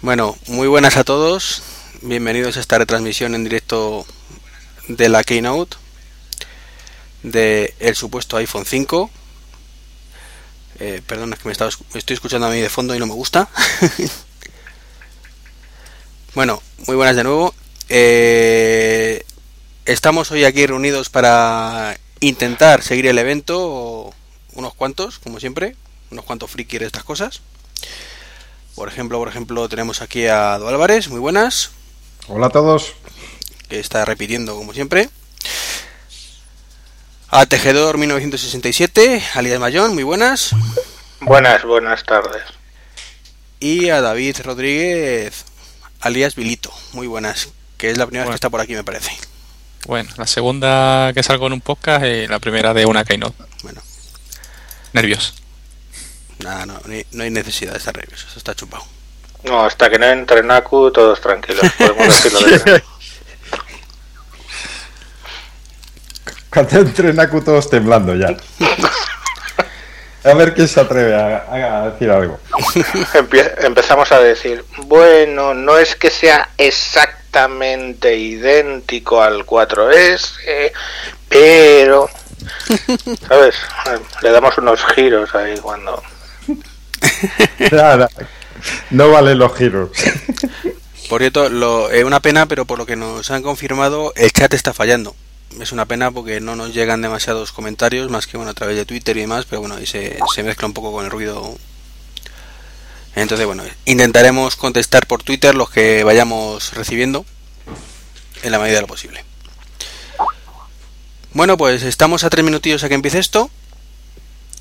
Bueno, muy buenas a todos. Bienvenidos a esta retransmisión en directo de la Keynote de el supuesto iPhone 5. Eh, perdón, es que me, me estoy escuchando a mí de fondo y no me gusta. bueno, muy buenas de nuevo. Eh, estamos hoy aquí reunidos para intentar seguir el evento, unos cuantos, como siempre, unos cuantos frikis estas cosas. Por ejemplo, por ejemplo, tenemos aquí a Do Álvarez, muy buenas. Hola a todos. Que está repitiendo como siempre. A Tejedor 1967, alias Mayón, muy buenas. Buenas, buenas tardes. Y a David Rodríguez, alias Vilito, muy buenas. Que es la primera vez que está por aquí, me parece. Bueno, la segunda que salgo en un podcast y la primera de una keynote. Bueno. Nervios. Nada, no, no hay necesidad de estar nervioso, eso está chupado. No, hasta que no entre Naku, todos tranquilos, podemos decirlo de Cuando entre Naku, todos temblando ya. A ver quién se atreve a, a decir algo. empezamos a decir, bueno, no es que sea exactamente idéntico al 4S, eh, pero... ¿Sabes? Le damos unos giros ahí cuando... No vale los giros. Por cierto, es una pena, pero por lo que nos han confirmado, el chat está fallando. Es una pena porque no nos llegan demasiados comentarios, más que bueno a través de Twitter y demás, pero bueno, ahí se, se mezcla un poco con el ruido. Entonces, bueno, intentaremos contestar por Twitter los que vayamos recibiendo en la medida de lo posible. Bueno, pues estamos a tres minutillos a que empiece esto.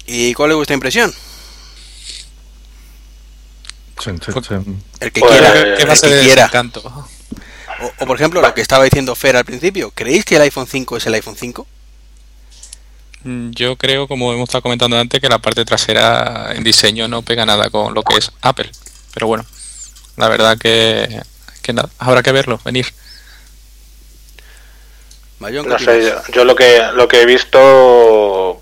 ¿Y cuál es vuestra impresión? El que quiera, que el que quiera. Canto. O, por ejemplo, lo que estaba diciendo Fer al principio, ¿creéis que el iPhone 5 es el iPhone 5? Mm, yo creo, como hemos estado comentando antes, que la parte trasera en diseño no pega nada con lo que es Apple. Pero bueno, la verdad que, que nada, habrá que verlo, venir. no sé, yo, yo, lo que lo que he visto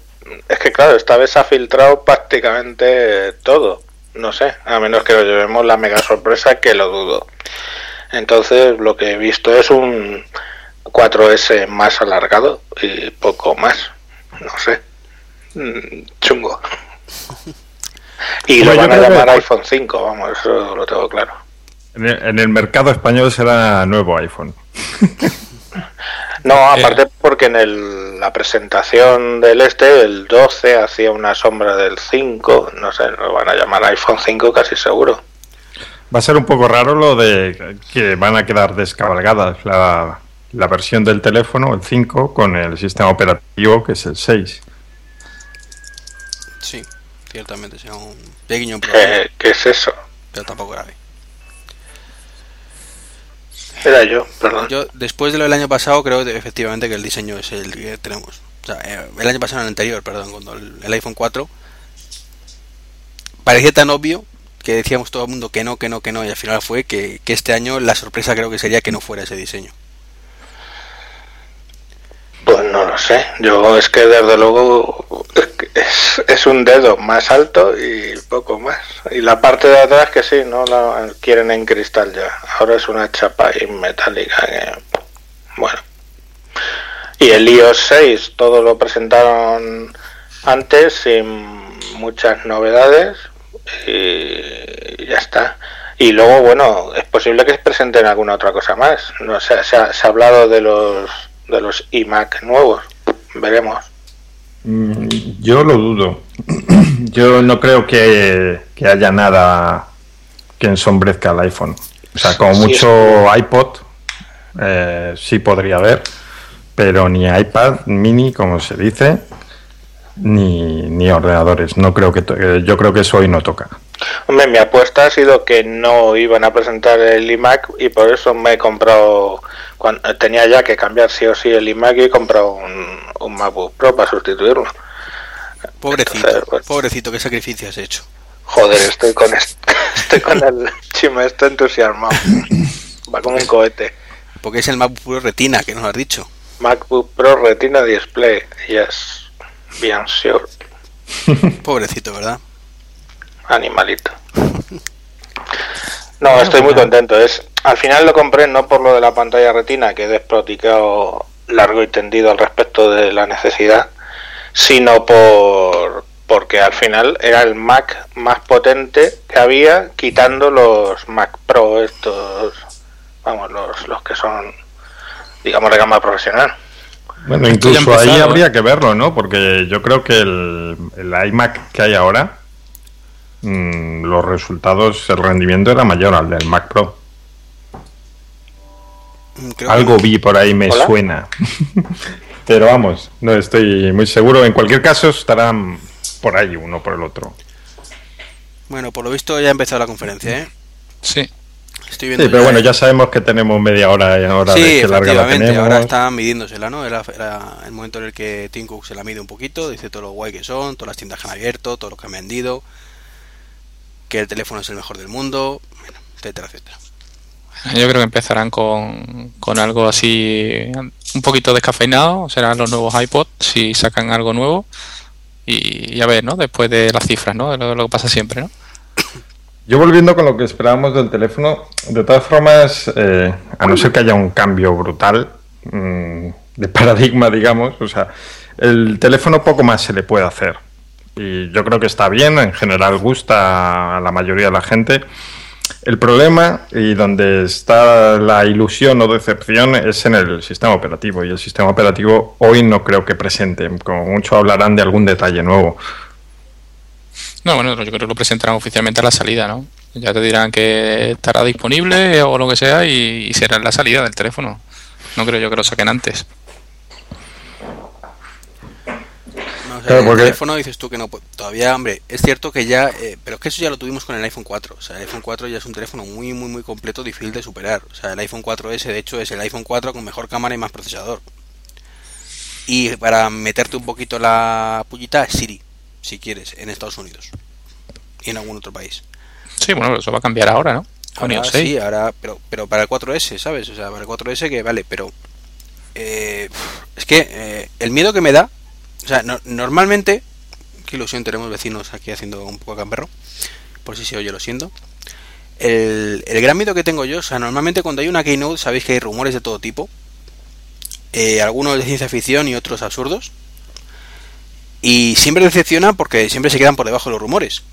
es que claro, esta vez ha filtrado prácticamente todo no sé, a menos que lo llevemos la mega sorpresa que lo dudo. Entonces lo que he visto es un 4S más alargado y poco más, no sé, mm, chungo. Y lo van a llamar iPhone 5, vamos, eso lo tengo claro. En el, mercado español será nuevo iPhone. No, aparte porque en la presentación del este, el 12 hacía una sombra del 5, no sé, lo van a llamar iPhone 5 casi seguro. Va a ser un poco raro lo de que van a quedar descabalgadas la, versión del teléfono, el 5, con el sistema operativo que es el 6. Sí, ciertamente sea un pequeño problema. ¿Qué es eso? Pero tampoco grave. Era yo, perdón. Yo, después de lo del año pasado, creo efectivamente que el diseño es el que tenemos. O sea, eh, el año pasado, el anterior, perdón, cuando el, iPhone 4 parecía tan obvio que decíamos todo el mundo que no, que no, que no, y al final fue que, que este año la sorpresa creo que sería que no fuera ese diseño. Pues no lo sé. Yo es que desde luego es, es, un dedo más alto y poco más. Y la parte de atrás que sí, no la quieren en cristal ya. Ahora es una chapa metálica que, bueno. Y el iOS 6 todo lo presentaron antes sin muchas novedades y ya está. Y luego, bueno, es posible que se presenten alguna otra cosa más. No se ha hablado de los de los iMac nuevos. Veremos. Mm, yo lo dudo. Yo no creo que, haya nada que ensombrezca el iPhone. O sea, como mucho iPod, eh, sí podría haber, pero ni iPad mini, como se dice, ni, ni ordenadores. No creo que eh, yo creo que eso hoy no toca. Hombre, mi apuesta ha sido que no iban a presentar el iMac y por eso me he comprado tenía ya que cambiar sí o sí el iMac y he comprado un, un MacBook Pro para sustituirlo. Pobrecito, pues, pobrecito, qué sacrificio has hecho. Joder, estoy con estoy con el chima, estoy entusiasmado. Va como un cohete. Porque es el MacBook Pro Retina, que nos has dicho. MacBook Pro Retina Display, yes, bien sure. Pobrecito, ¿verdad? Animalito. No, estoy muy contento. Es Al final lo compré no por lo de la pantalla retina, que he desproticado largo y tendido al respecto de la necesidad, sino por porque al final era el Mac más potente que había, quitando los Mac Pro, estos, vamos, los, los que son, digamos, de gama profesional. Bueno, incluso ahí habría que verlo, ¿no? Porque yo creo que el, el iMac que hay ahora, mmm, los resultados, el rendimiento era mayor al del Mac Pro. Mm, creo Algo que... vi por ahí, me ¿Hola? suena. Pero vamos, no estoy muy seguro. En cualquier caso, estarán por ahí uno por el otro. Bueno, por lo visto ya ha empezado la conferencia, ¿eh? Sí. Estoy viendo sí, pero bueno, ya sabemos que tenemos media hora y ahora sí, de que larga la tenemos. ahora está midiéndosela, ¿no? Era, era, el momento en el que Tim Cook se la mide un poquito, dice todo lo guay que son, todas las tiendas que han abierto, todo lo que han vendido, que el teléfono es el mejor del mundo, bueno, etcétera, etcétera. Yo creo que empezarán con, con algo así un poquito descafeinado, serán los nuevos iPods si sacan algo nuevo y, y a ver, ¿no? Después de las cifras, ¿no? De lo, de lo que pasa siempre, ¿no? Yo volviendo con lo que esperábamos del teléfono, de todas formas, eh, a no ser que haya un cambio brutal mmm, de paradigma, digamos, o sea, el teléfono poco más se le puede hacer. Y yo creo que está bien, en general gusta a la mayoría de la gente. El problema y donde está la ilusión o decepción es en el sistema operativo. Y el sistema operativo hoy no creo que presente. Como mucho hablarán de algún detalle nuevo. No, bueno, yo creo que lo presentarán oficialmente a la salida, ¿no? Ya te dirán que estará disponible o lo que sea y, será la salida del teléfono. No creo yo que lo saquen antes. Claro, el porque... teléfono dices tú que no todavía, hombre, es cierto que ya, eh, pero es que eso ya lo tuvimos con el iPhone 4. O sea, el iPhone 4 ya es un teléfono muy, muy, muy completo, difícil de superar. O sea, el iPhone 4S de hecho es el iPhone 4 con mejor cámara y más procesador. Y para meterte un poquito la pullita, Siri si quieres, en Estados Unidos y en algún otro país. Sí, bueno, eso va a cambiar ahora, ¿no? Ahora, sí, ahora, pero, pero para el 4S, ¿sabes? O sea, para el 4S que vale, pero eh, es que eh, el miedo que me da, o sea, no, normalmente, qué ilusión tenemos vecinos aquí haciendo un poco camperro, por si se oye, lo siento. El, gran miedo que tengo yo, o sea, normalmente cuando hay una keynote, sabéis que hay rumores de todo tipo, eh, algunos de ciencia ficción y otros absurdos, y siempre decepciona porque siempre se quedan por debajo de los rumores.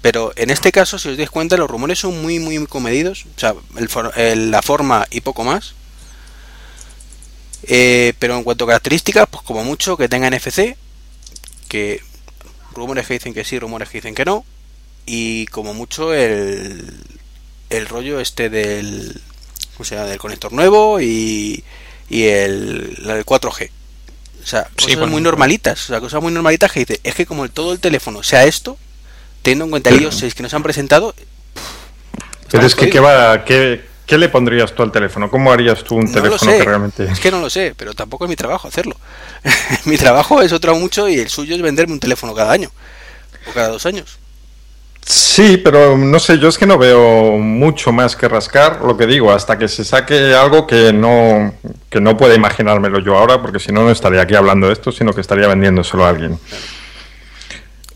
Pero en este caso, si os dais cuenta, los rumores son muy, muy, muy comedidos. O sea, el, el, la forma y poco más. Eh, pero en cuanto a características, pues como mucho que tenga NFC. Que rumores que dicen que sí, rumores que dicen que no. Y como mucho el, el rollo este del, o sea, del conector nuevo y, y el, el 4G. O sea, cosas sí, bueno, muy normalitas, o sea, cosas muy normalitas que dice, es que como el, todo el teléfono sea esto, teniendo en cuenta el iOS 6 que nos han presentado... Pero es que, ¿qué, va, qué, ¿qué, le pondrías tú al teléfono? ¿Cómo harías tú un no teléfono que realmente...? Es que no lo sé, pero tampoco es mi trabajo hacerlo. mi trabajo es otro mucho y el suyo es venderme un teléfono cada año, o cada dos años. Sí, pero no sé, yo es que no veo mucho más que rascar, lo que digo, hasta que se saque algo que no, que no pueda imaginármelo yo ahora, porque si no, no estaría aquí hablando de esto, sino que estaría vendiéndoselo a alguien.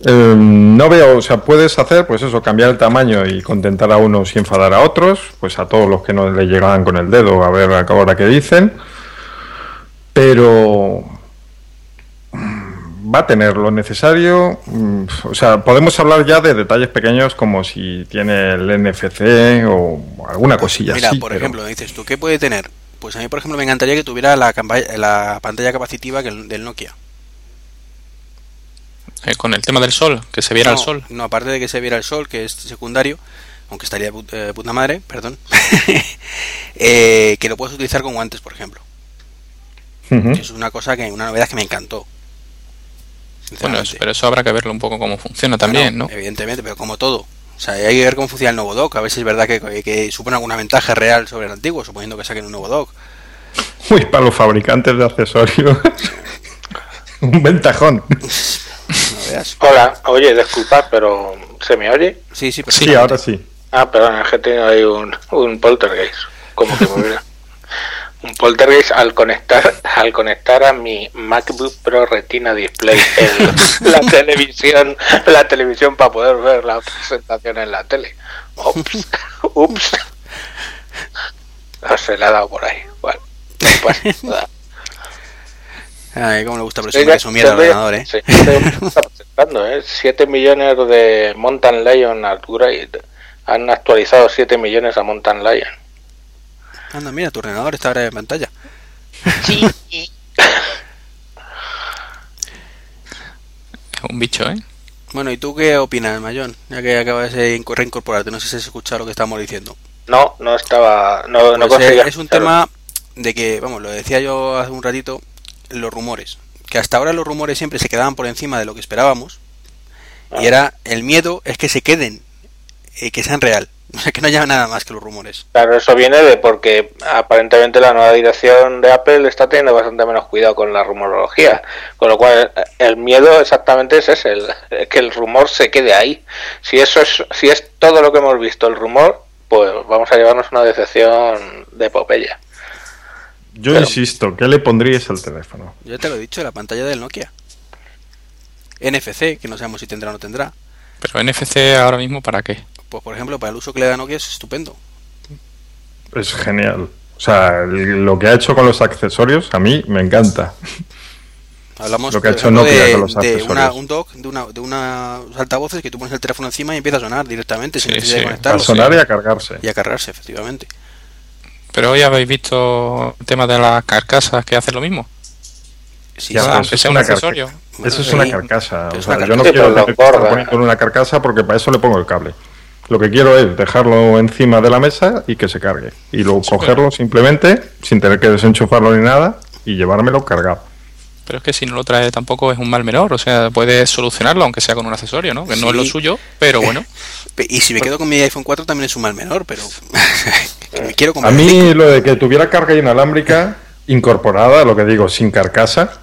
Eh, no veo, o sea, puedes hacer, pues eso, cambiar el tamaño y contentar a unos y enfadar a otros, pues a todos los que no le llegaban con el dedo, a ver ahora qué dicen, pero va a tener lo necesario. Mm, o sea, podemos hablar ya de detalles pequeños como si tiene el NFC o alguna cosilla Mira, así. por pero... ejemplo, dices tú, ¿qué puede tener? Pues a mí, por ejemplo, me encantaría que tuviera la, la pantalla capacitiva del Nokia. Eh, con el tema del sol, que se viera no, el sol. No, aparte de que se viera el sol, que es secundario, aunque estaría eh, puta madre, perdón, eh, que lo puedes utilizar con guantes, por ejemplo. Uh -huh. Es una cosa que, una novedad que me encantó. Bueno, eso, pero eso habrá que verlo un poco cómo funciona también, bueno, ¿no? Evidentemente, pero como todo. O sea, hay que ver cómo funciona el nuevo dock, a ver si es verdad que, que supone alguna ventaja real sobre el antiguo, suponiendo que saquen un nuevo dock. Uy, para los fabricantes de accesorios. un ventajón. Hola, oye, disculpad, pero ¿se me oye? Sí, sí, pero sí, ahora sí. Ah, perdón, es que tengo ahí un, un poltergeist. Como que me hubiera... un poltergeist al conectar al conectar a mi MacBook Pro Retina Display el, la televisión la televisión para poder ver la presentación en la tele Ups. Ups. No se le ha dado por ahí. Bueno. no pasa nada. Ay, cómo le gusta Sí, presumir ya- de su mierda ordenador, ¿eh? sí, está presentando, ¿eh? 7 millones de Mountain Lion Upgrade. Han actualizado 7 millones a Mountain Lion. Anda, mira, tu ordenador está ahora en pantalla. Sí. Es un bicho, ¿eh? Bueno, ¿y tú qué opinas, Mayón? Ya que acabas de inco- reincorporarte, no sé si has escuchado lo que estamos diciendo. No, no estaba. No, no Pues, eh, conseguía es un tema de que, vamos, lo decía yo hace un ratito, los rumores. Que hasta ahora los rumores siempre se quedaban por encima de lo que esperábamos. Y era, el miedo es que se queden, eh, que sean real. O sea, que no haya nada más que los rumores. Claro, eso viene de porque aparentemente la nueva dirección de Apple está teniendo bastante menos cuidado con la rumorología. Con lo cual, el miedo exactamente es ese, el, que el rumor se quede ahí. Si eso es, si es todo lo que hemos visto, el rumor, pues vamos a llevarnos una decepción de epopeya. Yo Pero- insisto, ¿qué le pondríais al teléfono? Yo te lo he dicho, la pantalla del Nokia. NFC, que no sabemos si tendrá o no tendrá. Pero NFC ahora mismo, ¿para qué? Pues por ejemplo, para el uso que le da Nokia es estupendo. Es genial. O sea, lo que ha hecho con los accesorios a mí me encanta. Hablamos Lo que ha hecho Nokia de, con los de accesorios. una, un dock, de una, de unos altavoces que tú pones el teléfono encima y empieza a sonar directamente sin Sí, necesidad de sí, A conectarlo. sonar y a cargarse. Y a cargarse, efectivamente. Pero hoy habéis visto el tema de las carcasas que hacen lo mismo. Sí, Ya, aunque eso es sea un una accesorio. Eso es una carcasa. Es O sea, una yo no quiero en una carcasa porque para eso le pongo el cable. Lo que quiero es dejarlo encima de la mesa y que se cargue. Y luego cogerlo simplemente, sin tener que desenchufarlo ni nada, y llevármelo cargado. Pero es que si no lo trae tampoco es un mal menor. O sea, puedes solucionarlo aunque sea con un accesorio, ¿no? Que no es lo suyo, pero bueno. Y si me quedo con mi iPhone 4 también es un mal menor, pero me quiero A comprar mí lo de que tuviera carga inalámbrica incorporada, lo que digo, sin carcasa,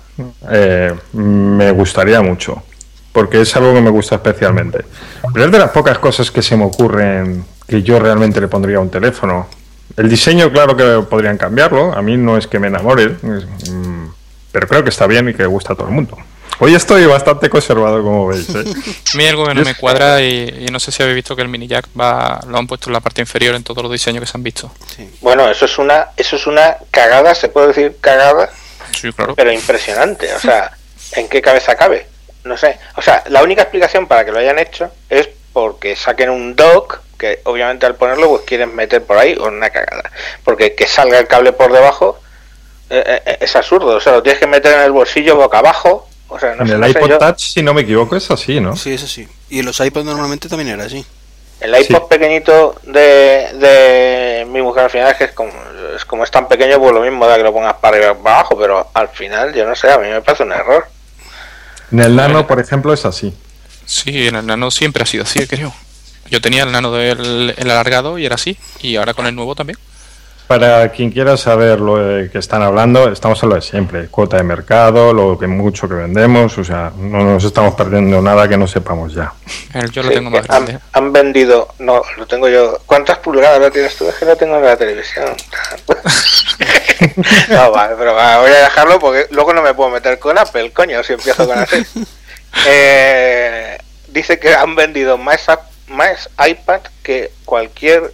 eh, me gustaría mucho. Porque es algo que me gusta especialmente. Pero es de las pocas cosas que se me ocurren que yo realmente le pondría a un teléfono. El diseño, claro que podrían cambiarlo. A mí no es que me enamore, es- mm, pero creo que está bien y que gusta a todo el mundo. Hoy estoy bastante conservador, como veis. ¿eh? A mí algo que no me cuadra y, y no sé si habéis visto que el mini jack va, lo han puesto en la parte inferior en todos los diseños que se han visto. Sí. Bueno, eso es una, eso es una cagada, se puede decir cagada, Sí, claro. pero impresionante. O sea, ¿en qué cabeza cabe? No sé. O sea, la única explicación para que lo hayan hecho es porque saquen un dock que obviamente al ponerlo pues quieren meter por ahí o una cagada. Porque que salga el cable por debajo eh, eh, es absurdo. O sea, lo tienes que meter en el bolsillo boca abajo. O sea, no en sé, el no sé iPod yo. Touch, si no me equivoco, es así, ¿no? Sí, eso sí. Y en los iPods normalmente también era así. El iPod Sí. pequeñito de, de mi mujer al final es que es como, es como es tan pequeño, pues lo mismo da que lo pongas para arriba o para abajo, pero al final, yo no sé, a mí me parece un error. En el Nano, por ejemplo, es así. Sí, en el nano siempre ha sido así, creo. Yo tenía el nano del el alargado y era así. Y ahora con el nuevo también. Para quien quiera saber lo de que están hablando, estamos en lo de siempre. Cuota de mercado, lo que mucho que vendemos, o sea, no nos estamos perdiendo nada que no sepamos ya. Yo lo Sí, tengo más han, grande. han vendido, no, lo tengo yo. ¿Cuántas pulgadas lo tienes tú? Es que lo tengo en la televisión. no, vale, pero va, voy a dejarlo porque luego no me puedo meter con Apple, coño, si empiezo con así. Eh, dice que han vendido más, más iPad que cualquier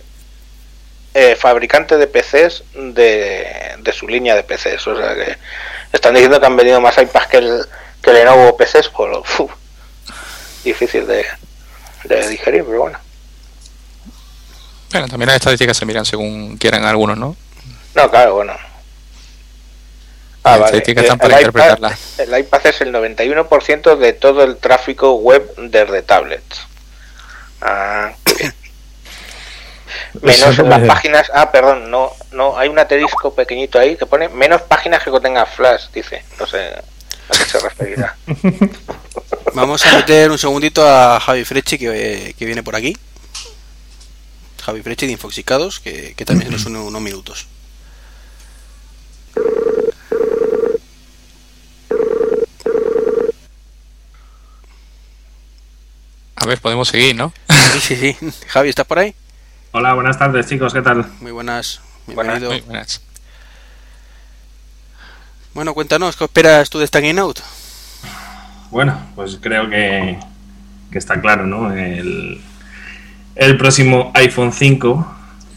eh, fabricante de PCs de, de su línea de PCs. O sea que están diciendo que han vendido más iPads que el, que el Lenovo PCs, pues uf, difícil de, de digerir, pero bueno. Bueno, también las estadísticas se miran según quieran algunos, ¿no? No, claro, bueno. Las estadísticas están para el, interpretarlas. iPad, el iPad es el 91% de todo el tráfico web desde tablets. Ah, qué bien. Menos las páginas. Ah, perdón, no, no, hay un aterisco pequeñito ahí que pone menos páginas que contengan flash, dice. No sé a qué se referirá. Vamos a meter un segundito a Javi Freche que, que viene por aquí. Javi Freche de Infoxicados, que, que también se nos une unos minutos. A ver, podemos seguir, ¿no? Sí, sí, sí. Javi, ¿estás por ahí? Hola, buenas tardes chicos, ¿qué tal? Muy buenas. Muy buenas. Bueno, cuéntanos, ¿qué esperas tú de esta Game Out? Bueno, pues creo que, que está claro, ¿no? El, el próximo iPhone 5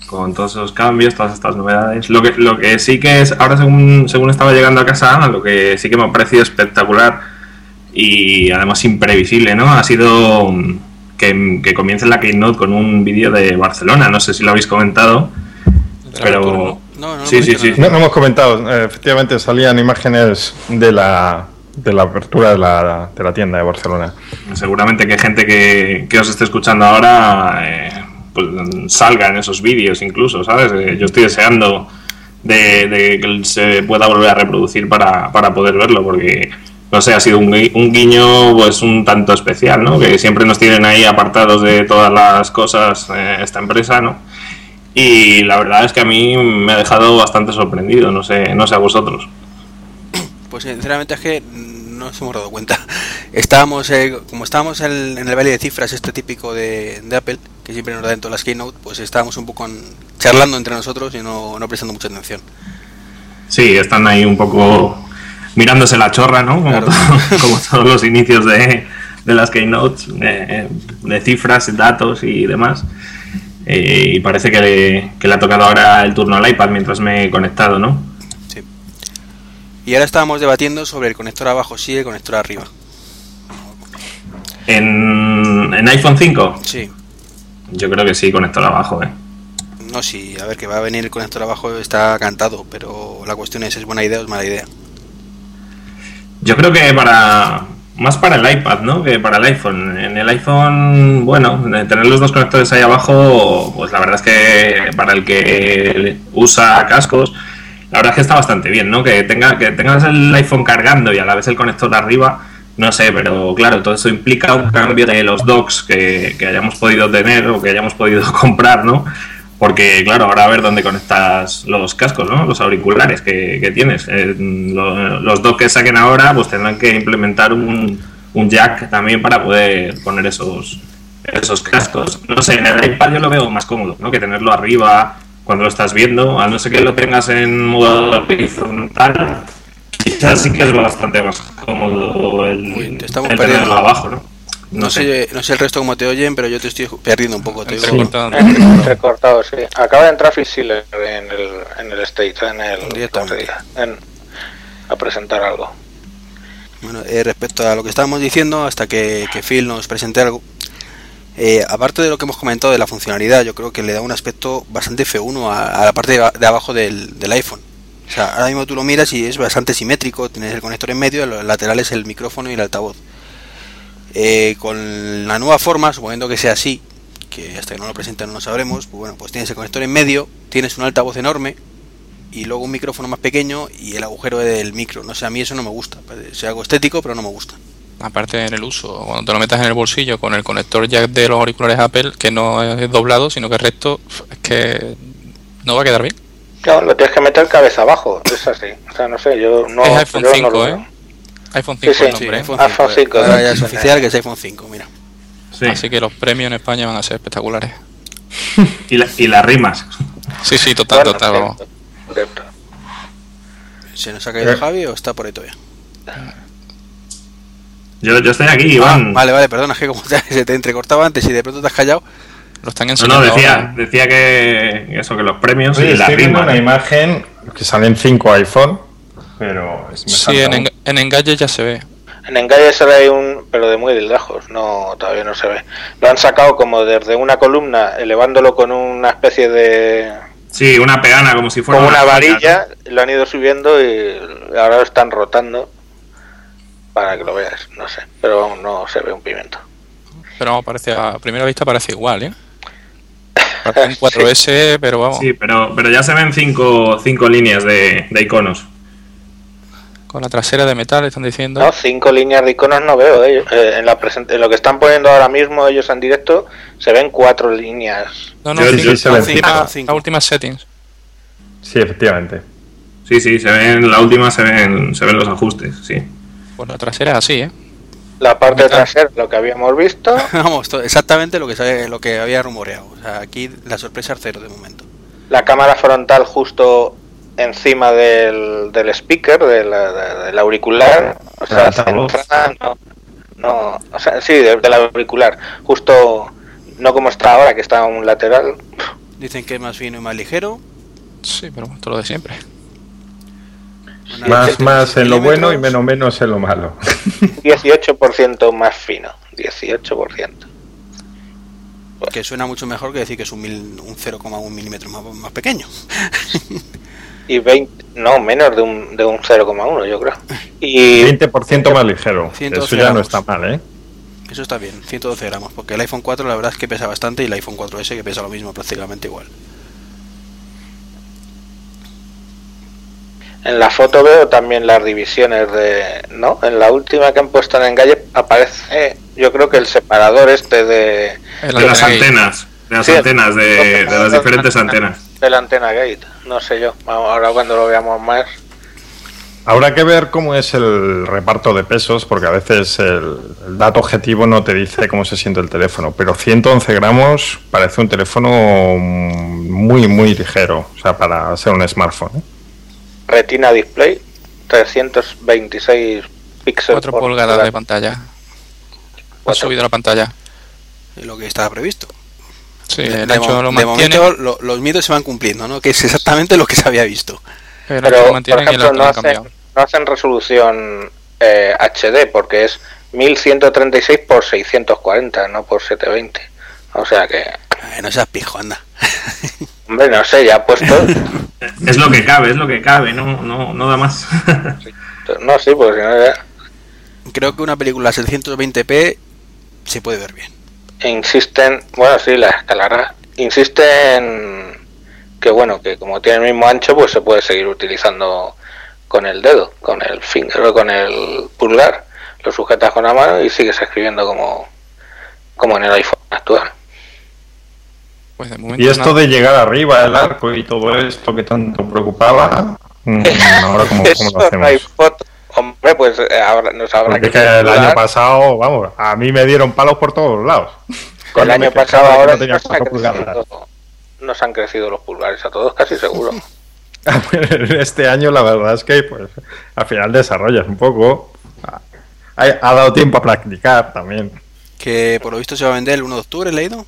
con todos esos cambios, todas estas novedades. Lo que, lo que sí que es, ahora según, según estaba llegando a casa, lo que sí que me ha parecido espectacular y además imprevisible, ¿no? Ha sido que, que comience la Keynote con un vídeo de Barcelona. No sé si lo habéis comentado, pero... No, no, sí, sí, sí. No, no hemos comentado, eh, efectivamente salían imágenes de la, de la apertura de la, de la tienda de Barcelona. Seguramente que gente que, que os esté escuchando ahora eh, pues, salga en esos vídeos incluso, ¿sabes? Eh, yo estoy deseando de, de que se pueda volver a reproducir para, para poder verlo, porque no sé, ha sido un, un guiño pues un tanto especial, ¿no? Que siempre nos tienen ahí apartados de todas las cosas eh, esta empresa, ¿no? Y la verdad es que a mí me ha dejado bastante sorprendido, no sé, no sé a vosotros. Pues sinceramente es que no nos hemos dado cuenta. Estábamos, eh, como estábamos en, en el baile de cifras, este típico de, de Apple, que siempre nos da en todas las keynote, pues estábamos un poco en- charlando entre nosotros y no, no prestando mucha atención. Sí, están ahí un poco mirándose la chorra, ¿no? Como, Claro. todo- como todos los inicios de, de las keynotes, eh, de cifras, datos y demás. Eh, y parece que le, que le ha tocado ahora el turno al iPad mientras me he conectado, ¿no? Sí. Y ahora estábamos debatiendo sobre el conector abajo sí y el conector arriba. En, en iPhone 5, Sí. yo creo que sí, conector abajo, ¿eh? No, sí, a ver, que va a venir el conector abajo está cantado, pero la cuestión es, ¿es buena idea o es mala idea? Yo creo que para más para el iPad, ¿no? Que para el iPhone. En el iPhone, bueno, tener los dos conectores ahí abajo, pues la verdad es que para el que usa cascos, la verdad es que está bastante bien, ¿no? Que tenga que tengas el iPhone cargando y a la vez el conector arriba, no sé, pero claro, todo eso implica un cambio de los docks que, que hayamos podido tener o que hayamos podido comprar, ¿no? Porque, claro, ahora a ver dónde conectas los cascos, ¿no? Los auriculares que, que tienes. Eh, lo- los dos que saquen ahora, pues tendrán que implementar un, un jack también para poder poner esos, esos cascos. No sé, en el iPad yo lo veo más cómodo, ¿no? Que tenerlo arriba cuando lo estás viendo, a no ser que lo tengas en modo horizontal, quizás sí que es bastante más cómodo el, Uy, te estamos el perdiendo. tenerlo abajo, ¿no? No, sé. no sé el resto cómo te oyen, pero yo te estoy perdiendo un poco. Te. Recortado, sí. Acaba de entrar Phil Schiller en el, en el stage, en el. En- a presentar algo. Bueno, eh, respecto a lo que estábamos diciendo, hasta que, que Phil nos presente algo, eh, aparte de lo que hemos comentado de la funcionalidad, yo creo que le da un aspecto bastante feuno a, a la parte de, abajo del, del iPhone. O sea, ahora mismo tú lo miras y es bastante simétrico, tienes el conector en medio, los laterales el micrófono y el altavoz. Eh, con la nueva forma, suponiendo que sea así, que hasta que no lo presenten no lo sabremos, pues bueno, pues tienes el conector en medio, tienes un altavoz enorme y luego un micrófono más pequeño y el agujero del micro. No sé, a mí eso no me gusta. Es algo estético, pero no me gusta. Aparte en el uso, cuando te lo metas en el bolsillo con el conector jack de los auriculares Apple, que no es doblado, sino que es recto, es que no va a quedar bien. No, lo tienes que meter cabeza abajo, es así. O sea, no sé, yo no. es iPhone yo no 5, lo ¿eh? iPhone 5 Sí, el nombre. ¿eh? iPhone iPhone 5, 5, ahora ya es ¿eh? oficial que es iPhone 5, mira. Sí. Así que los premios en España van a ser espectaculares. Y, la- y las rimas. Sí, sí, total, Bueno, total. vamos. cierto, cierto. ¿Se nos ha caído Eh. Javi o está por ahí todavía? Yo, yo estoy aquí, Ah, Iván. vale, vale, perdona, es que como te- se te entrecortaba antes y de pronto te has callado. Lo están No, enseñando no, decía, ahora. decía que eso, que los premios Oye, y las estoy viendo rimas. una imagen que salen 5 iPhone, pero es- me Sí, en, en Engadget ya se ve. En Engadget se ve un, pero de muy de lejos, no, todavía no se ve. Lo han sacado como desde una columna, elevándolo con una especie de, Sí, una peana, como si fuera como una varilla, lo han ido subiendo y ahora lo están rotando para que lo veas, no sé, pero aún no se ve un pimiento. Pero vamos, parece, a primera vista parece igual, ¿eh? Parece un 4S, pero vamos, Sí, pero, pero ya se ven cinco, cinco líneas de, de iconos. Con la trasera de metal, están diciendo. No, cinco líneas de iconos no veo. eh. Eh, en, la en lo que están poniendo ahora mismo ellos en directo se ven cuatro líneas. No, no, Yo- cinco- yo se la, ven última, cinco, cinco. la última settings. Sí, efectivamente. Sí, sí, se ven, la última se ven, se ven los ajustes, sí. Pues la trasera es así, ¿eh? La parte Metal. trasera, lo que habíamos visto. Vamos, exactamente lo que sabe, lo que había rumoreado. O sea, aquí la sorpresa es cero de momento. la cámara frontal justo encima del, del speaker, del auricular, o sea, centrada, no, no, o sea, sí, del, del auricular, justo no como está ahora, que está un lateral. Dicen que es más fino y más ligero. Sí, pero todo lo de siempre. Una Más, 16 más en lo bueno y menos menos en lo malo. 18% más fino. 18%. Que suena mucho mejor que decir que es un, mil- un 0,1 milímetro más, más pequeño. Y 20, no, menos de un, de un 0,1 yo creo. Y 20% más ligero. 112 Eso ya no está mal, ¿eh? Eso está bien, 112 gramos. Porque el iPhone 4 la verdad es que pesa bastante y el iPhone 4S que pesa lo mismo, prácticamente igual. en la foto veo también las divisiones de... ¿No? En la última que han puesto en Engalle aparece, yo creo que el separador este de... El De las antenas, de las Sí, antenas, de, de las diferentes antenas. de la antena gate. No sé yo. Ahora cuando lo veamos más... Habrá que ver cómo es el reparto de pesos, porque a veces el, el dato objetivo no te dice cómo se siente el teléfono, pero 111 gramos parece un teléfono muy, muy ligero, o sea, para ser un smartphone. ¿eh? Retina Display, 326 píxeles 4 por pulgadas de pantalla. Ha subido la pantalla. Lo que estaba previsto. Sí, de, el de mo- lo de momento lo- los miedos se van cumpliendo, ¿no? Que es exactamente lo que se había visto. Pero, lo por ejemplo, no hacen, no hacen resolución eh, HD porque es 1136 por 640, no por 720. O sea que, Ay, no seas pijo, anda. hombre, no sé, ya ha puesto. Es lo que cabe, es lo que cabe, no, no, no da más. no, sí, pues si no, ya- Creo que una película a 720p se puede ver bien. Insisten, bueno, sí, la escalará. Insisten que, bueno, que como tiene el mismo ancho, pues se puede seguir utilizando con el dedo, con el finger o con el pulgar. Lo sujetas con la mano y sigues escribiendo como, como en el iPhone actual. Pues de momento Y esto nada. de llegar arriba, el arco y todo esto que tanto preocupaba, mm, ahora cómo, cómo Eso lo no hay hacemos. foto. Hombre, pues eh, ahora nos habrá Porque que es que el año pasado, vamos, a mí me dieron palos por todos lados. el Cuando año me quejaba pasado ahora no nos, han crecido, nos han crecido los pulgares a todos, casi seguro. Este año la verdad es que pues al final desarrollas un poco. Ha, ha dado tiempo a practicar también. Que por lo visto se va a vender el 1 de octubre, ¿he leído?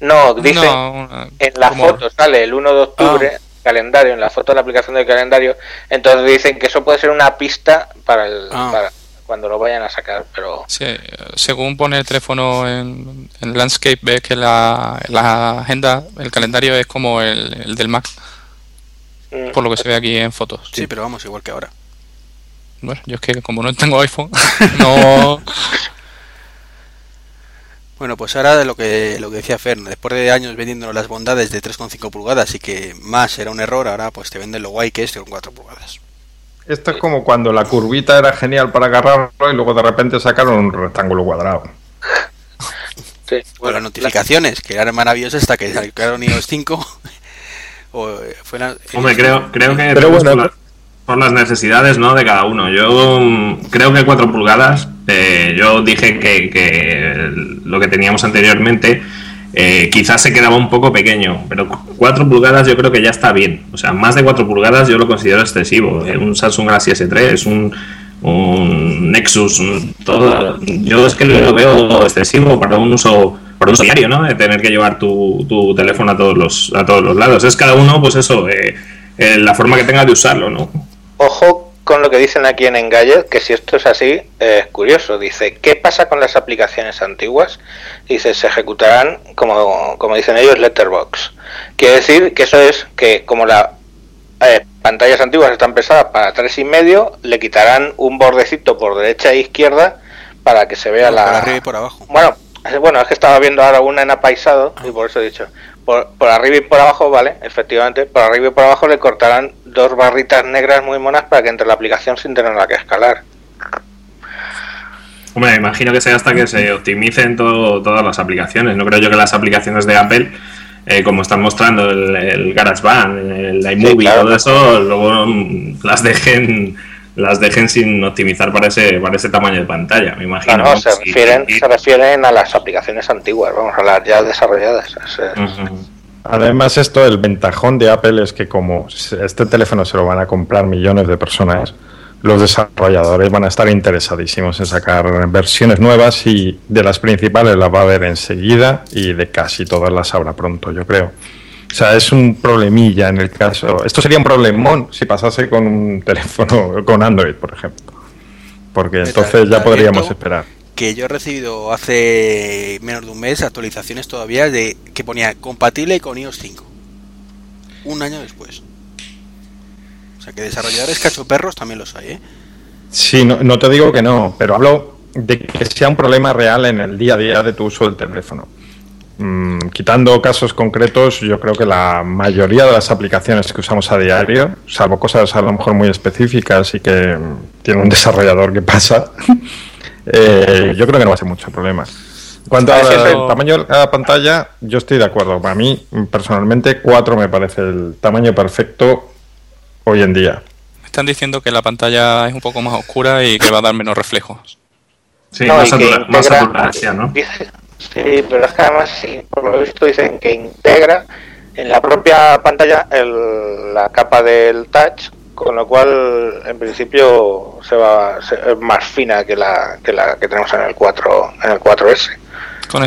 No, dice No, una- en la como- foto sale el 1 de octubre, Ah. Calendario, en la foto de la aplicación del calendario, entonces dicen que eso puede ser una pista para el Ah. para cuando lo vayan a sacar, pero Sí, eh, según pone el teléfono en, en Landscape, ves que la, la agenda, el calendario es como el, el del Mac, mm, por lo que se ve aquí en fotos. Sí, pero vamos, igual que ahora. Bueno, yo es que como no tengo iPhone, no. Bueno, pues ahora de lo que lo que decía Fern, después de años vendiéndonos las bondades de 3,5 pulgadas y que más era un error, ahora pues te venden lo guay que es con 4 pulgadas. Esto es como cuando la curvita era genial para agarrarlo y luego de repente sacaron un rectángulo cuadrado. sí, O bueno, las notificaciones, que eran maravillosas hasta que sacaron iOS 5. o eh, fue la- Hombre, creo, creo que Pero bueno, la- por las necesidades ¿no? de cada uno. Yo mm, creo que 4 pulgadas, eh, yo dije que, que lo que teníamos anteriormente eh, quizás se quedaba un poco pequeño, pero 4 pulgadas yo creo que ya está bien. O sea, más de 4 pulgadas yo lo considero excesivo. Eh, un Samsung Galaxy S3, un, un Nexus, un- todo, yo es que lo veo excesivo para un uso un uso diario, ¿no? De tener que llevar tu, tu teléfono a todos los a todos los lados. Es cada uno, pues eso, eh, eh, la forma que tenga de usarlo, ¿no? Ojo con lo que dicen aquí en Engadget, que si esto es así, eh, es curioso. Dice, ¿qué pasa con las aplicaciones antiguas? Dice, se ejecutarán, como, como dicen ellos, letterbox. Quiere decir que eso es que como las pantallas antiguas están pesadas para tres y medio, le quitarán un bordecito por derecha e izquierda para que se vea por la... arriba y por abajo. Bueno, es- bueno, es que estaba viendo ahora una en apaisado y por eso he dicho. Por, por arriba y por abajo, vale, efectivamente, por arriba y por abajo le cortarán dos barritas negras muy monas para que entre la aplicación sin tenerla que escalar. Hombre, me imagino que sea hasta que se optimicen todo- todas las aplicaciones. No creo yo que las aplicaciones de Apple, eh, como están mostrando el, el GarageBand, el iMovie, claro. todo eso, luego mm, las dejen las dejen sin optimizar para ese para ese tamaño de pantalla, me imagino. No, no, ¿no? se Sí, refieren, sí. se refieren a las aplicaciones antiguas, vamos a las ya desarrolladas. Es. Además, esto, el ventajón de Apple es que como este teléfono se lo van a comprar millones de personas, los desarrolladores van a estar interesadísimos en sacar versiones nuevas y de las principales las va a haber enseguida y de casi todas las habrá pronto, yo creo. O sea, es un problemilla en el caso. Esto sería un problemón si pasase con un teléfono con Android, por ejemplo. Porque entonces ya podríamos esperar. Que yo he recibido hace menos de un mes actualizaciones todavía de que ponía compatible con iOS 5. Un año después. O sea que desarrolladores cachoperros también los hay, ¿eh? Sí, no, no te digo que no, pero hablo de que sea un problema real en el día a día de tu uso del teléfono. Mm, quitando casos concretos, yo creo que la mayoría de las aplicaciones que usamos a diario, salvo cosas a lo mejor muy específicas y que mm, tiene un desarrollador que pasa, eh, yo creo que no va a ser mucho problema. En cuanto al tamaño de la pantalla, yo estoy de acuerdo. Para mí, personalmente, 4 me parece el tamaño perfecto hoy en día. Me están diciendo que la pantalla es un poco más oscura y que va a dar menos reflejos. Sí, No, más, satura- saturación, ¿no? Sí, pero es que además, sí, por lo visto dicen que integra en la propia pantalla el- la capa del touch, con lo cual en principio se va se- es más fina que la que la que tenemos en el 4 en el 4S.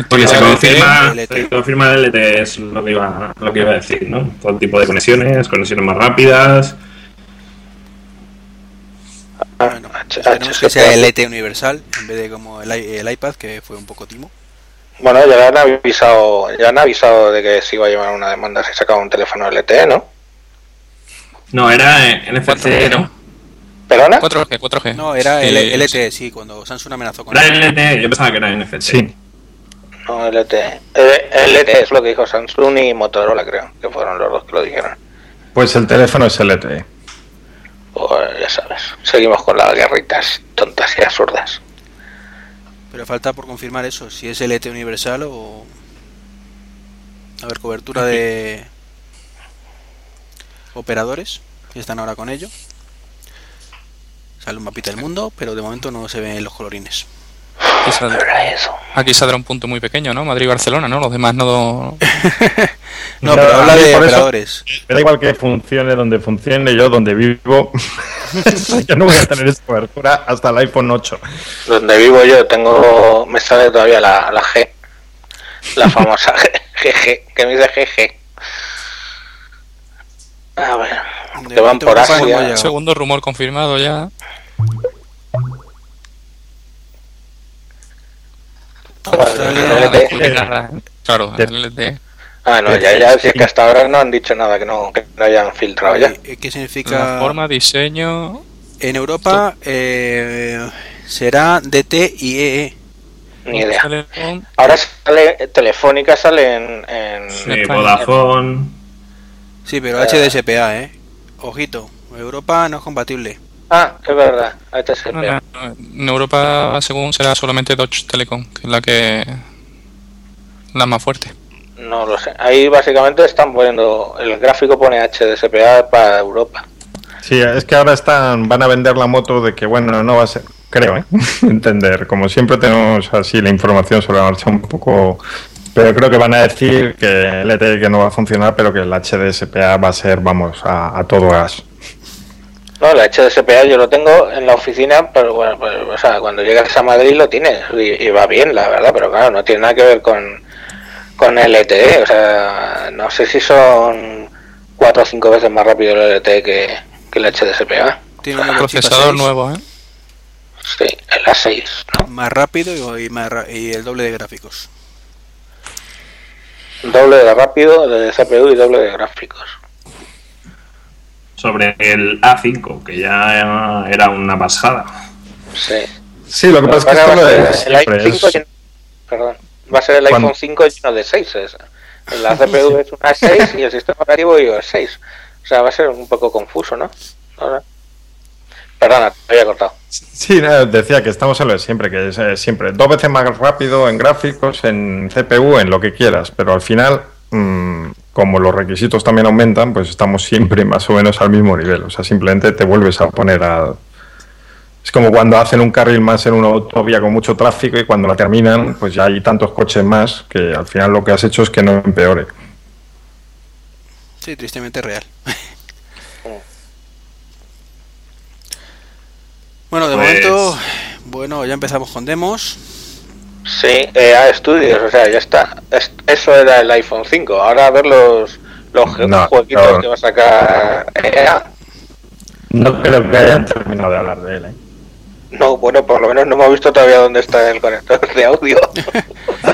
Porque se confirma, se confirma el LTE, es lo que, iba, lo que iba a decir, ¿no? Todo tipo de conexiones, conexiones más rápidas. Bueno, H- HSP. que sea el ET universal en vez de como el, i- el iPad, que fue un poco timo. Bueno, ya han avisado, ya han avisado de que se iba a llevar una demanda si sacaba un teléfono LTE, ¿no? No, era eh, NFC, 4G, ¿no? ¿no? ¿Perdona? 4G, 4G. No, era es- LTE, sí, cuando Samsung amenazó con Era él. LTE, yo pensaba que era NFC. Sí, No, LTE. Eh, LTE es lo que dijo Samsung y Motorola, creo, que fueron los dos que lo dijeron. pues el teléfono es LTE. Pues ya sabes, seguimos con las guerritas tontas y absurdas. Pero falta por confirmar eso, si es LTE universal o... A ver, cobertura de operadores, que están ahora con ello. Sale un mapita del mundo, pero de momento no se ven los colorines. Aquí saldrá, eso. aquí saldrá un punto muy pequeño, ¿no? Madrid y Barcelona, ¿no? Los demás no. No, No, pero habla de operadores. Me da igual que funcione donde funcione, yo donde vivo. yo no voy a tener esa cobertura hasta el iPhone 8. Donde vivo yo tengo, me sale todavía la, la G, la famosa GG, que me dice GG. A ver, que van por Asia. Segundo rumor confirmado ya. Australia, LTE. Claro, LTE. Ah, no, ya, ya, si es que hasta ahora no han dicho nada que no, que no hayan filtrado ya. eh, ¿Qué significa? forma, diseño. En Europa eh, será DT y E EE. Ni idea. Ahora sale, Telefónica sale en, en- Sí, España. Vodafone. Sí, pero HDSPA, ¿eh? Ojito, Europa no es compatible. Ah, es verdad, no, no. En Europa, según será solamente Deutsche Telekom, que es la que. La más fuerte. No lo sé. Ahí básicamente están poniendo, el gráfico pone HDSPA para Europa. Sí, es que ahora están, van a vender la moto de que, bueno, no va a ser, creo, ¿eh? entender. Como siempre tenemos así la información sobre la marcha un poco... Pero creo que van a decir que el LTE que no va a funcionar, pero que el HDSPA va a ser, vamos, a, a todo gas. No, el HDSPA yo lo tengo en la oficina, pero bueno, pues, o sea, cuando llegas a Madrid lo tienes y, y va bien, la verdad, pero claro, no tiene nada que ver con, con el LTE, o sea, no sé si son cuatro o cinco veces más rápido el LTE que, que el HDSPA. Tiene un Procesador chip A6, nuevo, ¿eh? Sí, el A6, ¿no? Más rápido y, más ra- y el doble de gráficos. Doble de rápido de CPU y doble de gráficos. Sobre el A5, que ya era una pasada. Sí. Sí, lo que pasa es que va esto a lo ser es el siempre, iPhone 5 es- lleno- perdón, va a ser el iPhone 5 lleno de 6. La CPU es una 6 y el sistema operativo iOS 6. O sea, va a ser un poco confuso, ¿no? Ahora. Perdona, te había cortado. Sí, no, decía que estamos en lo de siempre, que es eh, siempre dos veces más rápido en gráficos, en CPU, en lo que quieras, pero al final, mm, como los requisitos también aumentan, pues estamos siempre más o menos al mismo nivel. O sea, simplemente te vuelves a poner a... Es como cuando hacen un carril más en una autovía con mucho tráfico y cuando la terminan, pues ya hay tantos coches más que al final lo que has hecho es que no empeore. Sí, tristemente real. Bueno, de Pues- momento, bueno, ya empezamos con demos. Sí, EA Studios, o sea, ya está. Es- eso era el iPhone 5. Ahora a ver los, los No, jueguitos no. que va a sacar EA. No creo que hayan terminado de hablar de él. ¿eh? No, bueno, por lo menos no hemos visto todavía dónde está el conector de audio.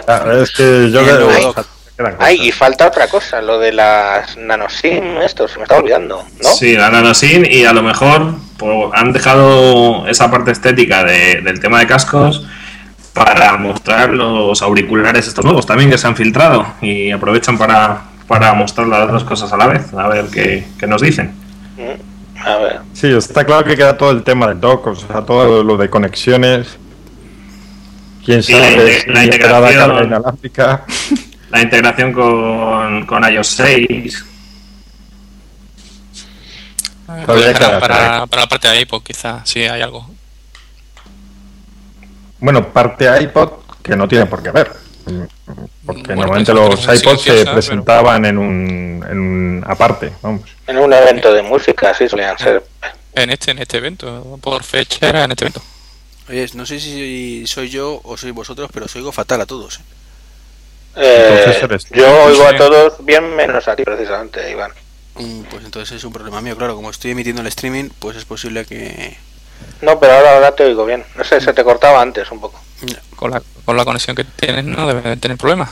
Ah, Es que yo Y creo luego- que quedan Ay, y falta otra cosa, lo de las nanosim, esto se me está olvidando, ¿no? Sí, la nanosin y a lo mejor pues, han dejado esa parte estética de- del tema de cascos para mostrar los auriculares estos nuevos también que se han filtrado y aprovechan para, para mostrar las dos cosas a la vez, a ver qué, qué nos dicen. A ver. Sí, está claro que queda todo el tema de dock, o sea, todo lo de conexiones. Quién la sabe la entrada integración- inalámbrica. La integración con, con iOS 6. Eh, Todavía lo dejarán queda para, para la parte de iPod, quizás, si hay algo. Bueno, parte iPod que no tiene por qué ver. Porque Bueno, normalmente pues, los iPods se presentaban en un, en un aparte, vamos. En un evento de música, sí, solían ser. En este, en este evento, por fecha era en este evento. Oye, no sé si soy yo o sois vosotros, pero os oigo fatal a todos. ¿eh? Eh, yo oigo a todos bien menos a ti, precisamente, Iván. Mm, Pues entonces es un problema mío, claro. Como estoy emitiendo el streaming, pues es posible que. No, pero ahora, ahora te oigo bien. No sé, se te cortaba antes un poco. Ya, Con la, con la conexión que tienes no debe de tener problemas.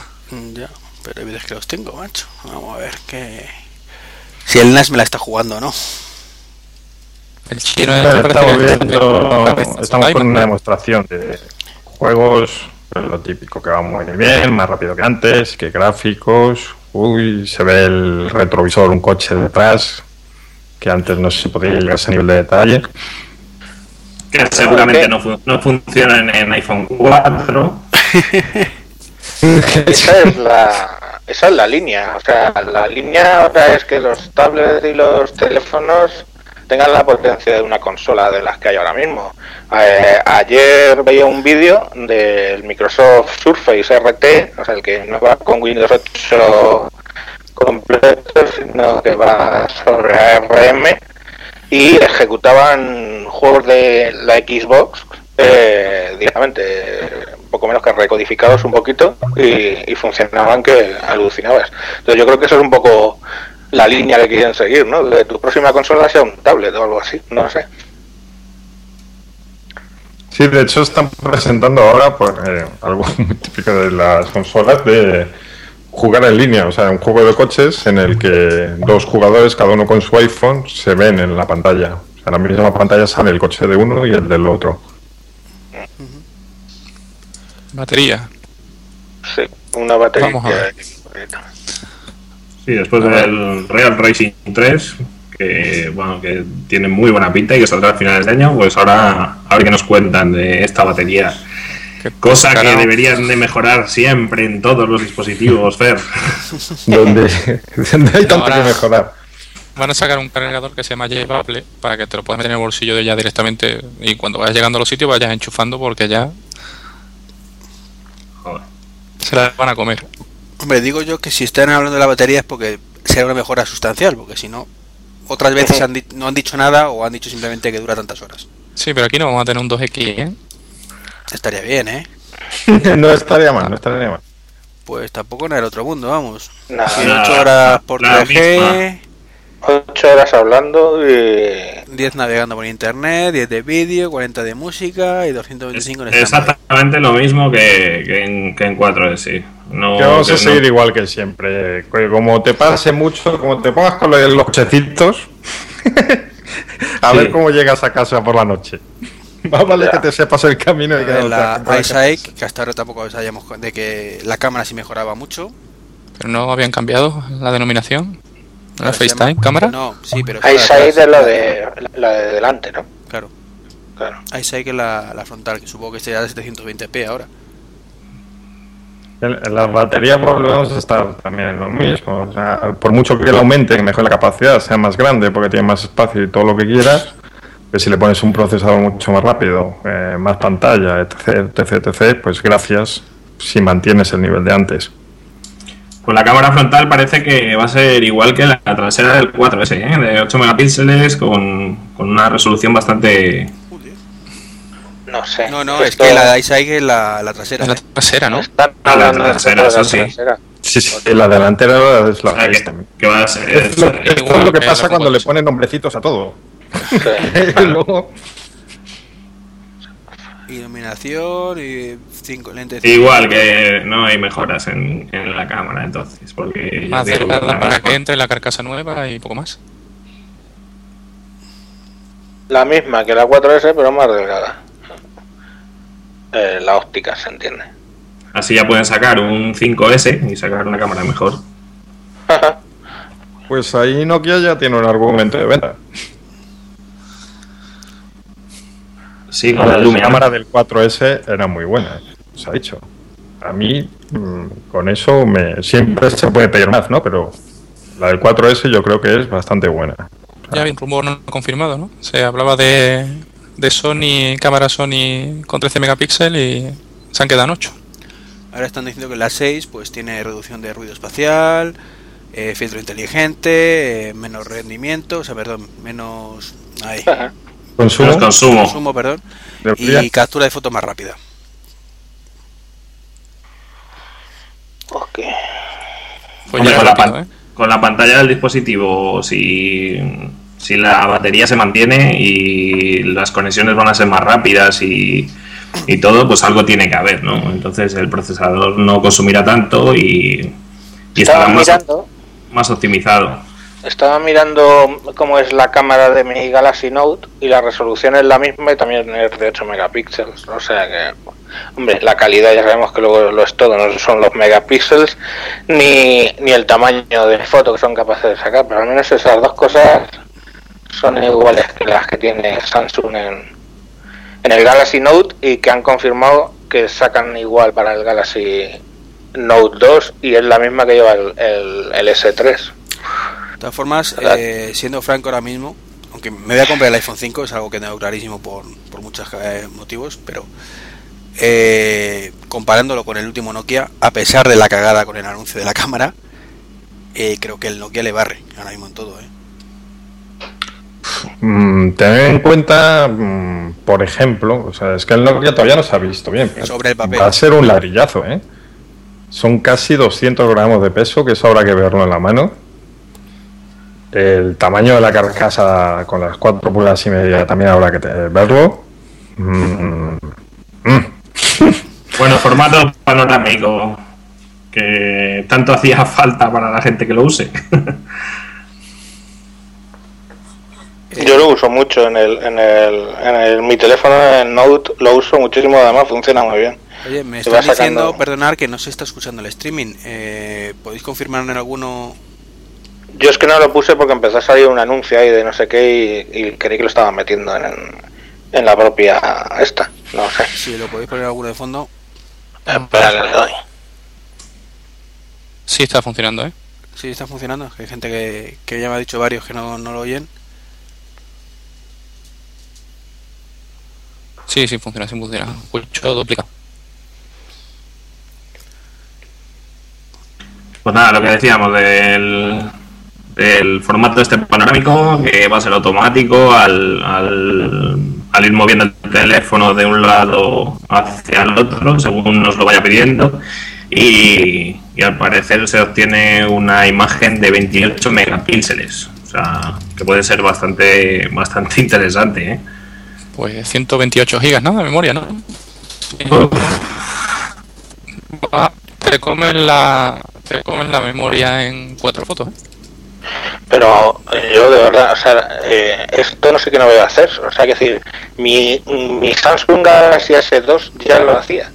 ya, pero hay veces que los tengo, macho. Vamos a ver que. Si el NAS me la está jugando o no. El chino parece estamos viendo, estamos con una demostración de juegos, lo típico que va muy bien, más rápido que antes, que gráficos. Uy, se ve el retrovisor, un coche detrás, que antes no se podía llegar a ese nivel de detalle. Que seguramente no, fu- no funcionan en iPhone 4. Esa es la, esa es la línea. O sea, la línea ahora es que los tablets y los teléfonos tengan la potencia de una consola de las que hay ahora mismo. Eh, ayer veía un vídeo del Microsoft Surface RT, o sea, el que no va con Windows 8 completo, sino que va sobre ARM y ejecutaban juegos de la Xbox eh, directamente, un poco menos que recodificados un poquito y, y funcionaban que alucinabas. Entonces yo creo que eso es un poco la línea que quieren seguir, ¿no? De tu próxima consola sea un tablet o algo así, no sé. Sí, de hecho están presentando ahora pues, eh, algo muy típico de las consolas de jugar en línea, o sea, un juego de coches en el que dos jugadores, cada uno con su iPhone, se ven en la pantalla. O sea, en la misma pantalla sale el coche de uno y el del otro. Batería. Sí, una batería. Vamos a ver. Sí, después del Real Racing 3, que bueno, que tiene muy buena pinta y que saldrá a finales de año, pues ahora a ver qué nos cuentan de esta batería. Cosa que deberían de mejorar siempre en todos los dispositivos, Fer. Donde, hay tanto Ahora- que mejorar. Van a sacar un cargador que se llama llevable para que te lo puedas meter en el bolsillo de ya directamente y cuando vayas llegando a los sitios vayas enchufando porque ya Joder. se la van a comer. Hombre, digo yo que si están hablando de la batería es porque será una mejora sustancial, porque si no, otras veces han no han dicho nada o han dicho simplemente que dura tantas horas. Sí, pero aquí no vamos a tener un 2X, ¿eh? Estaría bien, ¿eh? No estaría mal, no estaría mal. Pues tampoco en el otro mundo, vamos. Nada, Si nada, 8 horas por la 3G, Ocho horas hablando y 10 navegando por internet, 10 de vídeo, 40 de música y 225 en Es standby. exactamente lo mismo que, que en, que en 4S, sí. No, a que seguir no- igual que siempre. Como te pase mucho, como te pongas con los cochecitos, a Sí. ver cómo llegas a casa por la noche. Más vale que te sepas el camino y que no te la acompañes. iSight, que hasta ahora tampoco sabíamos de que la cámara sí mejoraba mucho. Pero no habían cambiado la denominación. ¿No era Ahora se FaceTime? llama- ¿Cámara? No, sí, pero... de atrás. la de, la de delante, ¿no? Claro. Claro. iSight que es la, la frontal, que supongo que sería de 720p ahora. En las baterías volvemos a estar también en lo mismo. O sea, por mucho que lo aumente, que mejor la capacidad, sea más grande porque tiene más espacio y todo lo que quieras, que si le pones un procesador mucho más rápido, eh, más pantalla, etc, etc, etc, pues gracias si mantienes el nivel de antes. Pues la cámara frontal parece que va a ser igual que la trasera del 4S, ¿eh? de 8 megapíxeles con, con una resolución bastante no sé. No, no, es Esto- que la de iSight es la, la trasera. Es la ¿eh? trasera, ¿no? Ah, la trasera, la eso sí. trasera. Sí, sí, la delantera es la O sea, que, va a ser. Es lo, esto es igual lo que que pasa cuando le ponen nombrecitos a todo. Luego, Iluminación y cinco lentes. Igual que no hay mejoras en, en la cámara, entonces. Porque. Más la- para que entre la carcasa nueva y poco más. La misma que la 4S, pero más delgada. Eh, la óptica, se entiende. Así ya pueden sacar un 5S y sacar una cámara mejor. pues ahí Nokia ya tiene un argumento de venta. Sí, con la La cámara del 4S era muy buena, se ha dicho. A mí, mm, con eso, me, siempre se puede pedir más, ¿no? Pero la del 4S yo creo que es bastante buena. Ya había un rumor no confirmado, ¿no? Se hablaba de, de Sony, cámara Sony con 13 megapíxeles y se han quedado en 8. Ahora están diciendo que la 6 pues tiene reducción de ruido espacial, eh, filtro inteligente, eh, menos rendimiento, o sea, perdón, menos ahí, Consumo, Menos consumo. consumo, perdón, y captura de foto más rápida. Ok. Pues Hombre, con, rápido, ¿eh? con la pantalla del dispositivo, si, si la batería se mantiene y las conexiones van a ser más rápidas y, y todo, pues algo tiene que haber, ¿no? Entonces el procesador no consumirá tanto y, y estará más optimizado. Estaba mirando cómo es la cámara de mi Galaxy Note y la resolución es la misma y también es de 8 megapíxeles. O sea que, hombre, la calidad ya sabemos que luego lo es todo, no son los megapíxeles ni, ni el tamaño de foto que son capaces de sacar, pero al menos esas dos cosas son iguales que las que tiene Samsung en, en el Galaxy Note y que han confirmado que sacan igual para el Galaxy Note 2 y es la misma que lleva el, el- el S3. De todas formas, eh, siendo franco ahora mismo, aunque me voy a comprar el iPhone 5, es algo que tengo clarísimo por, por muchos eh, motivos, pero eh, comparándolo con el último Nokia, a pesar de la cagada con el anuncio de la cámara, eh, creo que el Nokia le barre ahora mismo en todo. ¿eh? Mm, tener en cuenta, mm, por ejemplo, o sea, es que el Nokia todavía no se ha visto bien. pero Sobre el papel. Va a ser un ladrillazo, ¿eh? Son casi 200 gramos de peso, que eso habrá que verlo en la mano. El tamaño de la carcasa con las 4 pulgadas y media también habrá que verlo. Mm, mm. Bueno, formato panorámico, que tanto hacía falta para la gente que lo use. Yo lo uso mucho en el, en el, en el mi teléfono en Note, lo uso muchísimo, además funciona muy bien. Oye, me están va sacando- diciendo, perdonar, que no se está escuchando el streaming. Eh, ¿Podéis confirmar en alguno? Yo es que no lo puse porque empezó a salir un anuncio ahí de no sé qué y, y creí que lo estaban metiendo en, en la propia esta, no sé. Si lo podéis poner alguno de fondo. Espera que le doy. Sí está funcionando, ¿eh? Sí, está funcionando. Hay gente que, que ya me ha dicho varios que no, no lo oyen. Sí, sí funciona, sí funciona. Escucho duplicado. Pues nada, lo que decíamos del, del formato este panorámico, que va a ser automático al, al, al ir moviendo el teléfono de un lado hacia el otro, según nos lo vaya pidiendo. Y, y al parecer se obtiene una imagen de 28 megapíxeles. O sea, que puede ser bastante, bastante interesante, ¿eh? Pues 128 gigas, ¿no? De memoria, ¿no? Ah, Te comen la, te comen la memoria en cuatro fotos. ¿eh? Pero eh, yo de verdad, o sea, eh, esto no sé qué no voy a hacer. O sea, que decir, mi, mi Samsung Galaxy S2 ya lo hacía.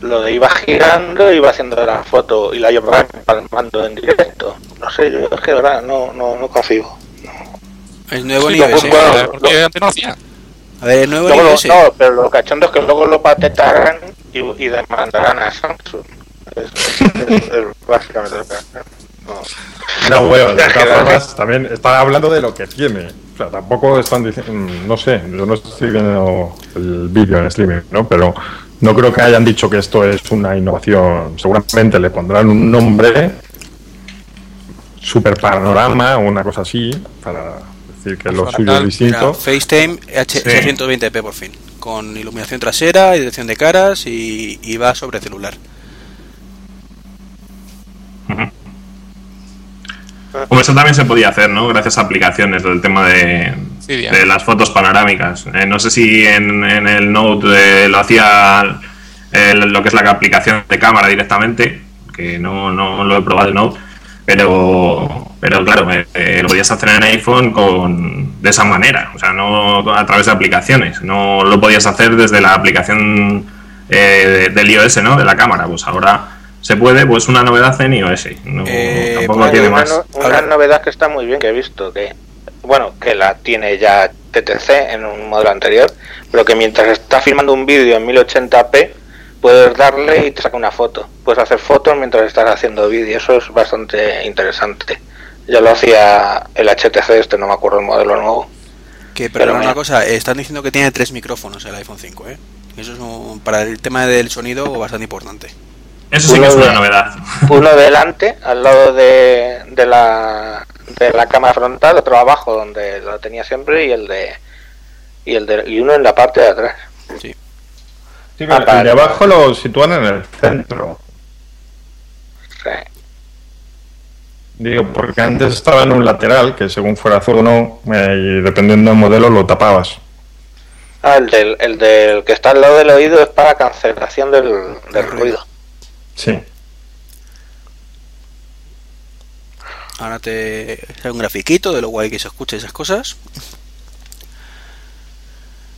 Lo de iba girando, iba haciendo la foto y la iba empalmando en directo. No sé, yo es que de verdad no, no, no concibo. Es nuevo Sí, iOS. pues, ¿eh? bueno, Porque antes no hacía. A ver, es nuevo lo- iOS. no, pero lo cachondo es que luego lo patentarán y, y demandarán a Samsung. Es, es- es básicamente lo que no. No, bueno, de todas formas, también está hablando de lo que tiene. O sea, tampoco están diciendo, no sé, yo no estoy viendo el vídeo en streaming, ¿no? Pero no creo que hayan dicho que esto es una innovación. Seguramente le pondrán un nombre, super panorama o una cosa así, para decir, que lo suyo es Mira, distinto. FaceTime H Sí. 120p por fin, con iluminación trasera y dirección de caras y, y va sobre celular. Como eso también se podía hacer, ¿no? Gracias a aplicaciones del tema de, Sí, bien. de las fotos panorámicas. Eh, no sé si en, en el Note eh, lo hacía eh, lo que es la aplicación de cámara directamente, que no, no lo he probado el Note, pero, pero claro, eh, eh, lo podías hacer en iPhone con, de esa manera, o sea, no a través de aplicaciones, no lo podías hacer desde la aplicación eh, de- del iOS, ¿no? De la cámara, pues ahora se puede, pues una novedad en iOS, no, Eh, tampoco bueno, tiene una, más. no- una novedad que está muy bien que he visto que bueno que la tiene ya TTC en un modelo anterior pero que mientras estás filmando un vídeo en 1080p puedes darle y te saca una foto puedes hacer fotos mientras estás haciendo vídeo eso es bastante interesante ya lo hacía el HTC este no me acuerdo el modelo nuevo Que, Pero pero una mira. cosa, eh, están diciendo que tiene tres micrófonos el iPhone 5, ¿eh? Eso es un- para el tema del sonido bastante importante. Eso sí que es Uno una de- novedad. uno delante al lado de, de la de la cámara frontal otro abajo donde lo tenía siempre y el de y el de y uno en la parte de atrás Sí. Ah, el de abajo lo sitúan en el centro. Sí. Digo, porque antes estaba en un lateral, que según fuera azul o no, eh, y dependiendo del modelo lo tapabas. Ah, el del, el del que está al lado del oído es para cancelación del, del Del ruido. Sí. Ahora te sale un grafiquito de lo guay que se escucha esas cosas.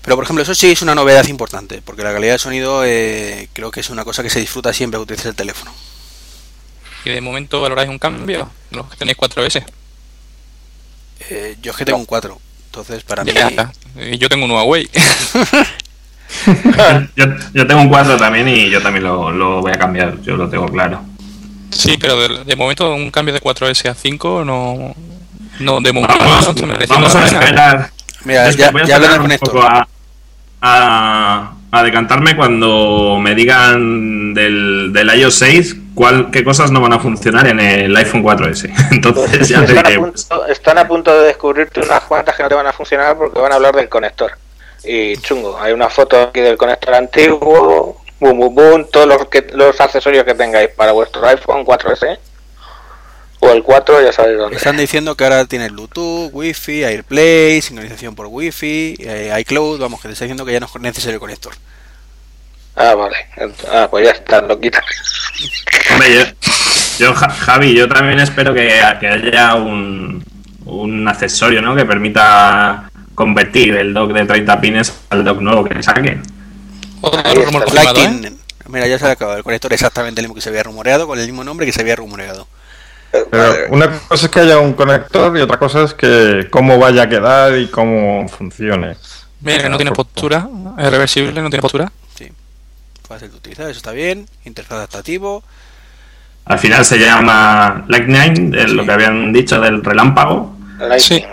Pero por ejemplo, eso sí es una novedad importante, porque la calidad de sonido eh, creo que es una cosa que se disfruta siempre que utilizas el teléfono. Y de momento valoráis un cambio, los que tenéis 4S. Eh, yo es que tengo un 4, entonces para mí... Ya, ya. Y yo tengo un Huawei. Yo, yo tengo un 4 también y yo también lo, lo voy a cambiar, yo lo tengo claro. sí, pero de, de momento un cambio de 4S a 5 no. No, de momento Vamos, no a esperar. Mira, ya, voy a ya esperar con un esto. poco a, a, a decantarme cuando me digan del, del iOS 6 cuál, qué cosas no van a funcionar en el iPhone 4S. Entonces ya te a punto, están a punto de descubrirte unas cuantas que no te van a funcionar porque van a hablar del conector. Y chungo, hay una foto aquí del conector antiguo, boom, boom, boom, todos los, que, los accesorios que tengáis para vuestro iPhone 4S o el 4, ya sabéis dónde. Están diciendo que ahora tienes Bluetooth, Wi-Fi, AirPlay, sincronización por Wi-Fi, eh, iCloud, vamos, que te está diciendo que ya no es necesario el conector. Ah, vale. Ah, pues ya está, lo quitas. Hombre, yo, yo, Ja- Javi, yo también espero que, que haya un, un accesorio ¿no? que permita convertir el dock de 30 pines al dock nuevo que saquen. Otro Ahí rumor está. confirmado, ¿eh? Mira, ya se ha acabado el conector exactamente el mismo que se había rumoreado, con el mismo nombre que se había rumoreado. Pero una cosa es que haya un conector y otra cosa es que cómo vaya a quedar y cómo funcione. Mira, que no tiene postura, es reversible, no tiene postura. Sí. Fácil de utilizar, eso está bien. Interfaz adaptativo. Al final se llama Lightning, de lo Sí. que habían dicho del relámpago. Lightning, Sí.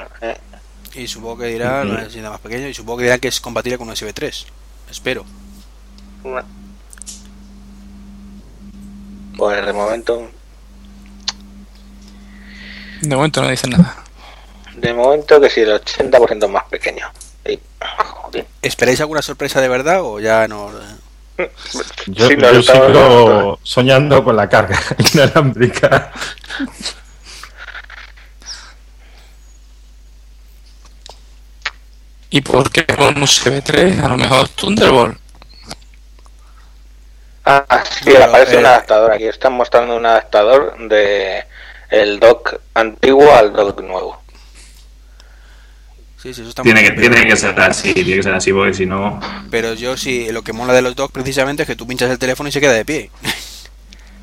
Eh. Y supongo que dirán, una necesita más pequeño, y supongo que dirán que es compatible con USB 3. Espero. Pues de momento, De momento no dicen nada. de momento que sí, el 80% más pequeño. Sí. Joder. ¿Esperáis alguna sorpresa de verdad o ya no? Yo, Sí, lo yo sigo soñando con la carga inalámbrica. ¿Y por qué con USB 3? A lo mejor Thunderbolt. Ah, sí, aparece un eh, adaptador aquí. Están mostrando un adaptador de el dock antiguo al dock nuevo. Sí, sí, eso está Tiene muy que, bien, tiene que ser así, tiene que ser así, porque si no. Pero yo sí, lo que mola de los docks precisamente es que tú pinchas el teléfono y se queda de pie.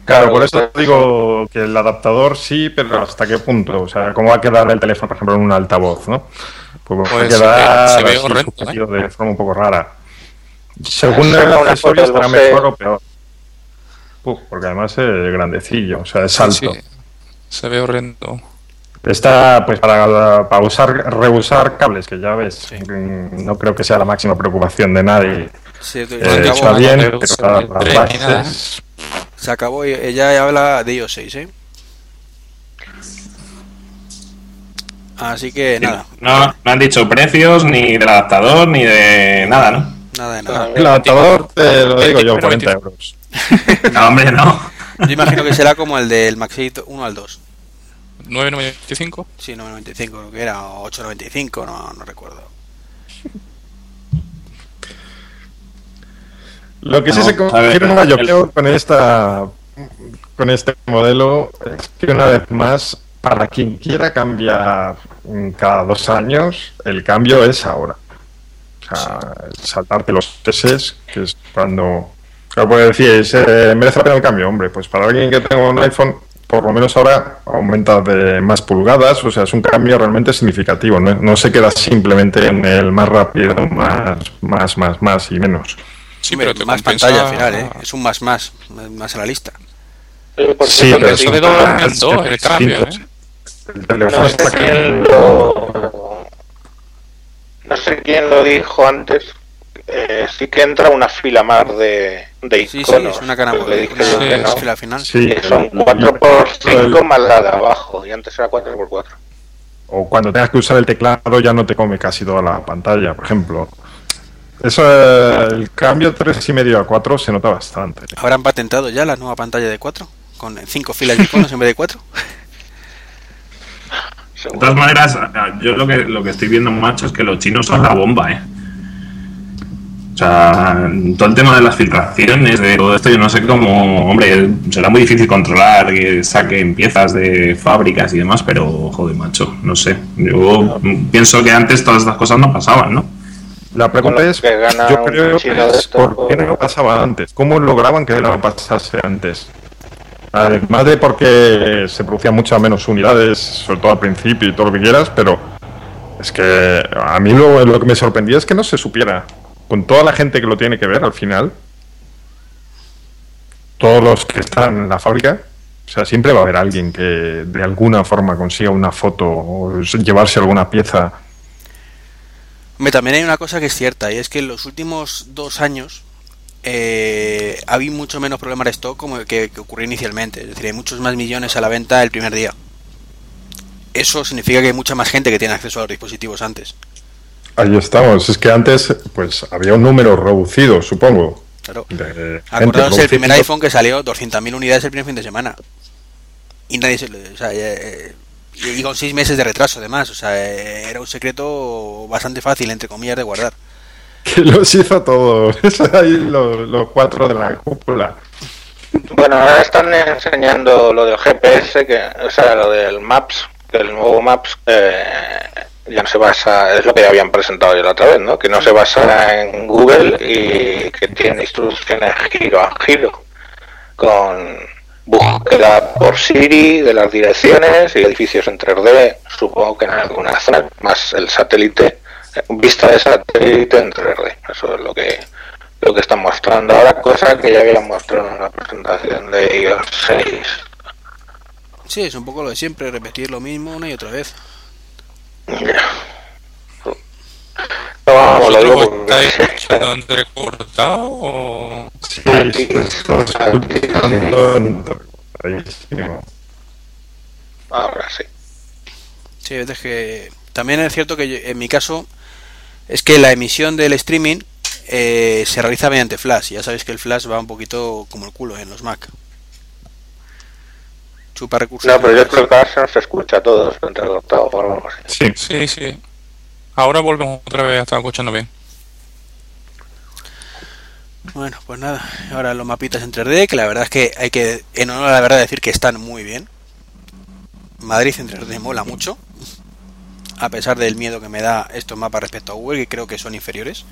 Claro, por eso digo que el adaptador sí, pero ¿hasta qué punto? O sea, ¿cómo va a quedar el teléfono, por ejemplo, en un altavoz, no? Pues a Pues quedar se ve- se ve así, horrendo, subjetivo de forma un poco rara. Según foto del estará mejor o peor. Uf, porque además es grandecillo, o sea, es alto. Sí, se ve horrendo. Está pues para, para usar, reusar cables, que ya ves, no creo que sea la máxima preocupación de nadie. Se, se Eh, está bien, pero se nada. bases, se acabó y ella habla de iOS 6, ¿eh? Así que nada, No, no han dicho precios ni del adaptador ni de nada, ¿no? nada de nada. El adaptador, te lo digo yo, 40 euros. No, hombre, no. Yo imagino que será como el del Maxito 1 al 2. 9.95. Sí, 9.95 creo que era, o 8.95, no, no recuerdo. Lo que sí No, se ver, confirma, yo el- creo, con esta con este modelo es que una vez más, para quien quiera cambiar mm, cada dos años, el cambio es ahora. O sea, saltarte los tests, que es cuando... Claro, puede decir, ¿se merece la pena el cambio? Hombre, pues para alguien que tenga un iPhone, por lo menos ahora aumenta de más pulgadas, o sea, es un cambio realmente significativo. No, no se queda simplemente en el más rápido, más, más, más, más y menos. Sí, pero te más compensa- pantalla al final, ¿eh? Es un más más, más a la lista. Por Sí, pero en dos, el cambio. ¿eh? El teléfono No está sé quién lo, no sé quién lo dijo antes. eh, sí que entra una fila más de, de Sí, sí, iconos. es una cara Le dije yo Sí, que no, fila al final. Sí, que son el- 4x5 el- más la de abajo. Y antes era 4x4. O cuando tengas que usar el teclado ya no te come casi toda la pantalla, por ejemplo. Eso, eh, el cambio 3,5 a 4 se nota bastante. ¿Habrán patentado ya la nueva pantalla de 4? Con 5 filas de iconos en vez de 4. De todas maneras, yo lo que, lo que estoy viendo, macho, es que los chinos son la bomba, ¿eh? O sea, todo el tema de las filtraciones, de todo esto, yo no sé cómo, hombre, será muy difícil controlar que saquen piezas de fábricas y demás, pero joder, macho, no sé. Yo pienso que antes todas estas cosas no pasaban, ¿no? La pregunta es, yo creo que es por qué no pasaba antes. ¿Cómo lograban que no pasase antes? Además de porque se producían muchas menos unidades, sobre todo al principio y todo lo que quieras, pero es que a mí lo, que me sorprendía es que no se supiera. Con toda la gente que lo tiene que ver al final, todos los que están en la fábrica, o sea, siempre va a haber alguien que de alguna forma consiga una foto o llevarse alguna pieza. Hombre, también hay una cosa que es cierta, y es que en los últimos dos años eh, ha habido mucho menos problemas de stock como que, que ocurrió inicialmente. Es decir, hay muchos más millones a la venta el primer día. Eso significa que hay mucha más gente que tiene acceso a los dispositivos antes. Ahí estamos. Es que antes, pues, había un número reducido, supongo. Claro. de el primer iPhone que salió 200.000 unidades el primer fin de semana. Y nadie se o sea, eh, y y con seis meses de retraso además. O sea, eh, era un secreto bastante fácil, entre comillas, de guardar. Que los hizo todos. Ahí los, los cuatro de la cúpula. Bueno, ahora están enseñando lo del GPS, que, o sea, lo del Maps, que el nuevo Maps eh, ya no se basa, es lo que ya habían presentado ya la otra vez, ¿no? Que no se basa en Google y que tiene instrucciones giro a giro, con búsqueda por Siri de las direcciones y edificios en 3D, supongo que en alguna zona, más el satélite, vista de satélite en 3D, eso es lo que lo que están mostrando ahora, cosa que ya habían mostrado en la presentación de iOS 6. Sí, es un poco lo de siempre, repetir lo mismo una y otra vez. Ya. No, vamos, lo digo ¿Vosotros porque- estáis escuchando entrecortado o...? Sí, está. Ahora sí. Sí, es que también es cierto que yo- en mi caso es que la emisión del streaming eh, se realiza mediante flash. y Ya sabéis que el flash va un poquito como el culo en los Mac. Chupa recursos. No, pero yo creo que ahora se nos escucha todo entrecortado o algo así. Sí, Sí, sí. Ahora volvemos otra vez a estar escuchando bien. Bueno, pues nada, ahora los mapitas en 3D, que la verdad es que hay que, en honor a la verdad, decir que están muy bien. Madrid en 3D mola mucho, a pesar del miedo que me da estos mapas respecto a Google, que creo que son inferiores.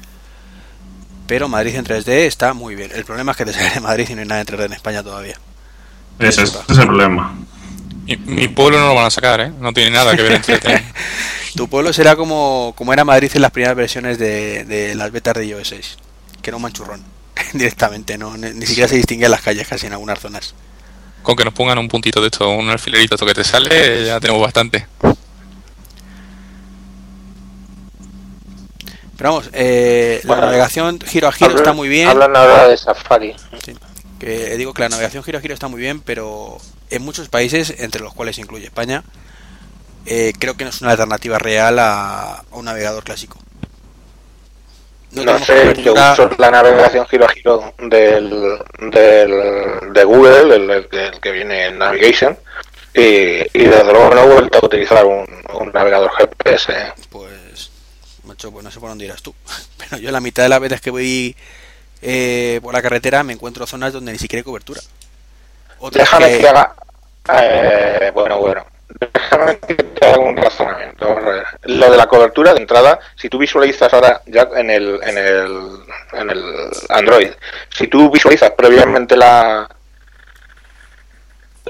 Pero Madrid en 3D está muy bien. El problema es que te sale de Madrid y no hay nada en 3D en España todavía. Ese, es- ese es el problema. Mi, mi pueblo no lo van a sacar, ¿eh? No tiene nada que ver entre este. Tu pueblo será como, como era Madrid en las primeras versiones de, de las betas de iOS 6, que era un manchurrón directamente, no ni, ni siquiera se distinguían las calles casi en algunas zonas. Con que nos pongan un puntito de esto, un alfilerito esto que te sale, ya tenemos bastante. Pero vamos, eh, la navegación giro a giro Hablan- está muy bien. Hablan ahora de Safari. Que digo que la navegación giro a giro está muy bien, pero en muchos países, entre los cuales incluye España, eh, creo que no es una alternativa real a, a un navegador clásico. No, sé, yo uso la navegación giro a giro del, del, de Google, el, el que- el que viene en Navigation, y, y desde luego no he vuelto a utilizar un, un navegador GPS. Pues, macho, pues no sé por dónde irás tú. Pero yo la mitad de las veces que voy eh, por la carretera me encuentro zonas donde ni siquiera hay cobertura. Otras Déjame que- que haga. eh, bueno, bueno. Déjame que te haga un razonamiento. Lo de la cobertura de entrada, si tú visualizas ahora ya en el, en el, en el Android, si tú visualizas previamente la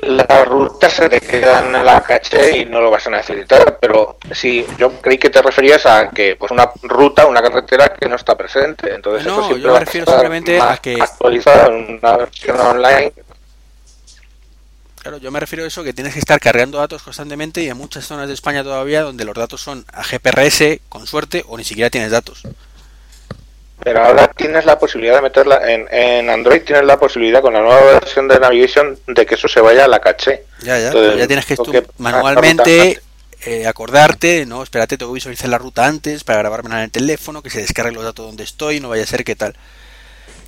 la ruta se te queda en la caché y no lo vas a necesitar, pero si yo creí que te referías a que pues una ruta, una carretera que no está presente, entonces No, eso siempre yo me va a refiero simplemente a que- actualizado en una versión online Claro, yo me refiero a eso que tienes que estar cargando datos constantemente y en muchas zonas de España todavía donde los datos son a GPRS con suerte o ni siquiera tienes datos. Pero ahora tienes la posibilidad de meterla en, en Android, tienes la posibilidad con la nueva versión de Navigation de que eso se vaya a la caché. Ya, ya, Entonces, ya tienes que tú que- manualmente eh, acordarte, no, espérate, tengo que visualizar la ruta antes para grabarme en el teléfono, que se descargue los datos donde estoy, no vaya a ser que tal.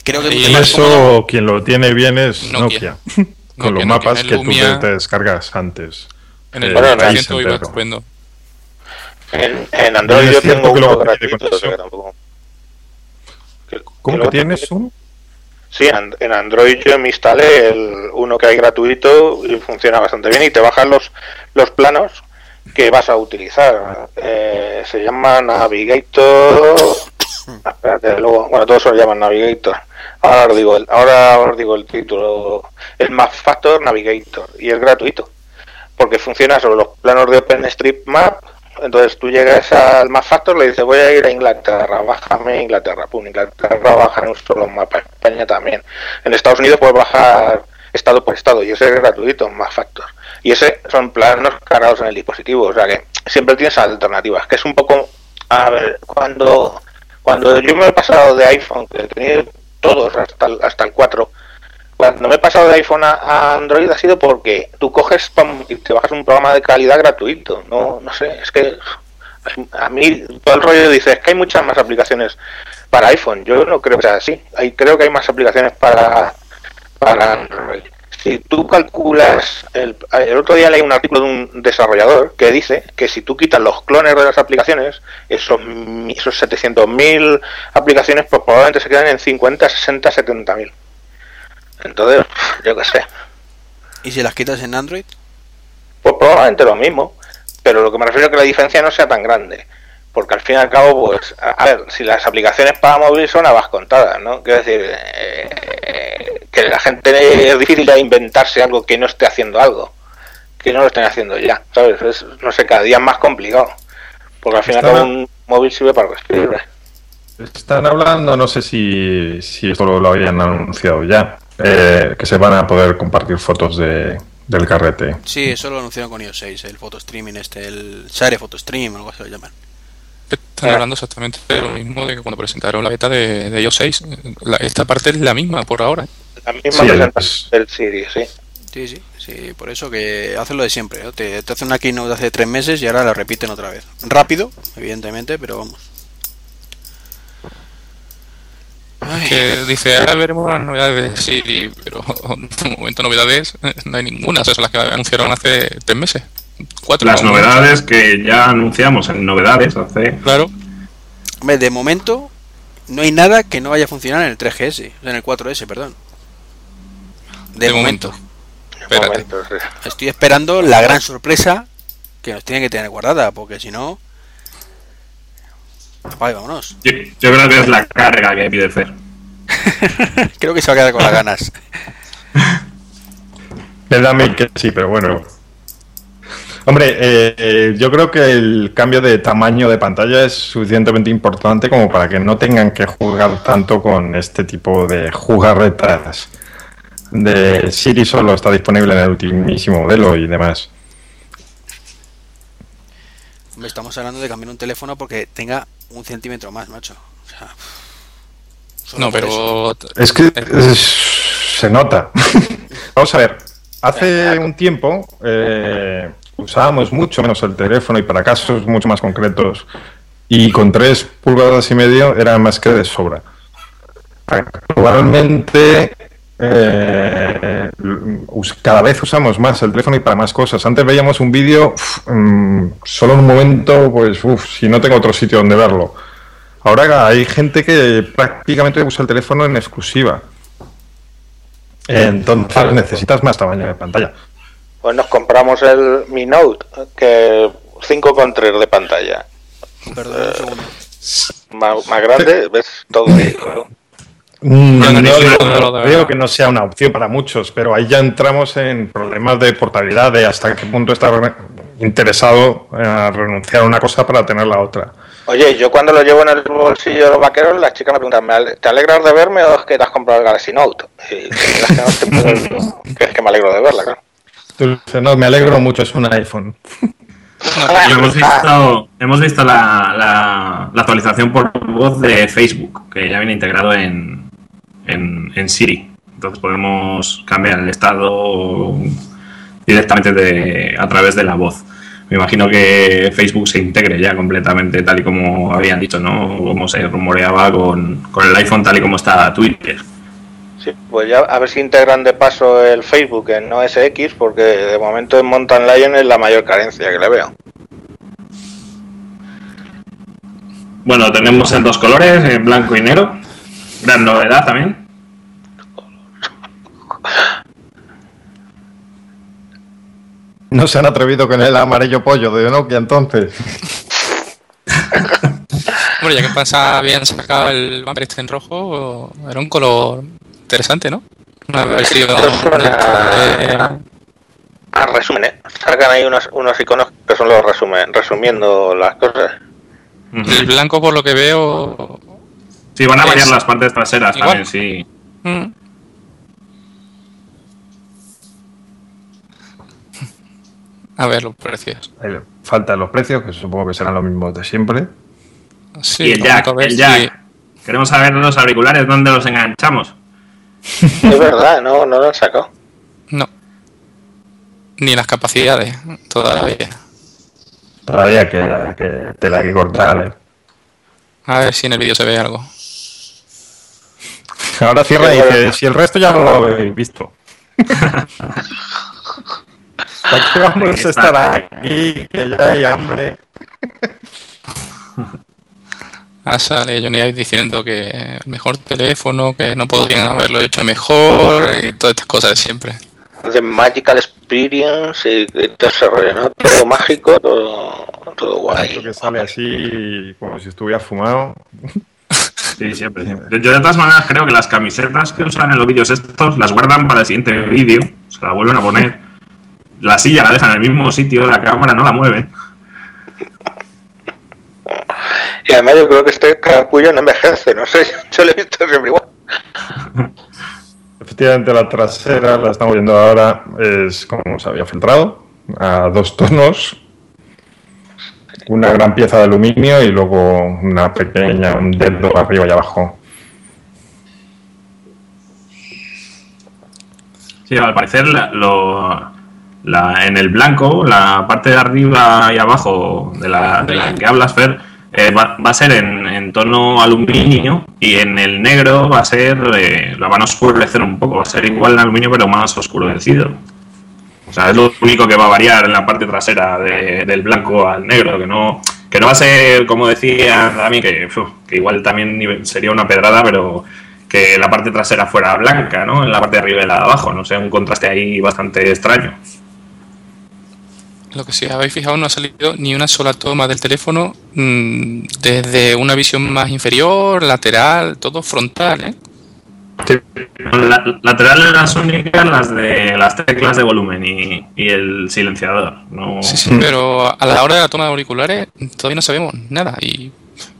Creo que Y En eso quien lo tiene bien es Nokia. Nokia. Con los mapas Nokia. que El tú Lumia- te, descargas antes. En el Eh, Bueno, Lumia ahí 100 se iba enteró. estupendo. En, en Android yo tengo que uno gratuito, que tampoco- que- ¿Cómo que que lo- tienes un? Sí, en en Android yo me instalé el uno que hay gratuito y funciona bastante bien y te bajan los, los planos que vas a utilizar. Eh, se llama Navigator. Espérate, luego, bueno, todos se lo llaman Navigator. Ahora os digo el, ahora os digo el título. El Map Factor Navigator y es gratuito porque funciona sobre los planos de OpenStreetMap. Entonces tú llegas al Map Factor, le dices voy a ir a Inglaterra, bájame Inglaterra, pum, Inglaterra baja en un solo mapa, España también. En Estados Unidos puedes bajar estado por estado y ese es gratuito, Map Factor. Y ese son planos cargados en el dispositivo, o sea que siempre tienes alternativas, que es un poco, a ver, cuando, cuando yo me he pasado de iPhone, que tenido todos hasta el, hasta el 4, cuando me he pasado de iPhone a, Android ha sido porque tú coges y te bajas un programa de calidad gratuito. No, no sé, es que a mí todo el rollo dice que hay muchas más aplicaciones para iPhone. Yo no creo que sea así. Hay, creo que hay más aplicaciones para, para Android. Si tú calculas, el, el otro día leí un artículo de un desarrollador que dice que si tú quitas los clones de las aplicaciones, esos, esos 700.000 aplicaciones, pues probablemente se quedan en 50, 60, 70.000. Entonces, yo qué sé. ¿Y si las quitas en Android? Pues probablemente lo mismo. Pero lo que me refiero es que la diferencia no sea tan grande. Porque al fin y al cabo, pues, a, a ver, si las aplicaciones para móvil son a contadas, ¿no? Quiero decir, eh, que la gente es difícil ya inventarse algo que no esté haciendo algo. Que no lo estén haciendo ya, ¿sabes? Es, no sé, cada día es más complicado. Porque al fin y al cabo un móvil sirve para escribir. Están hablando, no sé si, si esto lo, lo habían anunciado ya, eh, que se van a poder compartir fotos de, del carrete. Sí, eso lo anunciaron con iOS 6, el photo streaming este, el Share Photo Stream, algo así lo llaman. Están Ah. hablando exactamente de lo mismo de que cuando presentaron la beta de, de iOS 6. La- esta parte es la misma por ahora. La misma Sí, del Siri, sí. Sí, sí, sí, por eso que hacen lo de siempre. ¿no? Te, te hacen una keynote de hace tres meses y ahora la repiten otra vez. Rápido, evidentemente, pero vamos. Ay, Que dice, ahora veremos las novedades de Siri, pero de momento novedades eh, no hay ninguna. Esas son las que anunciaron hace tres meses. Cuatro. Las novedades que ya anunciamos en novedades hace. Claro. hombre, de momento no hay nada que no vaya a funcionar en el 3GS, o sea, en el 4S, perdón. De, De momento. momento. Espérate. Estoy esperando la gran sorpresa que nos tienen que tener guardada, porque si no... Vámonos. Yo, yo creo que es la carga que pide Fer. Creo que se va a quedar con las ganas. Le da mil que sí, pero bueno. Hombre, eh, yo creo que el cambio de tamaño de pantalla es suficientemente importante como para que no tengan que jugar tanto con este tipo de jugarretas. De Siri solo está disponible en el ultimísimo modelo y demás. Estamos hablando de cambiar un teléfono porque tenga un centímetro más, macho. O sea, No, eso. pero Es que es- se nota. Vamos a ver. Hace un tiempo, eh, usábamos mucho menos el teléfono y para casos mucho más concretos. Y con tres pulgadas y medio era más que de sobra. Actualmente eh, cada vez usamos más el teléfono y para más cosas. Antes veíamos un vídeo uf, mm, solo en un momento, pues uf, si no tengo otro sitio donde verlo. Ahora hay gente que prácticamente usa el teléfono en exclusiva. Entonces necesitas más tamaño de pantalla. Pues nos compramos el Mi Note, que 5,3 de pantalla. Perdón un segundo. Más, más grande, ves todo ahí, claro. Mm, No, no digo- verdad. que no sea una opción para muchos, pero ahí ya entramos en problemas de portabilidad, de hasta qué punto estás re- interesado a renunciar a una cosa para tener la otra. Oye, yo cuando lo llevo en el bolsillo de los vaqueros, las chicas me preguntan, ¿me ale- ¿te alegras de verme o es que te has comprado el Galaxy Note? Y es que, no te puedo- que es que me alegro de verla, claro. No, me alegro mucho, es un iPhone. Y hemos visto, hemos visto la, la- la actualización por voz de Facebook, que ya viene integrado en, en, en Siri. Entonces podemos cambiar el estado directamente de, a través de la voz. Me imagino que Facebook se integre ya completamente tal y como habían dicho, ¿no? Como se rumoreaba con, con el iPhone tal y como está Twitter. Sí, pues ya a ver si integran de paso el Facebook en OS X, porque de momento en Mountain Lion es la mayor carencia que le veo. Bueno, tenemos en dos colores, en blanco y negro. Gran novedad también. No se han atrevido con el amarillo pollo de Nokia entonces. Hombre, ya que pasa, habían sacado el bumper este en rojo, era un color interesante, ¿no? Una versión Esto suena- eh, Ah, resumen, ¿eh? Sacan ahí unos, unos iconos que son los resumen, resumiendo las cosas. el blanco, por lo que veo. Sí, van a variar las partes traseras Igual. también, sí. mm. A ver los precios. Ahí Faltan los precios, que supongo que serán los mismos de siempre. Sí, y el jack, vamos a ver el si- jack. Queremos saber los auriculares, ¿dónde los enganchamos? Es verdad, no, no lo han sacado. No. Ni las capacidades, todavía. Todavía que, que te la hay que cortar. ¿eh? A ver si en el vídeo se ve algo. Ahora cierra y dice, si el resto ya no lo habéis visto. ¿Para qué vamos a estar aquí? Que ya hay hambre. Ah, sale Johnny Ive diciendo que el mejor teléfono, que no podrían haberlo hecho mejor y todas estas cosas de siempre. The Magical Experience y, todo ese rollo, ¿no? Todo mágico, todo, todo Esto guay. que sale así como si estuviera fumado. Sí, siempre. Yo, yo de todas maneras creo que las camisetas que usan en los vídeos estos las guardan para el siguiente vídeo, se la vuelven a poner. La silla la dejan en el mismo sitio, la cámara no la mueven. Y además yo creo que este capullo no envejece, no sé, yo lo he visto siempre igual. Efectivamente, la trasera, la estamos viendo ahora, es como se había filtrado, a dos tonos. Una gran pieza de aluminio y luego una pequeña, un dedo arriba y abajo. Sí, al parecer la- lo- la- en el blanco, la parte de arriba y abajo de la, de la que hablas, Fer, eh, va, a ser en, en tono aluminio y en el negro va a ser, eh, la van a oscurecer un poco, va a ser igual en aluminio pero más oscurecido. O sea, es lo único que va a variar en la parte trasera de- del blanco al negro, que no, que no va a ser, como decía Dami, que, igual también sería una pedrada, pero que la parte trasera fuera blanca, ¿no? En la parte de arriba y la de abajo, no sé, un contraste ahí bastante extraño. Lo que si habéis fijado, no ha salido ni una sola toma del teléfono mm, desde una visión más inferior, lateral, todo frontal, ¿eh? La, laterales las únicas, las de las teclas de volumen y, y el silenciador. No, Sí, sí, pero a la hora de la toma de auriculares todavía no sabemos nada y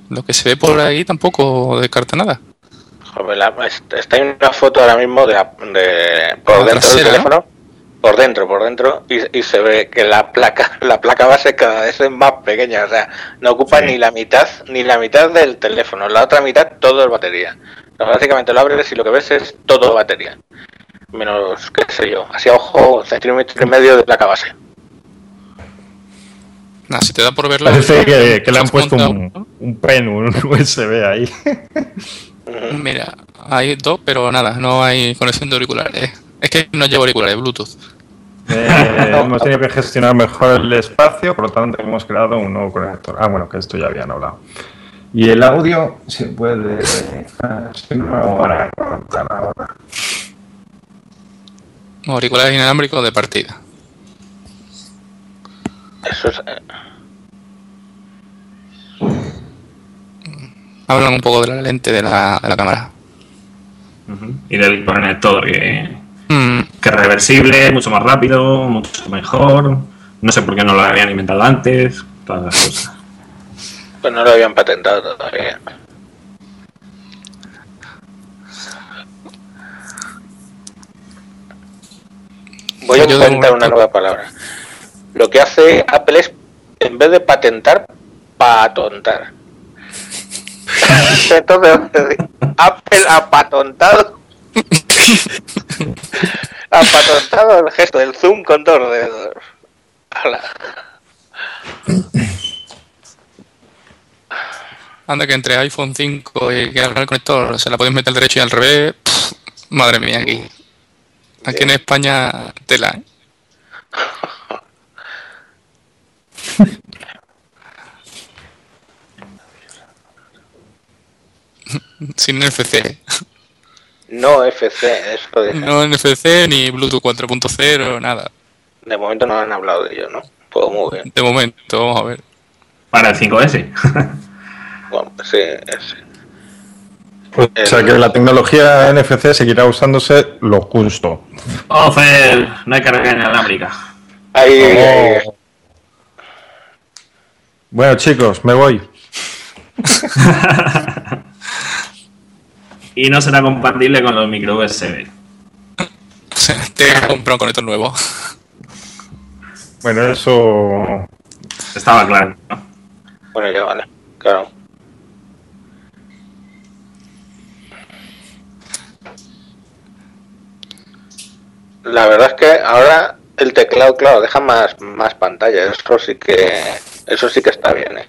lo que se ve por ahí tampoco descarta nada. Joder, la- est- está en una foto ahora mismo de, la- de- por La dentro del teléfono, por dentro, por dentro, y, y se ve que la placa, la placa base cada vez es más pequeña, o sea, no ocupa Sí. ni la mitad, ni la mitad del teléfono, la otra mitad todo es batería. Sea, básicamente lo abres y lo que ves es todo batería. Menos, qué sé yo, así a ojo, centímetro y medio de placa base. Nada, si te da por verlo. Parece que, que le han puesto un pen, un USB ahí. Mira, hay dos, pero nada, no hay conexión de auriculares. Es que no llevo auriculares, Bluetooth. Eh, hemos tenido que gestionar mejor el espacio, por lo tanto hemos creado un nuevo conector. Ah, bueno, que esto ya habían hablado. Y el audio se puede... ah, sí, no, ahora, ahora. Auriculares inalámbricos de partida. Eso es. eh, Hablan un poco de la lente de la, de la cámara. Y del conector, que, Mm, que es reversible, mucho más rápido, mucho mejor. No sé por qué no lo habían inventado antes. Todas las cosas. Pues no lo habían patentado todavía. Voy a inventar una nueva palabra. Lo que hace Apple es, en vez de patentar, patontar. Entonces, Apple ha patontado. ha patontado el gesto del zoom con dos dedos. Ala. anda que entre iPhone 5 y que el conector se la podéis meter al derecho y al revés. pff, madre mía, aquí. Aquí en España, tela. ¿eh? Sin NFC. No FC, eso de, No NFC ni Bluetooth 4.0, nada. de momento no han hablado de ello, ¿no? Pues muy bien. De momento, vamos a ver. Para el 5S. Bueno, pues. O sea que la tecnología NFC seguirá usándose lo justo. Offer, no hay carga inalámbrica. Ahí, ahí- Oh. Bueno chicos, me voy. Y no será compatible con los micro USB. Te he comprado un conector nuevo. Bueno, eso... Estaba claro. ¿no? Bueno, ya vale, claro. La verdad es que ahora el teclado, claro, deja más, más pantalla. Eso sí que eso sí que está bien, ¿eh?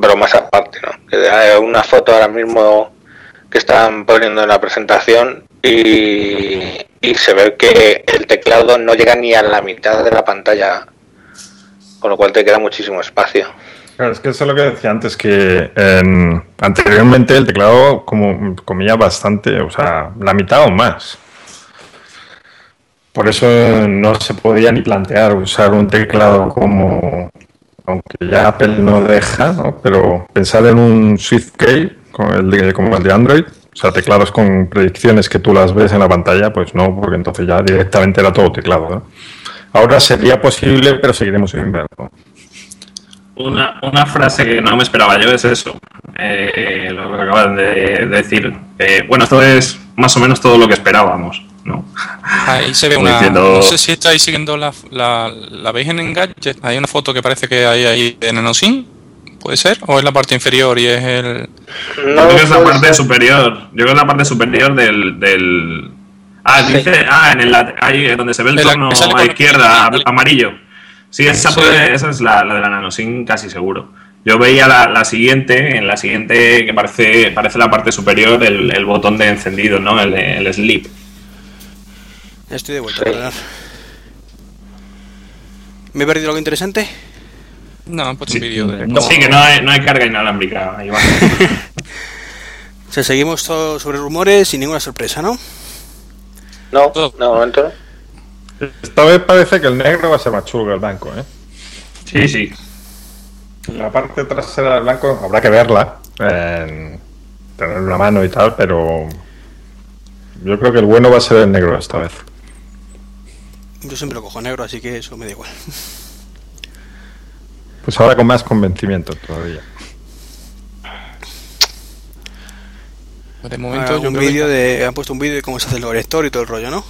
Pero más aparte, ¿no? Hay una foto ahora mismo que están poniendo en la presentación y, y se ve que el teclado no llega ni a la mitad de la pantalla, con lo cual te queda muchísimo espacio. Claro, es que eso es lo que decía antes, que en- anteriormente el teclado como, comía bastante, o sea, la mitad o más. Por eso no se podía ni plantear usar un teclado como, aunque ya Apple no deja, ¿no? pero pensar en un SwiftKey como el de, como el de Android, o sea, teclados con predicciones que tú las ves en la pantalla, pues no, porque entonces ya directamente era todo teclado. ¿no? Ahora sería posible, pero seguiremos sin verlo. Una, una frase que no me esperaba yo es eso. eh, lo que acaban de decir. Eh, bueno, esto es más o menos todo lo que esperábamos. ¿No? Ahí se ve Como una. diciendo- No sé si estáis siguiendo la, la, la veis en Engadget. Hay una foto que parece que hay ahí de NanoSync. ¿Puede ser? ¿O es la parte inferior y es el. Yo creo que es la parte ser. superior. Yo creo que es la parte superior del. del... Ah, Sí. dice. Ah, en el ahí donde se ve el En sale a izquierda, am- amarillo. Sí, esa, Sí. puede- esa es la, la de la NanoSync, casi seguro. Yo veía la, la siguiente, en la siguiente que parece, parece la parte superior, el, el botón de encendido, ¿no? El, el sleep. Estoy de vuelta, Sí. perdonad. ¿Me he perdido algo interesante? No, han puesto Sí, un vídeo de. no, sí, que no hay, no hay carga inalámbrica. O sea, seguimos todo sobre rumores sin ninguna sorpresa, ¿no? No, de momento no. Esta vez parece que el negro va a ser más chulo que el blanco, ¿eh? Sí, sí. La parte trasera del blanco habrá que verla, en tener una mano y tal, pero yo creo que el bueno va a ser el negro esta vez. Yo siempre lo cojo negro, así que eso me da igual. Pues ahora con más convencimiento todavía. De momento, Ah, yo un que- vídeo de, han puesto un vídeo de cómo se hace el lector y todo el rollo, ¿no?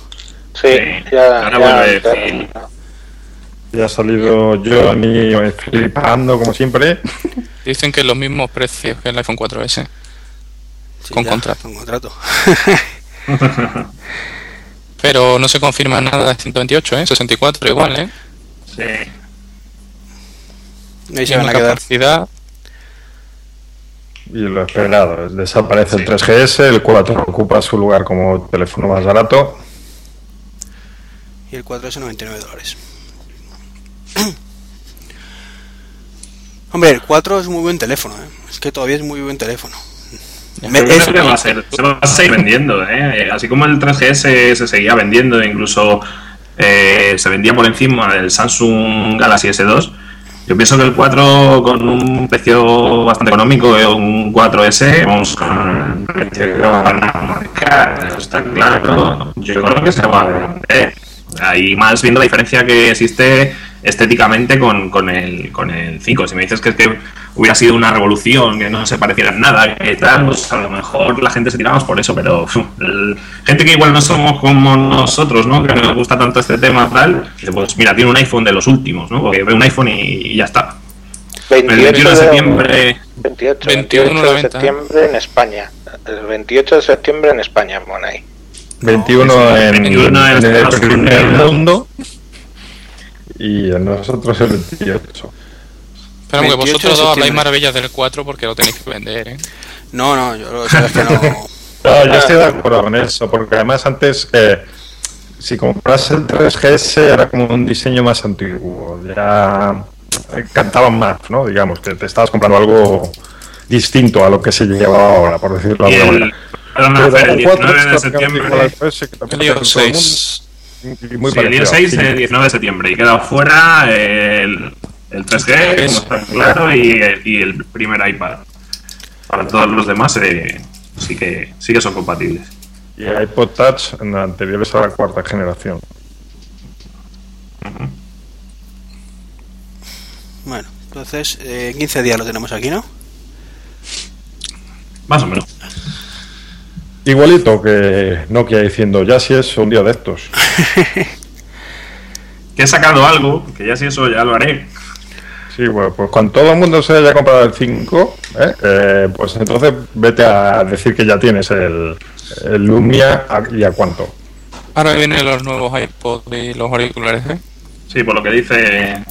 Sí, Sí. ya, Ahora ya- vuelve ya- ha salido Johnny flipando como siempre. Dicen que los mismos precios que el iPhone 4S. Sí, Con ya, contrato. Con contrato. Pero no se confirma nada de 128, ¿eh? 64 igual, ¿eh? Sí. Ahí se van a quedar. capacidad. Y lo esperado, desaparece el 3GS, el 4 ocupa su lugar como teléfono más barato. Y el 4 es 99 dólares. Hombre, el 4 es muy buen teléfono, ¿eh? Es que todavía es muy buen teléfono. Me- es- que va a ser- se va a seguir vendiendo, ¿eh? Así como el 3GS se seguía vendiendo, incluso eh, se vendía por encima del Samsung Galaxy S2. Yo pienso que el 4 con un precio bastante económico, eh, un 4S, vamos con un precio que va a marcar, está claro. Yo creo que se va a vender. Ahí más viendo la diferencia que existe estéticamente con, con, el, con el 5. Si me dices que, es que hubiera sido una revolución, que no se pareciera en nada, que tal, pues a lo mejor la gente se tiraba más por eso, pero el- gente que igual no somos como nosotros, ¿no? Que nos gusta tanto este tema, tal, dice, pues mira, tiene un iPhone de los últimos, ¿no? Porque ve un iPhone y, y ya está. El 21 de septiembre, 28, 21 28 la de septiembre en España. El 28 de septiembre en España, ahí. 21 sí, en, 21 en en el primer mundo y en nosotros el 28. Pero que 28 de vosotros dos habláis maravillas del 4 porque lo tenéis que vender, ¿eh? No, no, yo lo sabes que no. No, yo estoy de acuerdo con eso, porque además antes, eh, si compras el 3GS era como un diseño más antiguo, ya eh, cantaban más, ¿no? Digamos, que te estabas comprando algo distinto a lo que se lleva ahora, por decirlo de alguna manera. Fer, el el 4 19 de septiembre. 3, que también El iOS hace todo el mundo, 6. y muy Sí, el día parecido, 6 sí. el 19 de septiembre y queda fuera el, el 3G, como está claro, y, el- y el primer iPad. Para todos los demás eh, sí, que, sí que son compatibles. Y iPod Touch en anteriores a la cuarta generación. Bueno, entonces, eh, 15 días lo tenemos aquí, ¿no? Más o menos. Igualito que Nokia diciendo, ya si es un día de estos. Que he sacado algo, que ya si eso ya lo haré. Sí, bueno, pues cuando todo el mundo se haya comprado el 5, ¿eh? Eh, pues entonces vete a decir que ya tienes el, el Lumia a- y a cuánto. Ahora vienen los nuevos iPods y los auriculares, ¿eh? Sí, por lo que dice.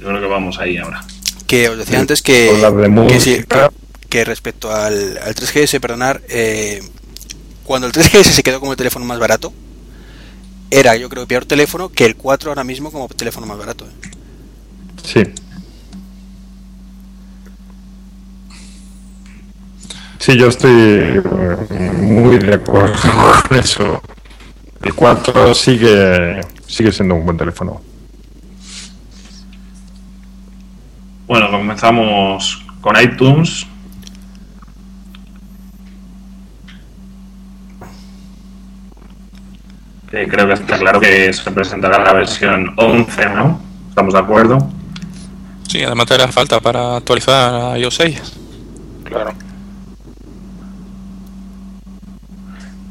Yo creo que vamos ahí ahora. Que os decía antes que, que, música. Que respecto al, al 3GS, perdonar, eh, cuando el 3GS se quedó como el teléfono más barato, era yo creo peor teléfono que el 4 ahora mismo como teléfono más barato. ¿eh? Sí. Sí, yo estoy eh, muy de acuerdo con eso. El 4 sigue, sigue siendo un buen teléfono. Bueno, comenzamos con iTunes. Creo que está claro que se presentará la versión 11, ¿no? ¿Estamos de acuerdo? Sí, además te hará falta para actualizar a iOS 6. Claro.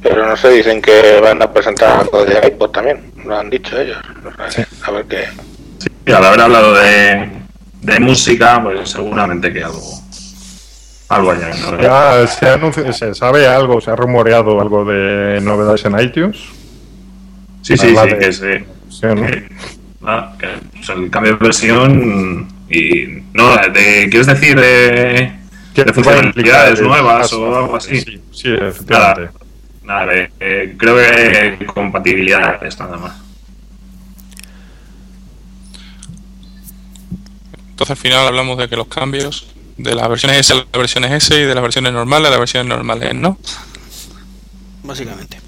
Pero no se dicen que van a presentar algo de iPod también. Lo han dicho ellos. A ver qué. Sí, al haber hablado de, de música, pues seguramente que algo, algo haya. ¿no? Ya se, anuncia- se sabe algo, se ha rumoreado algo de novedades en iTunes. Sí, sí, sí, que Sí, ¿no? que- ah, que, o sea, el cambio de versión y no, de, ¿quieres decir de, Que de funcionalidades nuevas o algo así? Sí, sí, efectivamente. Nada, de- eh, creo que compatibilidades nada más. Entonces al final hablamos de que los cambios de las versiones S a las versiones S y de las versiones normales a las versiones normales, ¿no? Básicamente.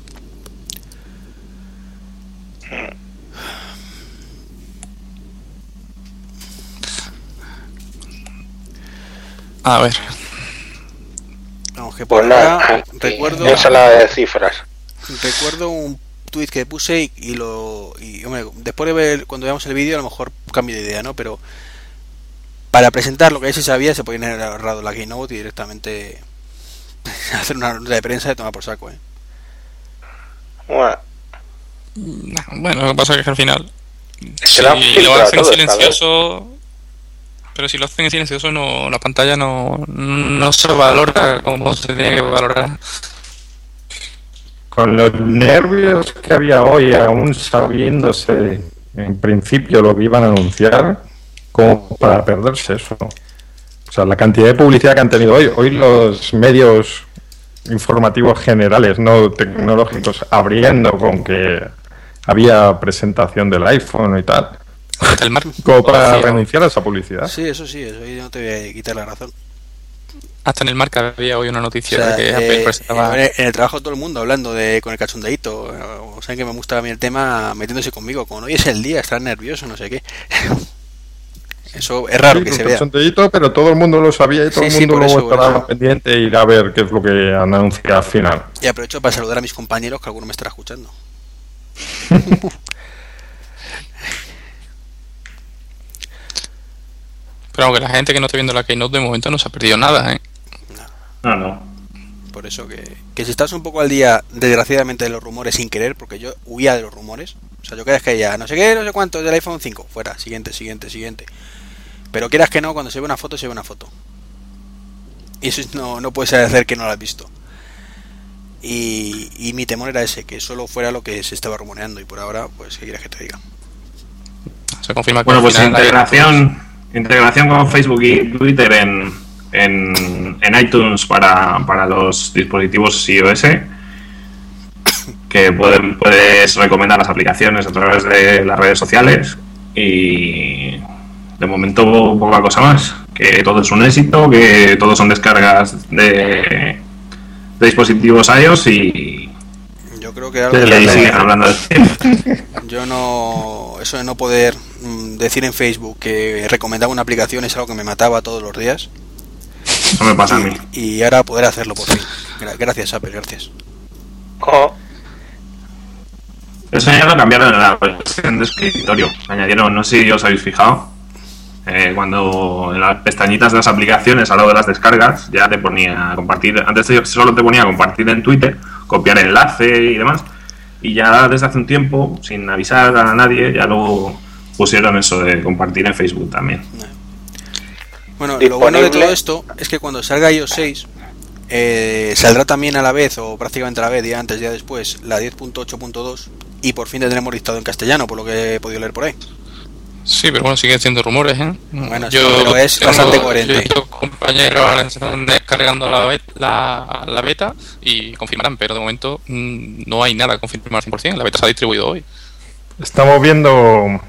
A ver, Vamos, que por Pues nada, ahora recuerdo, ensalada de cifras. recuerdo un tweet que puse y, y lo y hombre, después de ver cuando veamos el vídeo a lo mejor cambio de idea, ¿no? Pero para presentar lo que ya se sabía se podían haber ahorrado la keynote y directamente hacer una nota de prensa y tomar por saco, ¿eh? Bueno, bueno, lo que pasa es que al final, si que lo hacen silencioso, pero si lo hacen en silencioso, no, la pantalla no, no se valora como se tiene que valorar. Con los nervios que había hoy, aún sabiéndose en principio lo que iban a anunciar, como para perderse eso. O sea, la cantidad de publicidad que han tenido hoy. Hoy los medios informativos generales, no tecnológicos, abriendo con que había presentación del iPhone y tal. El mar- Como para Sí, renunciar a esa publicidad. Sí, eso sí, eso ahí no te voy a quitar la razón. Hasta en el marca había hoy una O noticia sea, de que eh, Apple presentaba. en en el trabajo todo el mundo hablando de con el cachondeíto. O sea, que me gusta a mí el tema metiéndose conmigo. Como hoy es el día, estar nervioso, no sé qué. Eso es raro Sí, que con se vea. pero todo el mundo lo sabía y todo Sí, el sí, mundo por luego estará pendiente e ir a ver qué es lo que anuncia al final. Y aprovecho para saludar a mis compañeros, que alguno me estará escuchando. Pero aunque la gente que no esté viendo la Keynote de momento no se ha perdido nada, ¿eh? No, no. Por eso que, que si estás un poco al día, desgraciadamente, de los rumores sin querer, porque yo huía de los rumores. O sea, yo creas que ya no sé qué, no sé cuánto, del iPhone 5, fuera, siguiente, siguiente, siguiente. Pero quieras que no, cuando se ve una foto, se ve una foto. Y eso no, no puedes hacer que no lo has visto. Y, y mi temor era ese, que solo fuera lo que se estaba rumoreando. Y por ahora, pues, ¿qué quieres que te diga? Se confirma que Bueno, pues integración, integración con Facebook y Twitter en, en, en iTunes para, para los dispositivos iOS. Que pueden, puedes recomendar las aplicaciones a través de las redes sociales. Y de momento poca cosa más. Que todo es un éxito, que todo son descargas de, de dispositivos iOS y, Yo creo que algo hablando de Yo no. Eso de no poder mm, decir en Facebook que recomendaba una aplicación es algo que me mataba todos los días. Eso me pasa a mí. Y ahora poder hacerlo por fin. Gra- Gracias, Apple, gracias. Oh, Eso ya lo cambiaron en la versión de escritorio. Añadieron, no sé si os habéis fijado, eh, cuando en las pestañitas de las aplicaciones, a lo de las descargas, ya te ponía compartir. Antes te- solo te ponía compartir en Twitter, copiar enlace y demás. Y ya desde hace un tiempo, sin avisar a nadie, ya luego pusieron eso de compartir en Facebook también. Bueno, lo bueno de todo esto es que cuando salga iOS 6, eh, saldrá también a la vez, o prácticamente a la vez, día antes, día después, la 10.8.2. Y por fin tendremos listado en castellano, por lo que he podido leer por ahí. Sí, pero bueno, siguen siendo rumores, ¿eh? Bueno, sí, pero es bastante coherente. Yo compañeros ahora están descargando la, bet- la, la beta y confirmarán, pero de momento mm, no hay nada confirmado al 100%. La beta se ha distribuido hoy. Estamos viendo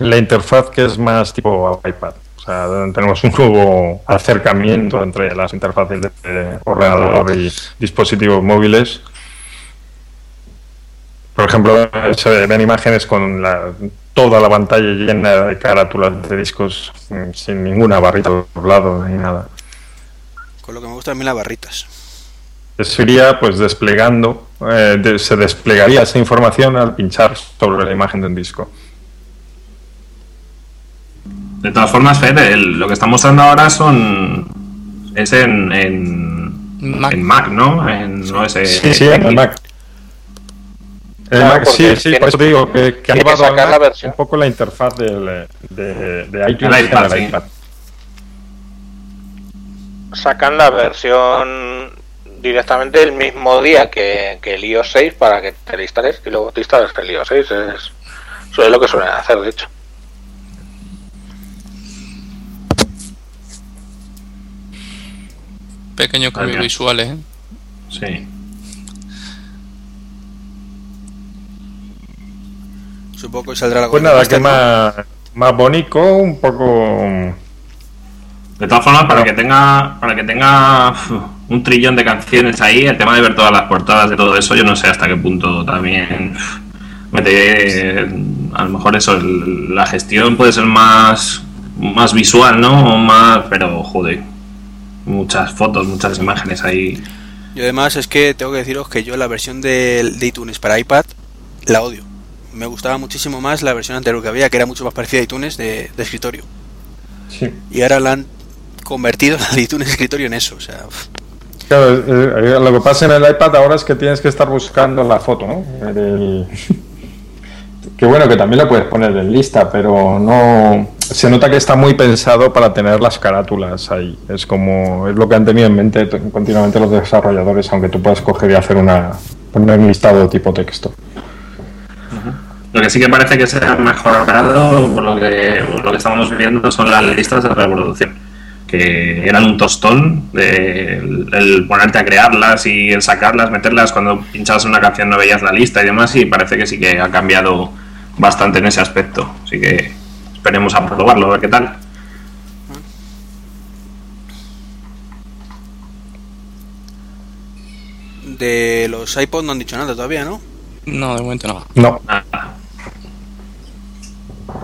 la interfaz que es más tipo iPad. O sea, tenemos un nuevo acercamiento entre las interfaces de ordenador y dispositivos móviles. Por ejemplo, se ven imágenes con la- toda la pantalla llena de carátulas de discos mm, sin ninguna barrita a los lados ni nada. Con lo que me gustan a mí las barritas. Eso iría pues desplegando, eh, de- se desplegaría esa información al pinchar sobre la imagen de un disco. De todas formas, Fer, el- lo que está mostrando ahora son. es en. en Mac. en Mac, ¿no? En OS. Sí, sí, en el Mac. El Claro, Mac, porque sí, sí, por eso te digo que, que ha tiene que llevado al sacar la Mac versión. un poco la interfaz del, de, de iTunes El iPad, en el sí. iPad. sacan la versión directamente el mismo día que, que el iOS 6 para que te la instales y luego te instalas el iOS 6. Es, eso es lo que suelen hacer, de hecho. Pequeños cambios mira. visuales, ¿eh? Sí. Supongo que saldrá la Pues nada, que más, más bonito, un poco... De todas formas, para que tenga, para que tenga un trillón de canciones ahí, el tema de ver todas las portadas de todo eso, yo no sé hasta qué punto también a lo mejor eso, el- la gestión puede ser más, más visual, ¿no? O más, pero joder, muchas fotos, muchas imágenes ahí. Y además es que tengo que deciros que yo la versión de, de iTunes para iPad la odio. Me gustaba muchísimo más la versión anterior que había, que era mucho más parecida a iTunes de, de escritorio. Sí. Y ahora la han convertido la de iTunes de escritorio en eso. O sea. Claro, eh, eh, lo que pasa en el iPad ahora es que tienes que estar buscando la foto, ¿no? Del- Que bueno, que también la puedes poner en lista, pero no... Se nota que está muy pensado para tener las carátulas ahí. Es como... Es lo que han tenido en mente continuamente los desarrolladores, aunque tú puedas coger y hacer una... Poner un listado tipo texto. Lo que sí que parece que se ha mejorado, por lo que, por lo que estamos viendo, son las listas de reproducción. Que eran un tostón de el, el ponerte a crearlas y el sacarlas, meterlas. Cuando pinchabas una canción no veías la lista y demás, y parece que sí que ha cambiado bastante en ese aspecto. Así que esperemos a probarlo, a ver qué tal. De los iPod no han dicho nada todavía, ¿no? No, de momento no. No, Nada.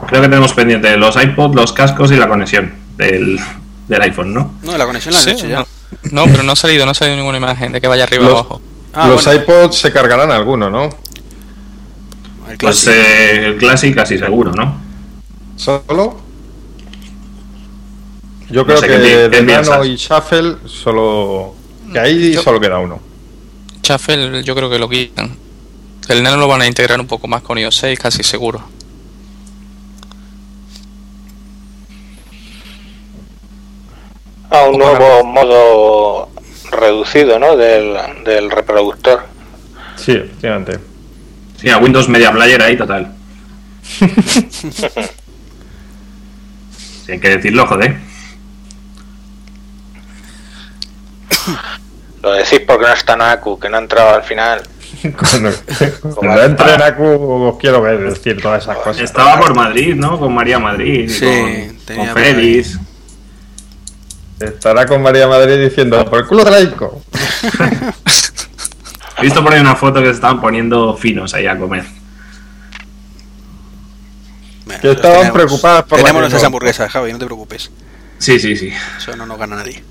Creo que tenemos pendiente los iPods, los cascos y la conexión del, del iPhone, ¿no? No, la conexión la han Sí, hecho ya. no, no, pero no ha salido, no ha salido ninguna imagen de que vaya arriba o abajo. Ah, los bueno, iPods se cargarán alguno, ¿no? el Pues eh, el Classic casi seguro, ¿no? ¿Solo? Yo No creo sé, que ¿qué pi- qué de Nano y Shuffle solo... Que ahí Yo- solo queda uno. Shuffle yo creo que lo quitan. El Nano lo van a integrar un poco más con iOS 6, casi seguro. A un nuevo modo reducido, ¿no? Del, del reproductor. Sí, efectivamente. Sí, a Windows Media Player ahí total. Sí, hay que decirlo, joder. Lo decís porque no está Naku, que no ha entrado al final. Cuando, cuando entre en Aku os quiero ver decir todas esas cosas. Estaba por Madrid, ¿no? Con María Madrid, Sí, con, Félix. Estará con María Madrid diciendo, por el culo de la Ico. He visto por ahí una foto que se estaban poniendo finos ahí a comer. Bueno, que estaban tenemos. preocupadas por Tenemos nuestras hamburguesas, Javi, no te preocupes. Sí, sí, sí. Eso no nos gana nadie.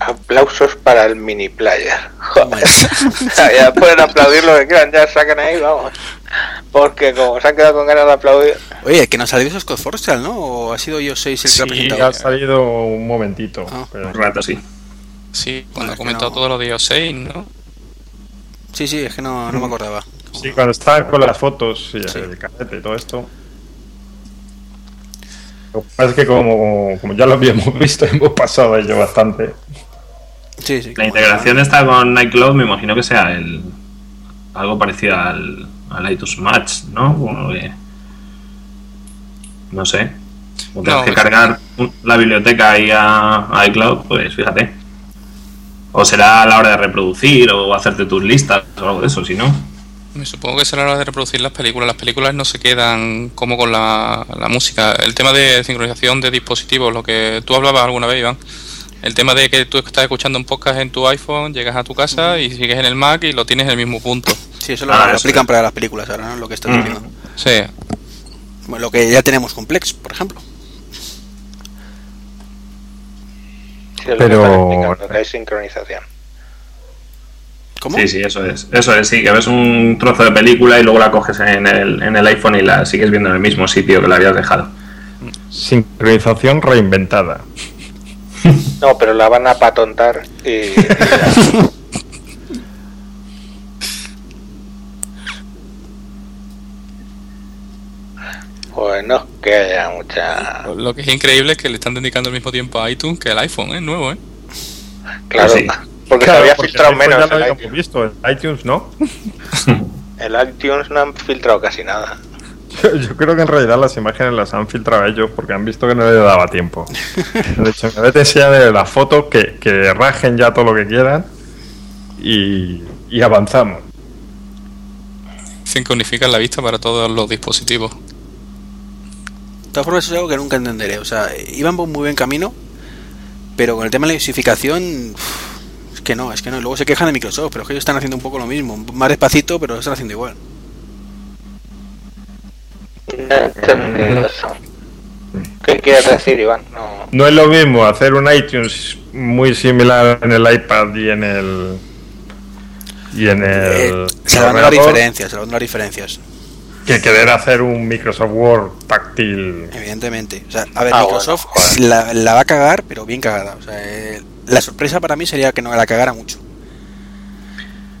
Aplausos para el mini player. Joder. Ya, pueden aplaudir lo que quieran, ya sacan ahí, vamos. Porque como se han quedado con ganas de aplaudir. Oye, que no ha salido Scott Forstall, ¿no? ¿O ha sido iOS 6 el que lo ha Sí, presentado? ha salido un momentito. Ah. pero- Un rato, sí. Sí, cuando ha que comentado no- todo lo de 6, ¿no? Sí, sí, es que no, no me acordaba. Sí, cuando estaban con las fotos y Sí. el carrete y todo esto. Lo que pasa es que como, como ya lo habíamos visto, hemos pasado ello bastante. Sí, sí. La integración está con iCloud, me imagino que sea el algo parecido al, al iTunes Match, ¿no? Como que- no sé. Como tienes No, que cargar la biblioteca ahí a, a iCloud, pues fíjate. O será a la hora de reproducir o hacerte tus listas o algo de eso, si no. Me supongo que será la hora de reproducir las películas. Las películas no se quedan como con la, la música. El tema de sincronización de dispositivos, lo que tú hablabas alguna vez, Iván. El tema de que tú estás escuchando un podcast en tu iPhone, llegas a tu casa y sigues en el Mac y lo tienes en el mismo punto. Sí, eso lo, Ah, lo eso aplican es. para las películas ahora, ¿no? Lo que estás Mm. diciendo. Sí, Bueno, lo que ya tenemos con Plex, por ejemplo. Sí, es que Pero- explicando, que hay sincronización. ¿Cómo? Sí, sí, eso es. Eso es, sí, que ves un trozo de película y luego la coges en el, en el iPhone y la sigues viendo en el mismo sitio que la habías dejado. Sincronización reinventada. No, pero la van a patontar ya. bueno, que haya mucha. lo que es increíble es que le están dedicando el mismo tiempo a iTunes que al iPhone, ¿es nuevo, ¿eh? Claro, Sí. porque Claro, se había porque filtrado menos ya lo el iTunes. visto en iTunes, ¿no? El iTunes no han filtrado casi nada. Yo, yo creo que en realidad las imágenes las han filtrado ellos porque han visto que no les daba tiempo. De hecho, en vez de enseñar las fotos, que, que rajen ya todo lo que quieran y, y avanzamos. Sincronifican la vista para todos los dispositivos. De todas formas, eso es algo que nunca entenderé. O sea, iban por muy buen camino, pero con el tema de la dosificación, uf, es que no, es que no. Luego se quejan de Microsoft, pero es que ellos están haciendo un poco lo mismo. Más despacito, pero lo están haciendo igual. No he entendido eso. ¿Qué quieres decir, Iván? No. No es lo mismo hacer un iTunes muy similar en el iPad y en el. Y en el. Eh, salvando las diferencias, salvando las diferencias, Que querer hacer un Microsoft Word táctil. evidentemente. O sea, a ver, Ah, Microsoft bueno, joder. la, la va a cagar, pero bien cagada. O sea, eh, la sorpresa para mí sería que no la cagara mucho.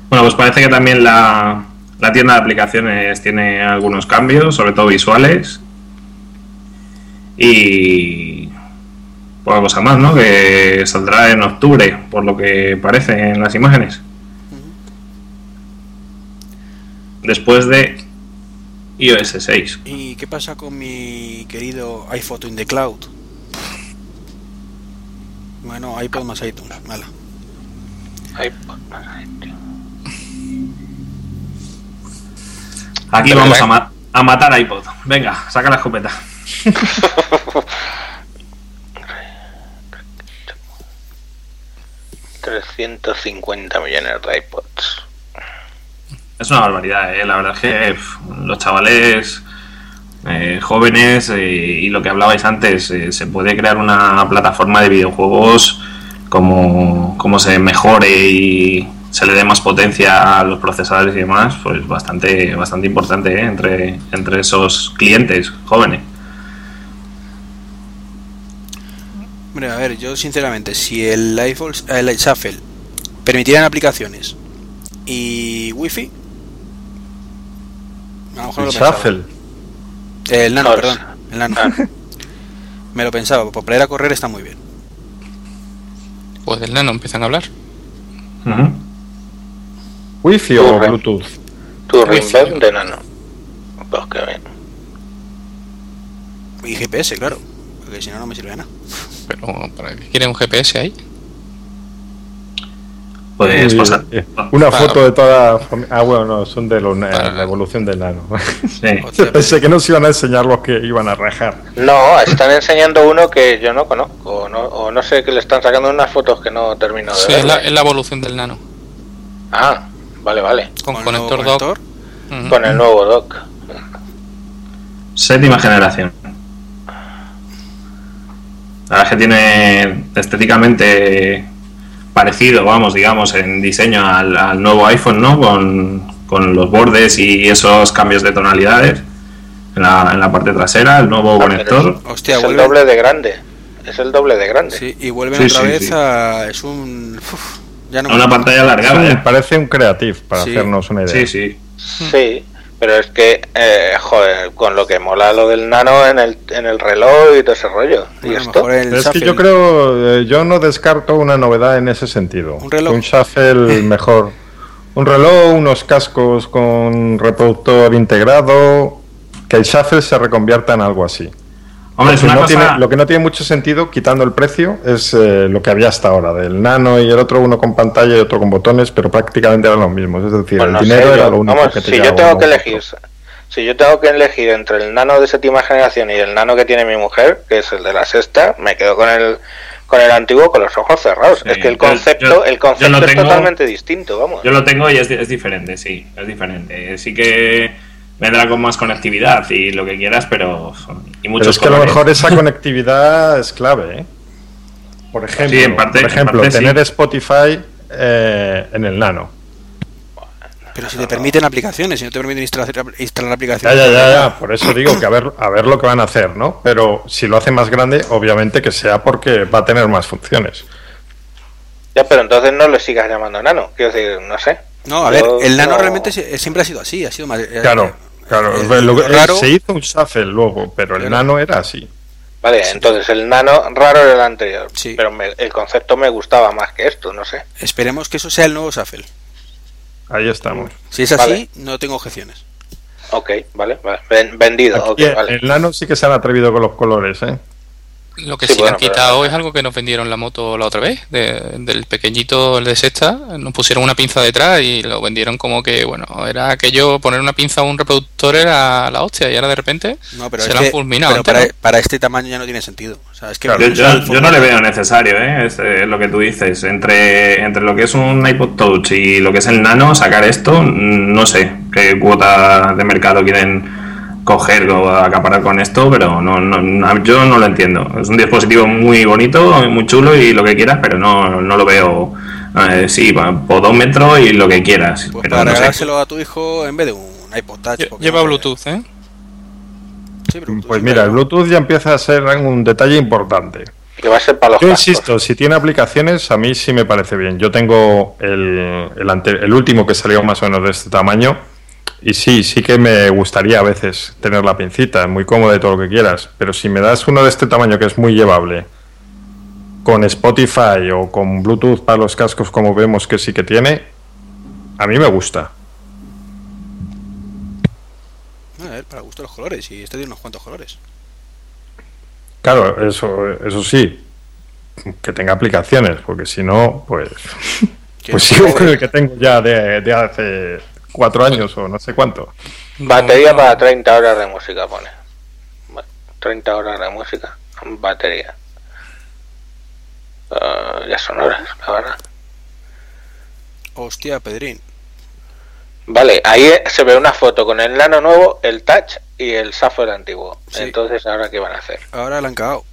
Bueno, pues parece que también la, la tienda de aplicaciones tiene algunos cambios, sobre todo visuales. Y poca cosa más, ¿no? Que saldrá en octubre, por lo que parece en las imágenes. Después de iOS 6. ¿Y qué pasa con mi querido iPhoto in the Cloud? Bueno, iPod más iTunes, mala. iPod más iTunes. Aquí Pero vamos a, ma- a matar a iPod. Venga, saca la escopeta. $350 millones de iPods. Es una barbaridad, ¿eh? la verdad es que los chavales eh, jóvenes eh, y lo que hablabais antes, eh, se puede crear una plataforma de videojuegos como, como se mejore y se le dé más potencia a los procesadores y demás, pues bastante, bastante importante ¿eh? entre, entre esos clientes jóvenes. Hombre, a ver, yo sinceramente, si el iPhone, el Shuffle permitieran aplicaciones y Wi-Fi, a lo mejor El lo. Shuffle. El nano, perdón, el nano. Ah. Me lo pensaba, por para ir a correr está muy bien. Pues del nano empiezan a hablar. Ujú. ¿Wi-Fi o. Bluetooth? Tu Wi-Fi. Rimbaud de nano. Pues que bien. Y GPS, claro, porque si no, no me sirve de nada. Pero ¿para qué quiere un GPS ahí? Pues Uy, pasa- eh, Una Para- foto de toda Ah, bueno, no, son de los, eh, Para- la evolución del nano. sí. Pensé que nos iban a enseñar los que iban a rajar. No, están enseñando uno que yo no conozco. O no, o no sé que le están sacando unas fotos que no termino de Sí, ver. es la, es la evolución del nano. Ah, vale, vale. Con Con el nuevo conector dock. conector. Con el nuevo dock. Séptima generación. La verdad es que tiene estéticamente parecido, vamos, digamos, en diseño al, al nuevo iPhone, ¿no? Con, con los bordes y esos cambios de tonalidades en la, en la parte trasera, el nuevo Ah, conector. Hostia, es el doble de grande. Es el doble de grande. Sí, y vuelven Sí, otra sí, vez sí. a. Es un. uf, ya no me- Una pantalla Es alargada, un- ¿eh? parece un creative, para Sí. hacernos una idea. Sí, sí. Sí, pero es que, eh, joder, con lo que mola lo del nano en el, en el reloj y todo ese rollo. ¿Y Bueno, a lo esto? Es que Shuffle- yo creo, eh, yo no descarto una novedad en ese sentido. Un reloj. Un shuffle mejor. Un reloj, unos cascos con reproductor integrado. Que el shuffle se reconvierta en algo así. Hombre, es Porque una no cosa... tiene- lo que no tiene mucho sentido, quitando el precio, es eh, lo que había hasta ahora, del nano y el otro uno con pantalla y otro con botones, pero prácticamente eran los mismos. Es decir, Pues el no sé, dinero era yo- lo único vamos, que si tenía yo tengo que elegir, otro. si yo tengo que elegir entre el nano de séptima generación y el nano que tiene mi mujer, que es el de la sexta, me quedo con el con el antiguo con los ojos cerrados. Sí, es que el concepto, yo- el yo concepto lo es tengo- totalmente distinto, vamos. Yo lo tengo y es, di- es diferente, sí, es diferente. Sí que vendrá con más conectividad y lo que quieras, pero... Y Pero muchos es que a lo mejor esa conectividad es clave, ¿eh? Por ejemplo, Sí, en parte- por en ejemplo sí. tener Spotify eh, en el nano. Pero si te permiten aplicaciones, si no te permiten instalar, instalar Ya, aplicaciones. ya, ya, ya. Por eso digo que a ver, a ver lo que van a hacer, ¿no? Pero si lo hace más grande, obviamente que sea porque va a tener más funciones. Ya, pero entonces no le sigas llamando nano. Quiero decir, no sé. No, a ver, el nano no- realmente siempre ha sido así, ha sido más. eh, Claro, claro. el- lo- lo raro- se hizo un shuffle luego, pero el nano era así. Vale, entonces el nano raro era el anterior. Sí. Pero me- el concepto me gustaba más que esto, no sé. Esperemos que eso sea el nuevo Shuffle. Ahí estamos. Si es así, Vale. no tengo objeciones. Ok, vale, vale. Ven- vendido, Aquí ok, vale. El nano sí que se han atrevido con los colores, ¿eh? Lo que Sí, sí, le bueno, han pero- quitado es algo que nos vendieron la moto la otra vez, de- del pequeñito, el de sexta, nos pusieron una pinza detrás y lo vendieron como que, bueno, era aquello, poner una pinza a un reproductor era la hostia y ahora de repente No, pero se es lo han que- fulminado. pero para, para este tamaño ya no tiene sentido. O sea, es que Claro, Yo, no le veo necesario, ¿eh? Es, eh, lo que tú dices. Entre, entre lo que es un iPod Touch y lo que es el Nano, sacar esto, mm, no sé qué cuota de mercado quieren coger o acaparar con esto, pero no, no, no- yo no lo entiendo. Es un dispositivo muy bonito, muy chulo y lo que quieras, pero no, no lo veo. eh, sí, podómetro y lo que quieras. Pues pero para no sé. regalárselo a tu hijo en vez de un iPod Touch. Lleva no- Bluetooth, ¿eh? Sí, pero Bluetooth Pues sí, mira, el Bluetooth ya empieza a ser un detalle importante. Que va a ser para los Yo insisto, si tiene aplicaciones, a mí sí me parece bien. Yo tengo el, el, ante- el último que salió más o menos de este tamaño. Y sí, sí que me gustaría a veces tener la pincita, muy cómoda y todo lo que quieras. Pero si me das uno de este tamaño que es muy llevable, con Spotify o con Bluetooth para los cascos, como vemos que sí que tiene, a mí me gusta. A ver, para gusto los colores. Y este tiene unos cuantos colores. Claro, eso, eso sí, que tenga aplicaciones, porque si no, pues, pues sigo con el que tengo ya de, de hace cuatro años o no sé cuánto. Batería para 30 horas de música, pone. Va- 30 horas de música. Batería. Ah, ya son horas, la verdad. Hostia, Pedrín. Vale, ahí eh, se ve una foto con el nano nuevo, el touch y el Shuffle antiguo. Sí. Entonces, ¿ahora qué van a hacer? Ahora la han cagado.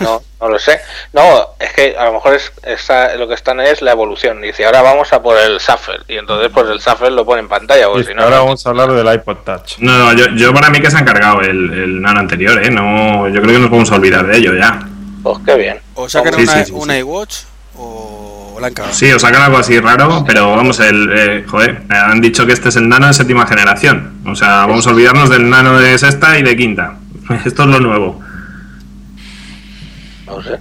No, no lo sé. No, es que a lo mejor es, esa- lo que están es la evolución. Dice, ahora vamos a por el Shuffle. Y entonces, pues el Shuffle lo pone en pantalla. Y si no, ahora no. vamos a hablar del iPod Touch. No, no, yo, yo para mí que se ha encargado el, el nano anterior, ¿eh? No, yo creo que nos podemos olvidar de ello ya. Pues qué bien. O sacan Sí, una, sí, sí, una sí. iWatch o la han cagado. Sí, o sacan algo así raro, pero vamos, el, eh, joder, han dicho que este es el nano de séptima generación. O sea, vamos a olvidarnos del nano de sexta y de quinta. Esto es lo nuevo. No sé.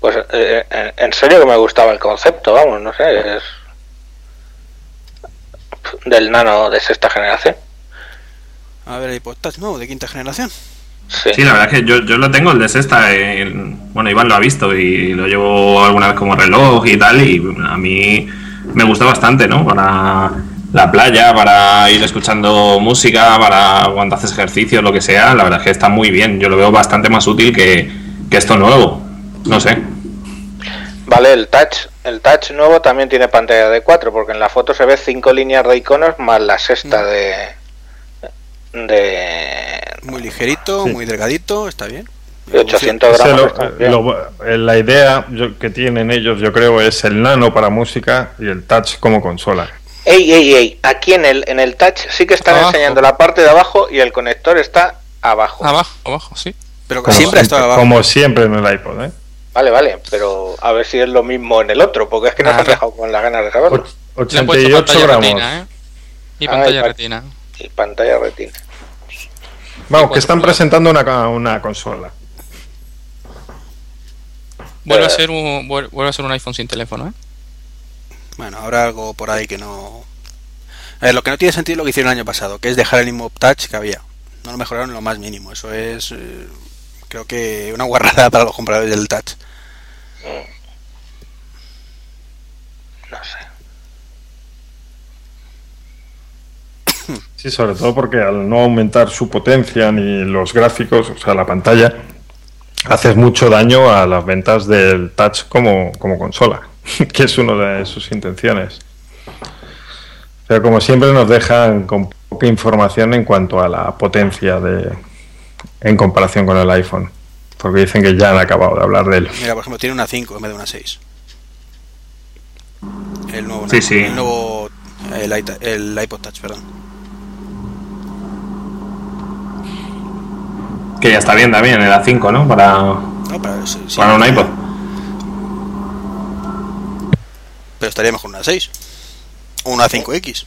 Pues eh, en, en serio que me gustaba el concepto, vamos, no sé. Es del nano de sexta generación. A ver, iPod Touch, no, de quinta generación. Sí. Sí, la verdad es que yo, yo lo tengo, el de sexta. eh, el- bueno, Iván lo ha visto y lo llevo alguna vez como reloj y tal. Y a mí me gusta bastante, ¿no? Para la playa, para ir escuchando música, para cuando haces ejercicio, lo que sea. La verdad es que está muy bien. Yo lo veo bastante más útil que, que esto nuevo. No sé. Vale, el touch, el touch nuevo también tiene pantalla de 4, porque en la foto se ve cinco líneas de iconos más la sexta de de, Muy ligerito, Sí. muy delgadito, está bien. de 800 Ese gramos. lo- lo- eh, la idea yo- que tienen ellos, yo creo, es el nano para música y el touch como consola. Ey, ey, ey, aquí en el en el touch sí que están Abajo. enseñando la parte de abajo y el conector está abajo. Abajo, abajo, sí. Pero que Como siempre ha estado abajo. Como siempre en el iPod, ¿eh? Vale, vale, pero a ver si es lo mismo en el otro, porque es que nos Ah, han dejado con las ganas de saberlo. Och- Le han puesto 88 pantalla gramos. retina, ¿eh? Y Ah, pantalla y pa- retina. Y pantalla retina. Vamos, que están presentando una, una consola. Vuelve a Eh. ser un, vuel- vuelve a ser un iPhone sin teléfono, ¿eh? Bueno, habrá algo por ahí que no. A ver, lo que no tiene sentido es lo que hicieron el año pasado, que es dejar el mismo touch que había. No lo mejoraron en lo más mínimo. Eso es. eh, creo que una guarrada para los compradores del touch. No sé. Sí, sobre todo porque al no aumentar su potencia ni los gráficos, o sea, la pantalla, haces mucho daño a las ventas del touch como, como consola, que es una de sus intenciones. Pero como siempre nos dejan con poca información en cuanto a la potencia de en comparación con el iPhone, porque dicen que ya han acabado de hablar de él. Mira, por ejemplo, tiene una 5 en vez de una 6. El nuevo, Sí, sí. El nuevo. El, el iPod Touch, perdón. Que ya está bien también, era 5, ¿no? Para, No, para, sí, sí, para un iPod. Pero estaría mejor una 6. O una 5X.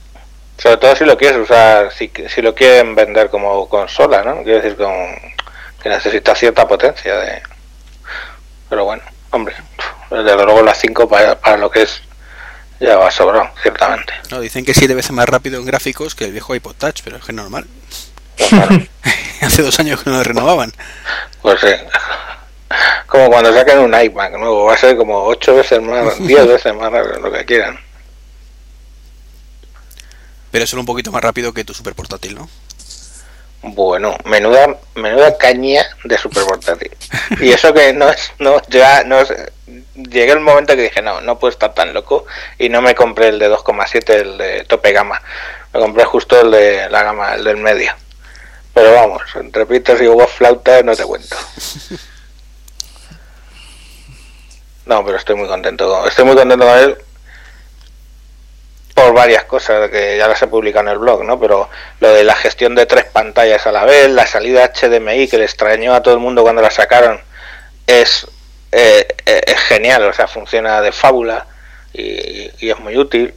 Sobre todo si lo quieres usar, si, si lo quieren vender como consola, ¿no? Quiero decir con, que necesita cierta potencia de... Pero bueno, hombre, desde luego las 5 para, para lo que es ya va sobrado, ciertamente. No, dicen que 7 veces más rápido en gráficos que el viejo iPod Touch, pero es que es normal. Pues, claro, Hace dos años que no lo renovaban. pues sí. Como cuando saquen un iMac nuevo, va a ser como 8 veces más, 10 veces más rápido, lo que quieran. Pero es solo un poquito más rápido que tu super portátil, ¿no? Bueno, menuda, menuda caña de super portátil. Y eso que no es, no, ya, no es, llegué el momento que dije, no, no puedo estar tan loco y no me compré el de 2,7, el de tope gama. Me compré justo el de la gama, el del medio. Pero vamos, entre pitos y hubo flauta no te cuento. No, pero estoy muy contento. con- Estoy muy contento con él por varias cosas que ya las he publicado en el blog, ¿no? Pero lo de la gestión de tres pantallas a la vez, la salida HDMI que le extrañó a todo el mundo cuando la sacaron, es, eh, eh, es genial, o sea, funciona de fábula y, y es muy útil.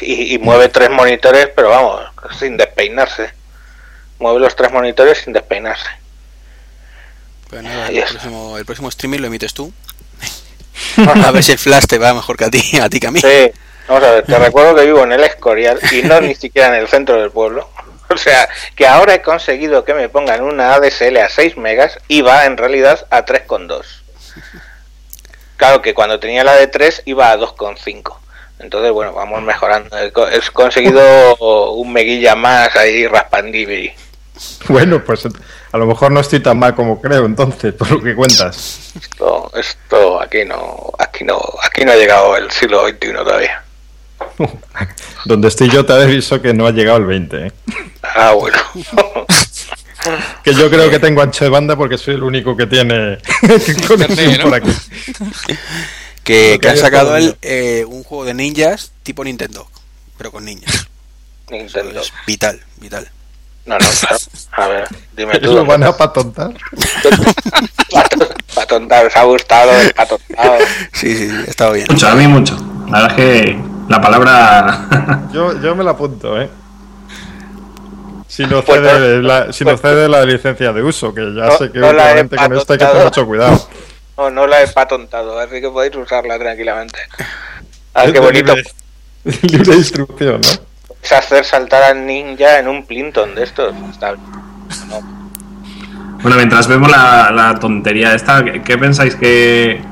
Y, y mueve tres monitores, pero vamos, sin despeinarse. Mueve los tres monitores sin despeinarse. Pues nada, Ahí el próximo, el próximo streaming lo emites tú. A ver si el flash te va mejor que a ti, a ti que a mí. Sí, vamos a ver, te recuerdo que vivo en el Escorial y no ni siquiera en el centro del pueblo. O sea, que ahora he conseguido que me pongan una ADSL a 6 megas y va en realidad a 3,2. Claro que cuando tenía la de 3 iba a 2,5. Entonces, bueno, vamos mejorando. He co- he conseguido un meguilla más ahí raspandibri. Bueno, pues a lo mejor no estoy tan mal como creo, entonces, por lo que cuentas. Esto, esto aquí no, aquí no, aquí no ha llegado el siglo XXI todavía. Donde estoy yo te aviso que no ha llegado el 20, ¿eh? Ah, bueno. Que yo creo que tengo ancho de banda porque soy el único que tiene conexión ¿no? por aquí. Que, que han sacado el, eh, un juego de ninjas tipo Nintendo, pero con Nintendo. es vital, vital. No, no, claro. A ver, dime tú. ¿Lo van a patontar? Patontado, os ha gustado el patontado. Sí, sí, sí, ha estado bien. Mucho, a mí mucho. La verdad es que la palabra. Yo, yo me la apunto, ¿eh? Si no Pues no- cede la, si no cede la licencia de uso, que ya No- sé que no últimamente con esto hay que tener mucho cuidado. No, no la he patontado, así que podéis usarla tranquilamente. Ah, qué bonito. Libre, libre distribución, ¿no? Es hacer saltar al ninja en un Plinton de estos. Está bien. No, Bueno, mientras vemos la, la tontería esta, ¿qué, qué pensáis que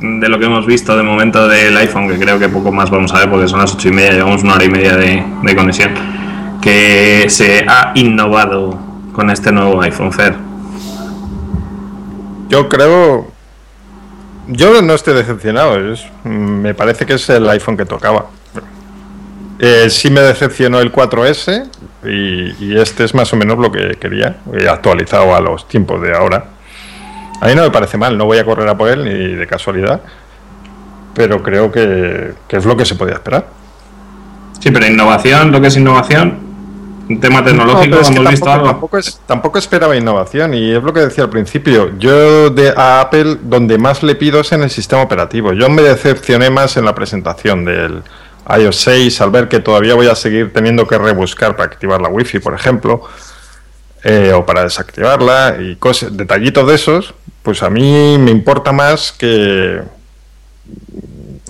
de lo que hemos visto de momento del iPhone, que creo que poco más vamos a ver porque son las ocho y media, llevamos una hora y media de, de conexión, que se ha innovado con este nuevo iPhone Fer? Yo creo. Yo no estoy decepcionado. es- me parece que es el iPhone que tocaba. Eh, sí me decepcionó el 4S y, y este es más o menos lo que quería, eh, actualizado a los tiempos de ahora. A mí no me parece mal, no voy a correr a por él ni de casualidad, pero creo que, que es lo que se podía esperar. Sí, pero innovación, lo que es innovación, un tema No, tecnológico, pero es que hemos visto algo. tampoco es- tampoco esperaba innovación y es lo que decía al principio. Yo de a Apple donde más le pido es en el sistema operativo. Yo me decepcioné más en la presentación del iOS 6 al ver que todavía voy a seguir teniendo que rebuscar para activar la Wi-Fi, por ejemplo, eh, o para desactivarla y cosas, detallitos de esos. Pues a mí me importa más que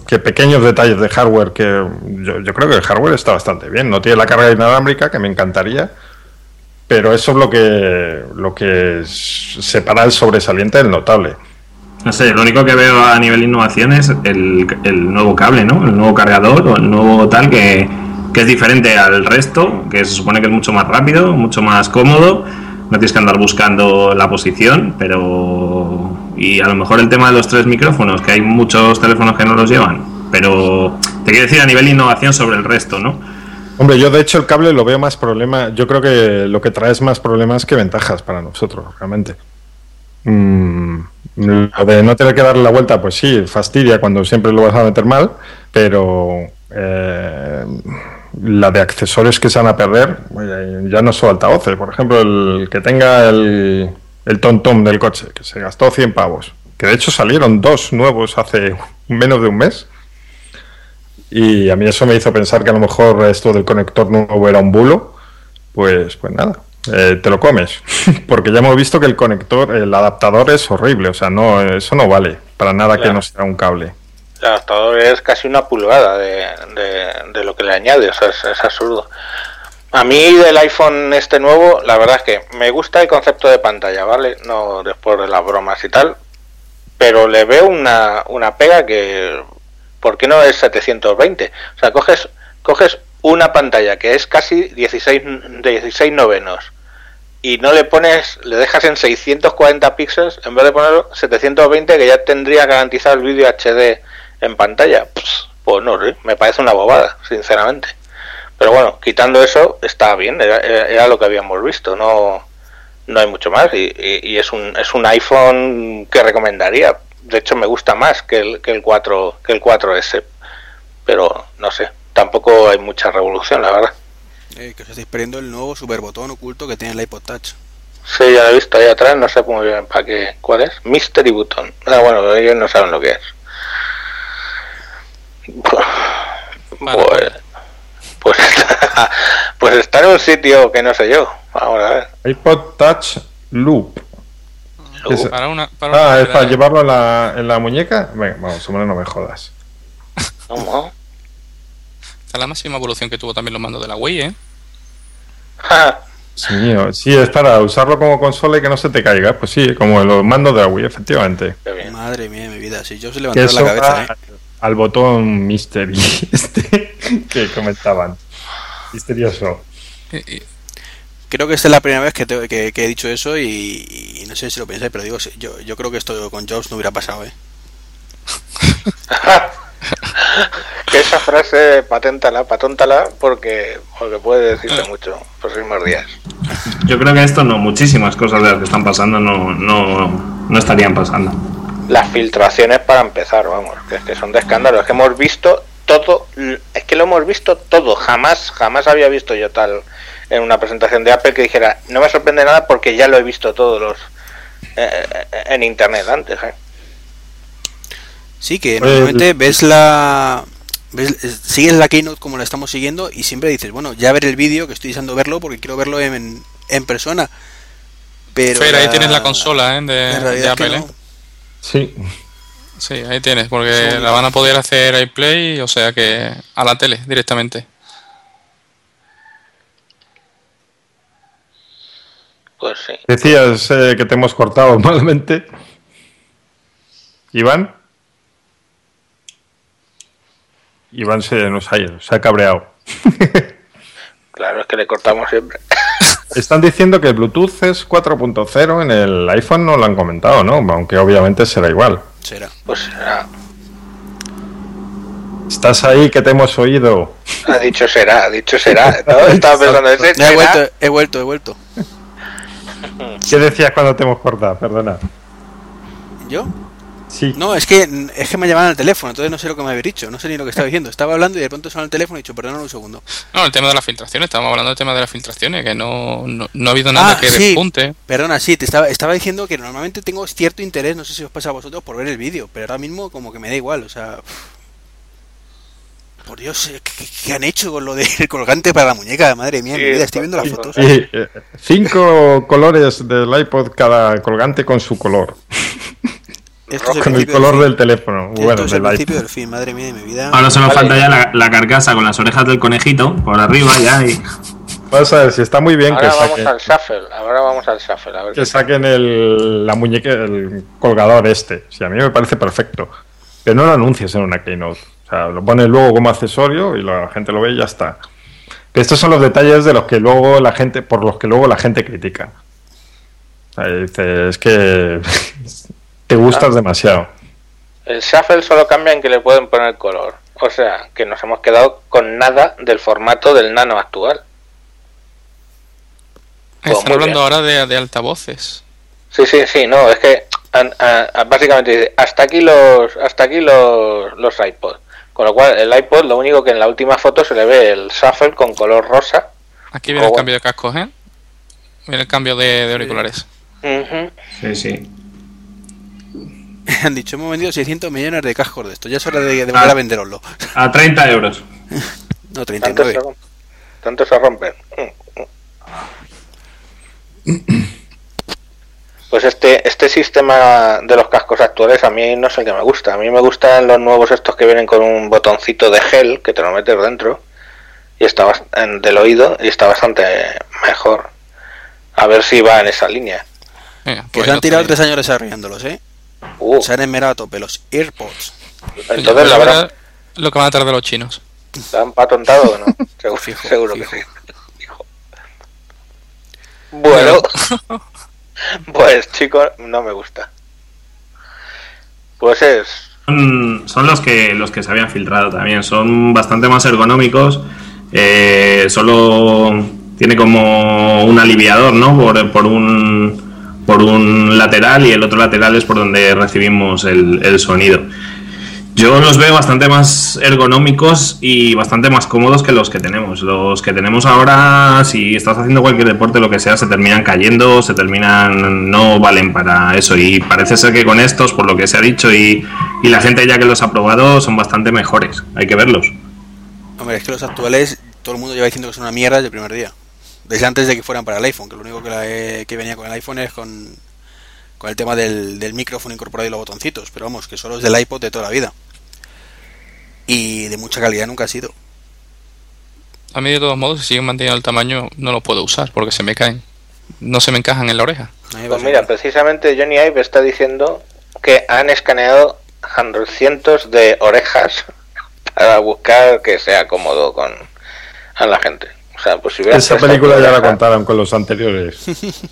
que pequeños detalles de hardware que yo, yo creo que el hardware está bastante bien. No tiene la carga inalámbrica, que me encantaría, pero eso es lo que lo que separa el sobresaliente del notable. No sé, lo único que veo a nivel innovación es el, el nuevo cable, ¿no? El nuevo cargador o el nuevo tal que, que es diferente al resto, que se supone que es mucho más rápido, mucho más cómodo, no tienes que andar buscando la posición, pero... Y a lo mejor el tema de los tres micrófonos, que hay muchos teléfonos que no los llevan, pero te quiero decir a nivel innovación sobre el resto, ¿no? Hombre, yo de hecho el cable lo veo más problema. Yo creo que lo que trae es más problemas que ventajas para nosotros, realmente. Mm, lo de no tener que darle la vuelta, pues sí, fastidia cuando siempre lo vas a meter mal, pero eh, la de accesorios que se van a perder, ya no solo altavoces, por ejemplo, el que tenga el, el tom-tom del coche, que se gastó 100 pavos, que de hecho salieron dos nuevos hace menos de un mes. Y a mí eso me hizo pensar que a lo mejor esto del conector nuevo era un bulo. Pues, pues nada, eh, te lo comes. Porque ya hemos visto que el conector, el adaptador es horrible. O sea, no, eso no vale para nada que no sea un cable. Adaptador es casi una pulgada de, de- lo que le añade, es, absurdo. A mí del iPhone este nuevo, la verdad es que me gusta el concepto de pantalla, ¿vale? No después de las bromas y tal, pero le veo una, una pega que, ¿por qué no es 720? O sea, coges, coges una pantalla que es casi 16, 16 novenos y no le pones, le dejas en 640 píxeles en vez de ponerlo 720 que ya tendría garantizado el vídeo HD en pantalla. Pues, pues no me parece una bobada, sinceramente. Pero bueno, quitando eso, está bien, era, era- lo que habíamos visto, no, no hay mucho más y, y- y es, un, es un iPhone que recomendaría. De hecho, me gusta más que el, que el 4 que el 4S, pero no sé, tampoco hay mucha revolución, la verdad. Eh, que os estáis perdiendo el nuevo super botón oculto que tiene el iPod Touch. Sí, ya lo he visto ahí atrás, no sé muy bien para qué, cuál es. Mystery Button. Ah, bueno, ellos no saben lo que es. Pues, pues, está, pues está en un sitio que no sé yo. Ahora a ver. iPod Touch Loop. Para una, para una Ah, es para llevarlo en la, en la muñeca. Venga, vamos, hombre, no me jodas. ¿Cómo? Esta es la máxima evolución que tuvo también los mandos de la Wii, ¿eh? Sí, mío. sí, es para usarlo como consola y que no se te caiga. Pues sí, como los mandos de la Wii, efectivamente. Madre mía, mi vida. Si yo se levantara la cabeza, ¿eh? Al botón Mystery este que comentaban. Misterioso. Y- y- Creo que esta es la primera vez que, te- que- que he dicho eso y, y no sé si lo pensáis, pero digo, yo, yo creo que esto con Jobs no hubiera pasado, ¿eh? Que esa frase paténtala, patóntala, porque, porque puede decirte mucho los próximos días. Yo creo que esto no, muchísimas cosas de las que están pasando no, no, no estarían pasando. Las filtraciones para empezar, vamos, que es que son de escándalo. Es que hemos visto todo, es que lo hemos visto todo. Jamás, jamás había visto yo tal en una presentación de Apple que dijera, no me sorprende nada porque ya lo he visto todos los eh, eh, en internet antes. ¿eh? Sí, que Pues- normalmente ves la... Ves, eh, sigues la Keynote como la estamos siguiendo y siempre dices, bueno, ya ver el vídeo, que estoy deseando verlo porque quiero verlo en, en persona. Pero Fer, ahí la- tienes la consola ¿eh? de, es que Apple. no. Sí. Sí, ahí tienes, porque Sí. la van a poder hacer iPlay, o sea que a la tele directamente. Pues sí. Decías eh, que te hemos cortado malamente. Iván. Iván se nos ha ido, se ha cabreado. Claro, es que le cortamos siempre. Están diciendo que el Bluetooth es 4.0 en el iPhone, no lo han comentado, ¿no? Aunque obviamente será igual. Será. Pues será. Estás ahí que te hemos oído. Ha dicho será, ha dicho será. ¿no? Estaba pensando ese Ya he será. vuelto, he vuelto, he vuelto. ¿Qué decías cuando te hemos cortado? Perdona. ¿Yo? Sí. No, es que es que me llamaban al teléfono, entonces no sé lo que me habéis dicho, no sé ni lo que estaba diciendo. Estaba hablando y de pronto sonó el teléfono y he dicho, perdón un segundo. No, el tema de las filtraciones, estábamos hablando del tema de las filtraciones, que no, no, no ha habido nada Ah, que sí. despunte. Perdona, sí, te estaba, estaba diciendo que normalmente tengo cierto interés, no sé si os pasa a vosotros, por ver el vídeo, pero ahora mismo como que me da igual, o sea... Por Dios, eh, ¿qué, qué han hecho con lo del colgante para la muñeca? Madre mía, Sí, mi vida, estoy viendo las fotos. Y, eh, cinco colores del iPod cada colgante con su color. Esto es el Con el color del teléfono. Esto Bueno, es el del principio del fin, madre mía de mi vida. Ahora solo Vale. falta ya la, la carcasa con las orejas del conejito por arriba ya y Vamos a ver si está muy bien que Ahora vamos saquen, al shuffle, ahora vamos al shuffle. A ver que qué saquen el, la muñeca, el colgador este. Sí, a mí me parece perfecto. Pero no lo anuncies en una Keynote. O sea, lo pones luego como accesorio y la gente lo ve y ya está. Que estos son los detalles de los que luego la gente, por los que luego la gente critica. O sea, dice, es que te gustas demasiado. El shuffle solo cambia en que le pueden poner color. O sea, que nos hemos quedado con nada del formato del nano actual. Pues Están hablando bien. ahora de, de altavoces. Sí, sí, sí, no, es que an- a- a- básicamente dice, hasta aquí los hasta aquí los, los iPod. Con lo cual, el iPod, lo único que en la última foto se le ve el shuffle con color rosa. Aquí viene el cambio de cascos, ¿eh? Viene el cambio de, de auriculares. Sí, sí. Han dicho, hemos vendido 600 millones de cascos de esto, ya es hora de, de volver Ah. a venderoslo. A 30 euros. No, Tanto se, 39. Tanto se rompen. Pues este, este sistema de los cascos actuales a mí no es el que me gusta. A mí me gustan los nuevos estos que vienen con un botoncito de gel que te lo metes dentro y está en- del oído y está bastante mejor. A ver si va en esa línea. Venga, Que pues se han tirado tres años desarrollándolos, ¿eh? Uh, Se han esmerado a tope los AirPods. entonces Ya la verdad, lo que van a tardar los chinos. ¿la han patontado o no? Seguro, Fijo, seguro fijo. que sí. Fijo. Bueno, pues chicos, no me gusta. Pues es Son, son los que los que se habían filtrado también. Son bastante más ergonómicos. Eh, solo tiene como un aliviador, ¿no? Por, por un por un lateral y el otro lateral es por donde recibimos el, sonido. Yo los veo bastante más ergonómicos y bastante más cómodos que los que tenemos. Los que tenemos ahora, si estás haciendo cualquier deporte, lo que sea, se terminan cayendo, se terminan, no valen para eso. Y parece ser que con estos, por lo que se ha dicho y, y la gente ya que los ha probado, son bastante mejores. Hay que verlos. Hombre, es que los actuales, todo el mundo lleva diciendo que son una mierda desde el primer día. Desde antes de que fueran para el iPhone, que lo único que, la- que venía con el iPhone es con, con el tema del, del micrófono incorporado y los botoncitos. Pero vamos, que solo es del iPod de toda la vida. Y de mucha calidad nunca ha sido. A mí de todos modos, si siguen manteniendo el tamaño, no lo puedo usar porque se me caen. No se me encajan en la oreja. Pues mira, precisamente Johnny Ive está diciendo que han escaneado cientos de orejas para buscar que sea cómodo con a la gente. O sea, pues si Esa película ya la contaron con los anteriores.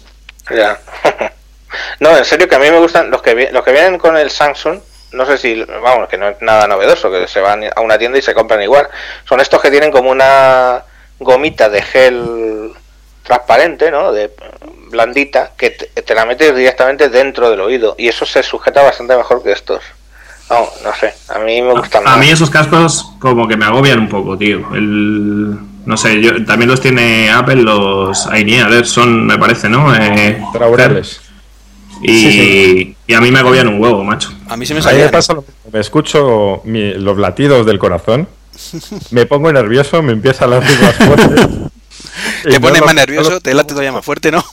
Ya. no, en serio que a mí me gustan los que los que vienen con el Samsung. No sé si, vamos, que no es nada novedoso, que se van a una tienda y se compran igual. Son estos que tienen como una gomita de gel transparente, ¿no? De blandita, que te, te la metes directamente dentro del oído. Y eso se sujeta bastante mejor que estos. No, no sé, a mí me gustan A más. mí esos cascos como que me agobian un poco, tío. El, no sé, yo también los tiene Apple, los ver son, me parece, ¿no? Eh, Traurales. y, Sí, sí. y a mí me agobian un huevo, macho. A mí se me A mí me pasa lo mismo. Me escucho mi- los latidos del corazón, me pongo nervioso, me empieza a latir más fuerte. Te no pones lo- más no nervioso, lo- te late todavía más fuerte, ¿no?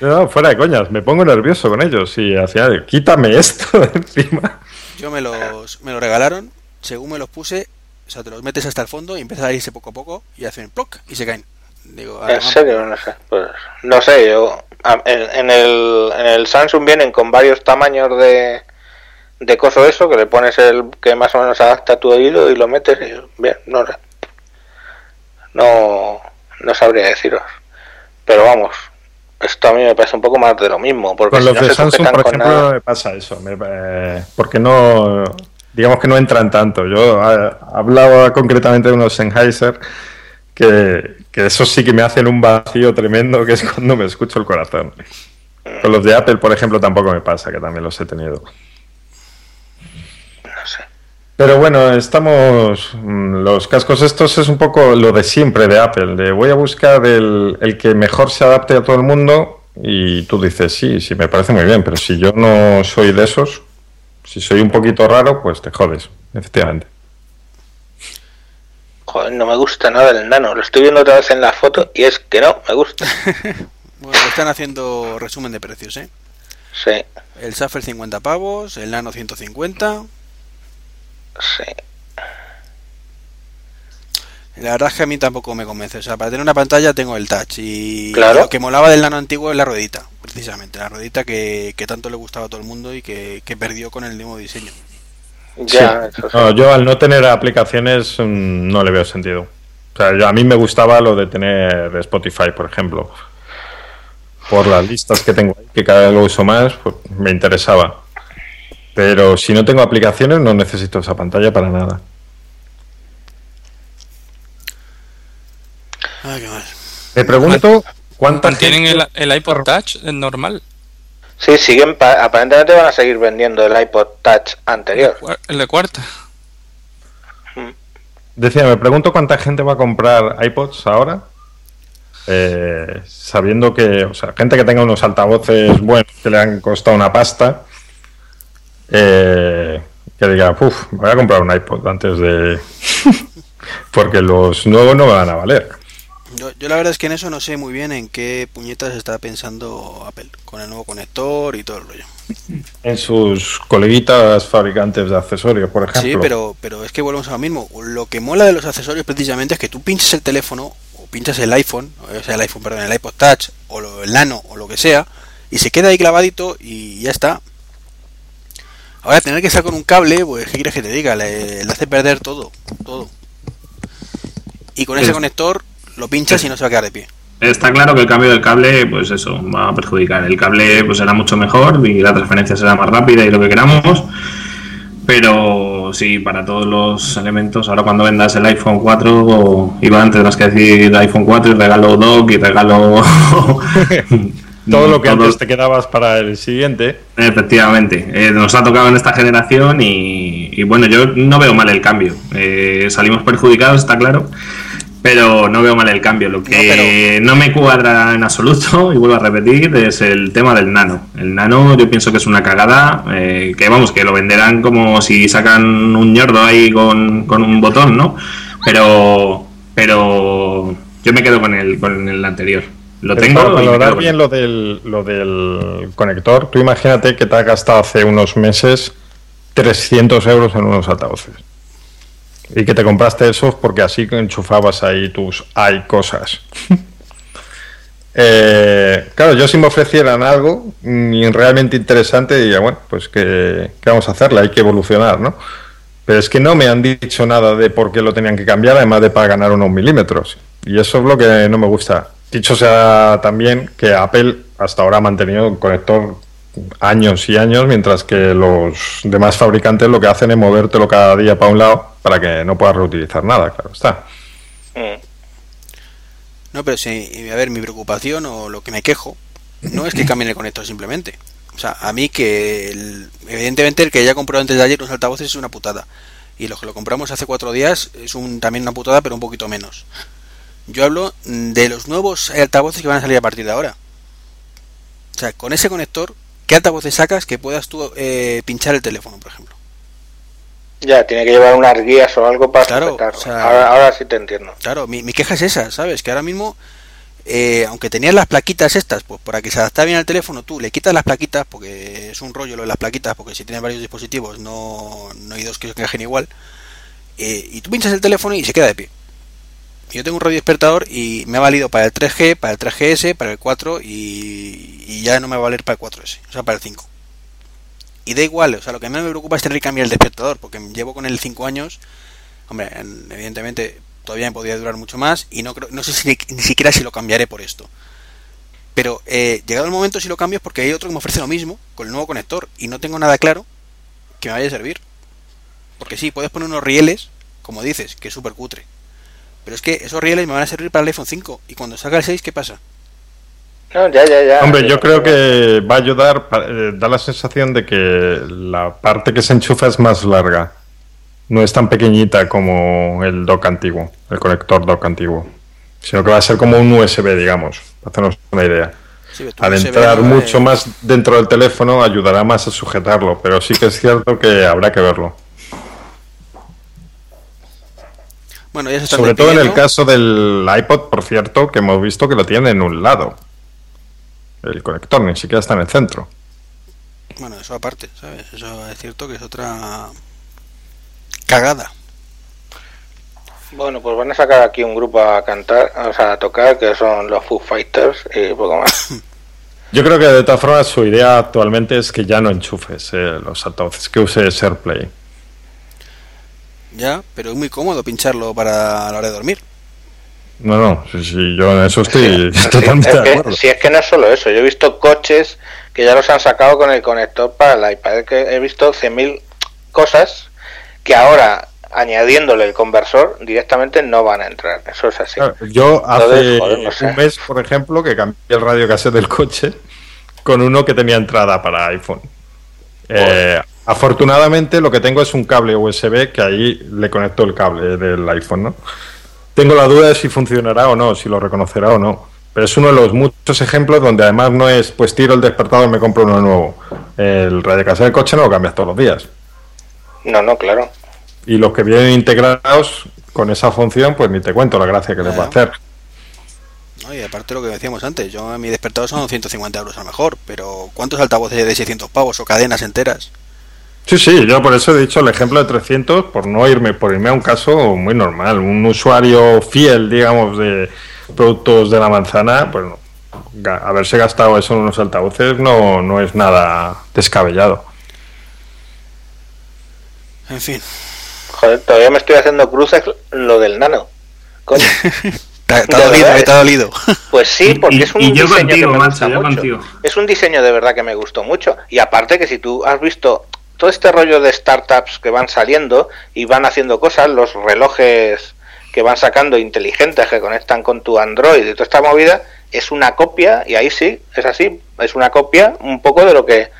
No, fuera de coñas, me pongo nervioso con ellos y al final, quítame esto de encima. Yo me los, me los regalaron, según me los puse, o sea, te los metes hasta el fondo y empieza a irse poco a poco y hacen ploc y se caen. Digo, ah, En ah, serio, no sé. Pues, no sé, yo. En, en el, en el Samsung vienen con varios tamaños de, de coso eso, que le pones el que más o menos adapta a tu oído y lo metes y bien, no sé. No, no sabría deciros. Pero vamos, esto a mí me parece un poco más de lo mismo. Porque Con si los no de se Samsung, por con ejemplo, nada- me pasa eso. me- eh, porque no. Digamos que no entran tanto. Yo eh, hablaba concretamente de unos Sennheiser que, que eso sí que me hacen un vacío tremendo, que es cuando me escucho el corazón. Con los de Apple, por ejemplo, tampoco me pasa, que también los he tenido. no sé. Pero bueno, estamos. mm, Los cascos estos es un poco lo de siempre de Apple. De voy a buscar el, el que mejor se adapte a todo el mundo. Y tú dices, sí, sí, me parece muy bien. Pero si yo no soy de esos, si soy un poquito raro, pues te jodes, efectivamente. Joder, no me gusta nada el nano. Lo estoy viendo otra vez en la foto y es que no, me gusta. Bueno, están haciendo resumen de precios, ¿eh? Sí, El Shuffle 50 pavos, el Nano 150. sí. La verdad es que a mí tampoco me convence. O sea, para tener una pantalla tengo el touch. Y Claro. lo que molaba del Nano antiguo es la ruedita, precisamente. La ruedita que, que tanto le gustaba a todo el mundo y que, que perdió con el nuevo diseño. Ya, Sí. eso sí. No, yo al no tener aplicaciones mm, no le veo sentido. O sea, yo- a mí me gustaba lo de tener Spotify, por ejemplo. Por las listas que tengo ahí, que cada vez lo uso más, pues me interesaba. Pero si no tengo aplicaciones, no necesito esa pantalla para nada. Ay, qué mal. Me pregunto cuánta ¿Mantienen gente... el, el iPod Touch eh, normal? Sí, siguen, pa- aparentemente van a seguir vendiendo el iPod Touch anterior. El de cuarta. Decía, me pregunto cuánta gente va a comprar iPods ahora, eh, sabiendo que, o sea, gente que tenga unos altavoces buenos que le han costado una pasta, eh, que diga, uff, voy a comprar un iPod antes de... porque los nuevos no me van a valer. Yo, yo la verdad es que en eso no sé muy bien en qué puñetas está pensando Apple. Con el nuevo conector y todo el rollo. En sus coleguitas fabricantes de accesorios, por ejemplo. Sí, pero, pero es que volvemos a lo mismo. Lo que mola de los accesorios precisamente es que tú pinches el teléfono o pinchas el iPhone, o sea, el iPhone, perdón, el iPod Touch o lo- el Nano o lo que sea, y se queda ahí clavadito y ya está. Ahora tener que estar con un cable, pues, ¿qué quieres que te diga? Le, le hace perder todo, todo. Y con ese Es- conector lo pinchas y no se va a quedar de pie. Está claro que el cambio del cable, pues eso, va a perjudicar. El cable pues será mucho mejor y la transferencia será más rápida y lo que queramos. Pero sí, para todos los elementos, ahora cuando vendas el iPhone 4, Iván, tendrás que decir iPhone 4 y regalo dock y regalo... Todo lo que Todo- antes te quedabas para el siguiente. Efectivamente, eh, nos ha tocado en esta generación y, y bueno, yo no veo mal el cambio. Eh, salimos perjudicados, está claro, pero no veo mal el cambio. Lo que no, me cuadra en absoluto, y vuelvo a repetir, es el tema del nano. El nano yo pienso que es una cagada, eh, que vamos, que lo venderán como si sacan un ñordo ahí con, con un botón, ¿no? Pero, pero yo me quedo con el, con el anterior. Lo Pero tengo para valorar bien lo del, lo del conector, tú imagínate que te has gastado hace unos meses 300 euros en unos altavoces. Y que te compraste eso porque así enchufabas ahí tus hay cosas. Eh, claro, yo si me ofrecieran algo mm, realmente interesante, diría, bueno, pues que, ¿qué vamos a hacerle? Hay que evolucionar, ¿no? Pero es que no me han dicho nada de por qué lo tenían que cambiar, además de para ganar unos milímetros. Y eso es lo que no me gusta. Dicho sea también que Apple hasta ahora ha mantenido un conector años y años, mientras que los demás fabricantes lo que hacen es movértelo cada día para un lado para que no puedas reutilizar nada, claro está. Mm. No, pero sí, a ver, mi preocupación o lo que me quejo no es que cambien el conector simplemente. O sea, a mí que, el- evidentemente, el que ya compró antes de ayer los altavoces es una putada. Y los que lo compramos hace cuatro días es un, también una putada, pero un poquito menos. Yo hablo de los nuevos altavoces que van a salir a partir de ahora. O sea, con ese conector, ¿qué altavoces sacas que puedas tú eh, pinchar el teléfono, por ejemplo? Ya, tiene que llevar unas guías o algo para Claro, sujetarlo. o sea- ahora, ahora sí te entiendo. Claro, mi, mi queja es esa, ¿sabes? Que ahora mismo, eh, aunque tenías las plaquitas estas, pues para que se adapte bien al teléfono, tú le quitas las plaquitas, porque es un rollo lo de las plaquitas, porque si tienes varios dispositivos no, no hay dos que se encajen igual, eh, y tú pinchas el teléfono y se queda de pie. Yo tengo un radio despertador y me ha valido para el 3G, para el 3GS, para el 4 y, ya no me va a valer para el 4S, o sea, para el 5. Y da igual, o sea, lo que más me preocupa es tener que cambiar el despertador, porque llevo con él 5 años. Hombre, en- evidentemente todavía me podría durar mucho más y no creo, no sé si ni, ni siquiera si lo cambiaré por esto. Pero eh, llegado el momento si lo cambio es porque hay otro que me ofrece lo mismo con el nuevo conector y no tengo nada claro que me vaya a servir. Porque sí, puedes poner unos rieles, como dices, que es súper cutre. Pero es que esos rieles me van a servir para el iPhone 5 y cuando salga el 6, ¿qué pasa? No, ya, ya, ya. Hombre, yo creo que va a ayudar, eh, da la sensación de que la parte que se enchufa es más larga. No es tan pequeñita como el dock antiguo, el conector dock antiguo. Sino que va a ser como un USB, digamos, para hacernos una idea. Sí, Al entrar mucho más dentro del teléfono ayudará más a sujetarlo, pero sí que es cierto que habrá que verlo. Bueno, ya se están Sobre todo en el caso del iPod, por cierto, que hemos visto que lo tiene en un lado. El conector ni siquiera está en el centro. Bueno, eso aparte, ¿sabes? Eso es cierto que es otra cagada. Bueno, pues van a sacar aquí un grupo a cantar, o sea, a tocar, que son los Foo Fighters y poco más. Yo creo que de todas formas su idea actualmente es que ya no enchufes eh, los altavoces, que uses AirPlay. Ya, pero es muy cómodo pincharlo para la hora de dormir. No, no, sí, sí, yo en eso estoy Sí, totalmente es de acuerdo. si es que no es solo eso, yo he visto coches que ya los han sacado con el conector para el iPad, que he visto 100.000 cosas que ahora añadiéndole el conversor directamente no van a entrar, eso es así. Claro, Yo hace Entonces, joder, no sé. un mes, por ejemplo, que cambié el radio cassette del coche con uno que tenía entrada para iPhone. Eh, afortunadamente lo que tengo es un cable USB que ahí le conecto el cable del iPhone, ¿no? Tengo la duda de si funcionará o no, si lo reconocerá o no. Pero es uno de los muchos ejemplos donde además no es, pues tiro el despertador y me compro uno nuevo. El radio cassette del coche no lo cambias todos los días. No, no, claro. Y los que vienen integrados con esa función, pues ni te cuento la gracia que les va a hacer. ¿No? Y aparte lo que decíamos antes, yo mi despertador son 150 euros a lo mejor, pero ¿cuántos altavoces de 600 pavos o cadenas enteras? Sí, sí, yo por eso he dicho el ejemplo de 300, por no irme, por irme a un caso muy normal. Un usuario fiel, digamos, de productos de la manzana, pues no, haberse gastado eso en unos altavoces no, no es nada descabellado. En fin, Joder, todavía me estoy haciendo cruces lo del nano. Coño. ha De dolido, verdad, eh, dolido. Pues sí, porque y- es un y yo diseño contigo, que me gusta yo mucho. contigo. Es un diseño de verdad que me gustó mucho. Y aparte que si tú has visto todo este rollo de startups que van saliendo y van haciendo cosas, los relojes que van sacando inteligentes que conectan con tu Android y toda esta movida, es una copia, y ahí sí, es así, es una copia un poco de lo que,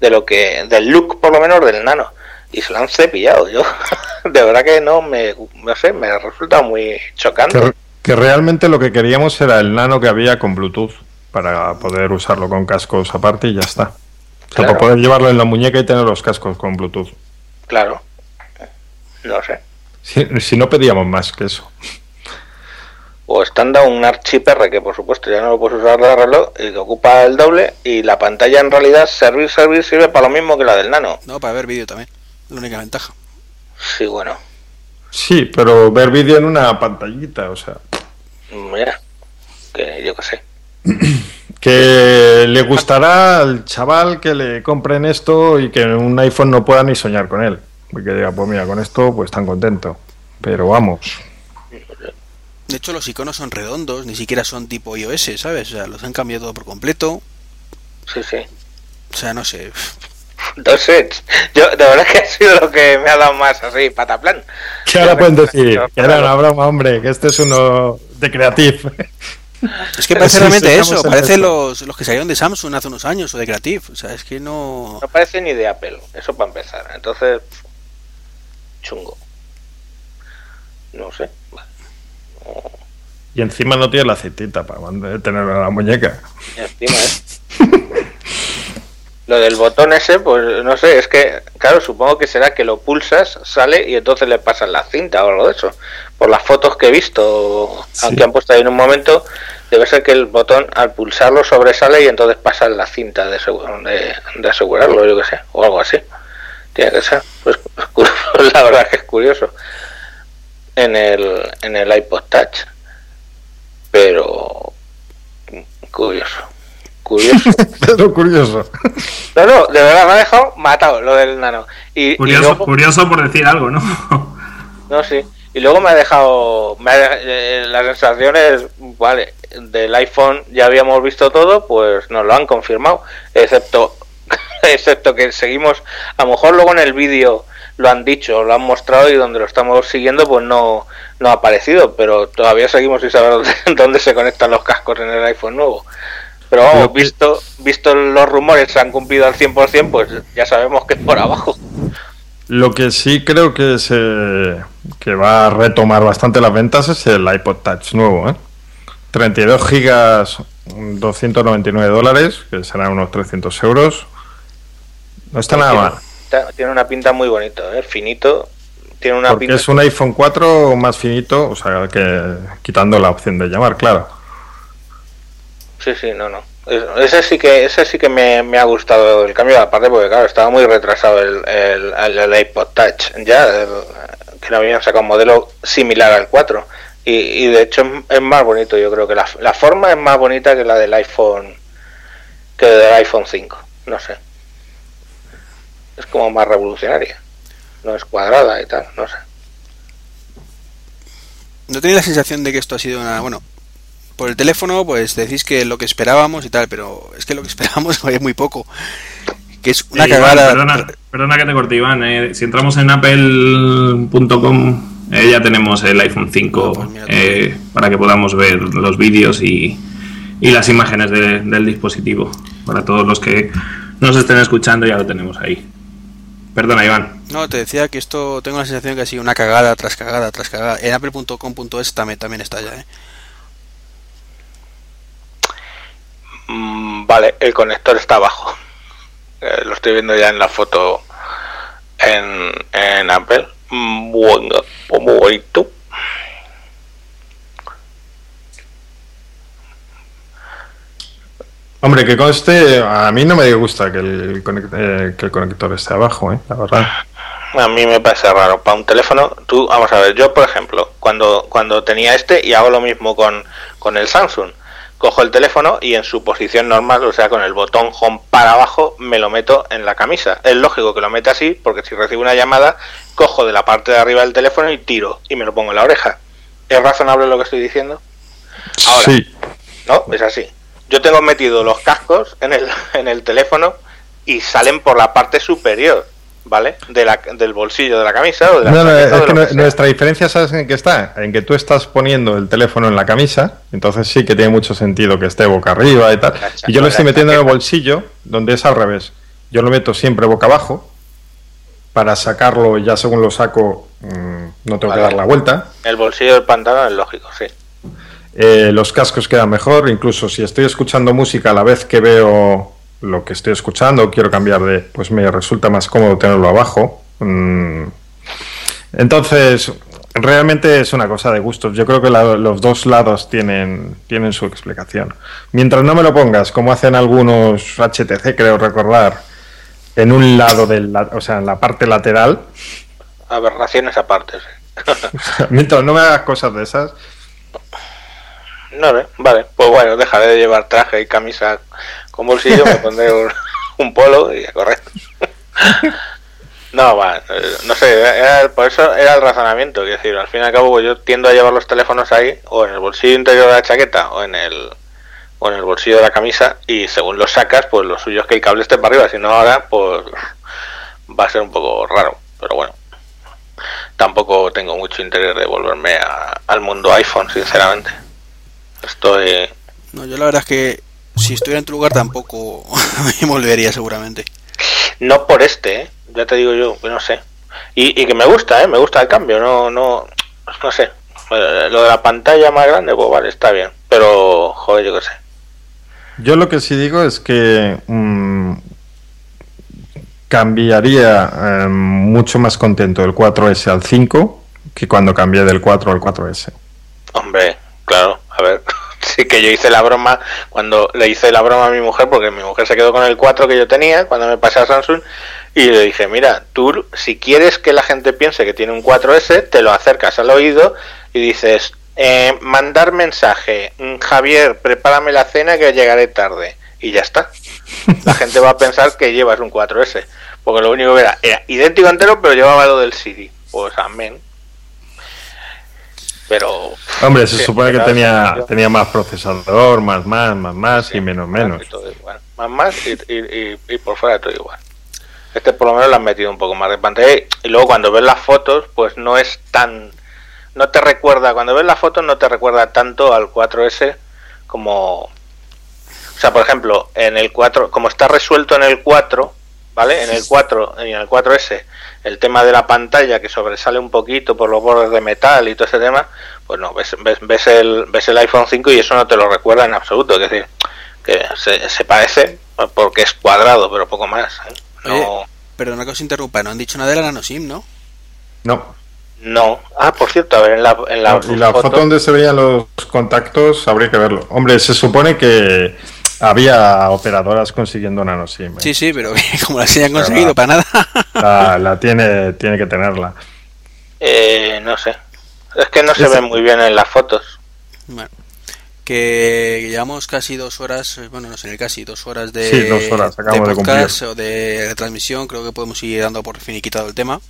de lo que, del look por lo menos del nano. Y se lo han cepillado yo. de verdad que no me, no sé, me resulta muy chocante. Que realmente lo que queríamos era el nano que había con Bluetooth para poder usarlo con cascos aparte y ya está. O sea, Claro. para poder llevarlo en la muñeca y tener los cascos con Bluetooth. Claro. No sé. Si, si no pedíamos más que eso. O estándar un archiperre que por supuesto ya no lo puedes usar de reloj y que ocupa el doble y la pantalla en realidad servir servir sirve para lo mismo que la del nano. No, para ver vídeo también, la única ventaja. Sí, bueno. Sí, pero ver vídeo en una pantallita, o sea. Mira, que yo qué sé. Que le gustará al chaval que le compren esto y que un iPhone no pueda ni soñar con él. Porque diga, pues mira, con esto pues tan contento. Pero vamos. De hecho, los iconos son redondos, ni siquiera son tipo iOS, ¿sabes? O sea, los han cambiado todo por completo. Sí, sí. O sea, no sé. No sé, yo de verdad que ha sido lo que me ha dado más así, pataplan. ¿Qué ahora pueden decir? Que era una broma, hombre, que este es uno de Creative. Es que parece Sí, realmente sí, eso, parece los, los que salieron de Samsung hace unos años o de Creative. O sea, es que no. No parece ni de Apple, eso para empezar. Entonces, chungo. No sé. Y encima no tiene la aceitita para en la muñeca. Y encima es- Lo del botón ese, pues no sé, es que, claro, supongo que será que lo pulsas, sale y entonces le pasas la cinta o algo de eso. Por las fotos que he visto, Sí. aunque han puesto ahí en un momento, debe ser que el botón al pulsarlo sobresale y entonces pasas la cinta de, de, de asegurarlo, yo que sé, o algo así. Tiene que ser. Pues, la verdad que es curioso. En el, en el iPod Touch. Pero. Curioso. Curioso. Pero curioso. No, no, de verdad me ha dejado matado lo del nano. Y, y Curioso, luego, curioso por decir algo, ¿no? no, sí. Y luego me ha dejado, me ha- eh, las sensaciones, vale, del iPhone ya habíamos visto todo, pues nos lo han confirmado, excepto, excepto que seguimos, a lo mejor luego en el vídeo lo han dicho, lo han mostrado y donde lo estamos siguiendo, pues no, no ha aparecido, pero todavía seguimos sin saber dónde, dónde se conectan los cascos en el iPhone nuevo. Pero vamos, que- visto, visto los rumores se han cumplido al 100%, pues ya sabemos que es por abajo. Lo que sí creo que se que va a retomar bastante las ventas es el iPod Touch nuevo, ¿eh? 32 gigas, 299 dólares, que serán unos 300 euros. No está nada mal, Está- Tiene una pinta muy bonita, ¿eh? finito. Tiene una porque pinta. es un iPhone 4 más finito, o sea, que quitando la opción de llamar, claro. Sí, sí, no, no. Es- Ese sí que, ese sí que me, me ha gustado el cambio, aparte porque claro, estaba muy retrasado el, el, el- iPod Touch ya, que no habían sacado un modelo similar al 4. Y, y de hecho es, es más bonito, yo creo que la, la forma es más bonita que la del iPhone que del iPhone 5, no sé. Es como más revolucionaria. No es cuadrada y tal, no sé. No tenía la sensación de que esto ha sido una. Bueno, por el teléfono, pues decís que lo que esperábamos y tal, pero es que lo que esperábamos es muy poco. Que es una Eh, Iván, cagada. perdona, perdona que te corte, Iván. eh, si entramos en apple.com, eh, ya tenemos el iPhone 5 Ah, pues eh, para que podamos ver los vídeos y, y las imágenes de- del dispositivo. Para todos los que nos estén escuchando, ya lo tenemos ahí. Perdona, Iván. No, te decía que esto tengo la sensación que ha sido una cagada tras cagada tras cagada. En apple.com.es también, también está ya, ¿eh? Mm, vale, el conector está abajo. Eh, lo estoy viendo ya en la foto en, en Apple. Mm, Bueno, muy bonito. Hombre, que conste, a mí no me gusta que el, eh, que el conector esté abajo, ¿eh? la verdad. A mí me parece raro. Para un teléfono, tú, vamos a ver, yo por ejemplo, cuando, cuando tenía este y hago lo mismo con, con el Samsung, cojo el teléfono y en su posición normal, o sea, con el botón home para abajo, me lo meto en la camisa. Es lógico que lo meta así, porque si recibo una llamada, cojo de la parte de arriba del teléfono y tiro y me lo pongo en la oreja. ¿Es razonable lo que estoy diciendo? Ahora. Sí, No, es así. Yo tengo metido los cascos en el, en el teléfono y salen por la parte superior, ¿vale? De la, del bolsillo de la camisa o de la No, no, es que nuestra diferencia, ¿sabes en qué está? En que tú estás poniendo el teléfono en la camisa, entonces sí que tiene mucho sentido que esté boca arriba y tal. Y yo lo estoy metiendo en el bolsillo, donde es al revés. Yo lo meto siempre boca abajo, para sacarlo, ya según lo saco, mm, no tengo Vale. que dar la vuelta. El bolsillo del pantalón es lógico, sí. Eh, los cascos quedan mejor, incluso si estoy escuchando música a la vez que veo lo que estoy escuchando, quiero cambiar de, pues me resulta más cómodo tenerlo abajo. Mm. Entonces, realmente es una cosa de gustos. Yo creo que la- los dos lados tienen, tienen su explicación. Mientras no me lo pongas, como hacen algunos HTC, creo recordar, en un lado del, o sea, en la parte lateral, Aberraciones aparte, sí. Mientras no me hagas cosas de esas. No, no, vale, pues bueno, dejaré de llevar traje y camisa con bolsillo, me pondré un, polo y a correr. No, va, eh, no sé, era- por eso era el razonamiento, quiero decir, al fin y al cabo yo tiendo a llevar los teléfonos ahí, o en el bolsillo interior de la chaqueta, o en el o en el bolsillo de la camisa, y según lo sacas, pues lo suyo es que el cable esté para arriba, si no ahora, pues va a ser un poco raro, pero bueno. Tampoco tengo mucho interés de volverme a- al mundo iPhone, sinceramente. Estoy... No, yo la verdad es que si estuviera en tu lugar tampoco me volvería seguramente. No por este, ¿eh? ya te digo yo, que no sé. Y, y que me gusta, ¿eh? me gusta el cambio, no, no, no sé. Eh, Lo de la pantalla más grande, pues vale, está bien. Pero, joder, yo qué sé. Yo lo que sí digo es que mm, cambiaría eh, mucho más contento el 4S al 5 que cuando cambié del 4 al 4S. Hombre, claro, a ver. Sí que yo hice la broma cuando le hice la broma a mi mujer, porque mi mujer se quedó con el 4 que yo tenía cuando me pasé a Samsung, y le dije, mira, tú si quieres que la gente piense que tiene un 4S, te lo acercas al oído y dices, eh, mandar mensaje, mm, Javier, prepárame la cena que llegaré tarde. Y ya está. La gente va a pensar que llevas un 4S, porque lo único que era, era idéntico entero, pero llevaba lo del Siri. Pues amén. Pero Hombre, se supone que tenía, tenía más procesador, más, más, más, más y menos, menos. Y todo igual. Más, más y, y, por fuera todo igual. Este por lo menos le han metido un poco más de pantalla. Y luego cuando ves las fotos, pues no es tan... No te recuerda, cuando ves las fotos no te recuerda tanto al 4S como... O sea, por ejemplo, en el 4, como está resuelto en el 4, ¿vale? En el 4 y en el 4S, el tema de la pantalla que sobresale un poquito por los bordes de metal y todo ese tema, pues no, ves, ves, ves, el, ves el iPhone 5 y eso no te lo recuerda en absoluto. Es decir, que se, se parece porque es cuadrado, pero poco más. ¿eh? No, Perdona que os interrumpa, no han dicho nada de la nanoSIM, ¿no? No. no. Ah, por cierto, a ver, en la, en la, y la foto, donde se veían los contactos habría que verlo. Hombre, se supone que había operadoras consiguiendo nanoSIM. ¿eh? Sí, sí, pero como la hayan conseguido para nada. La, la tiene, tiene que tenerla. Eh, no sé. Es que no se ve muy bien en las fotos. Bueno, que llevamos casi dos horas, eh, bueno, no sé, casi dos horas de, Sí, dos horas, acabamos de podcast o de retransmisión. Creo que podemos ir dando por finiquitado el tema.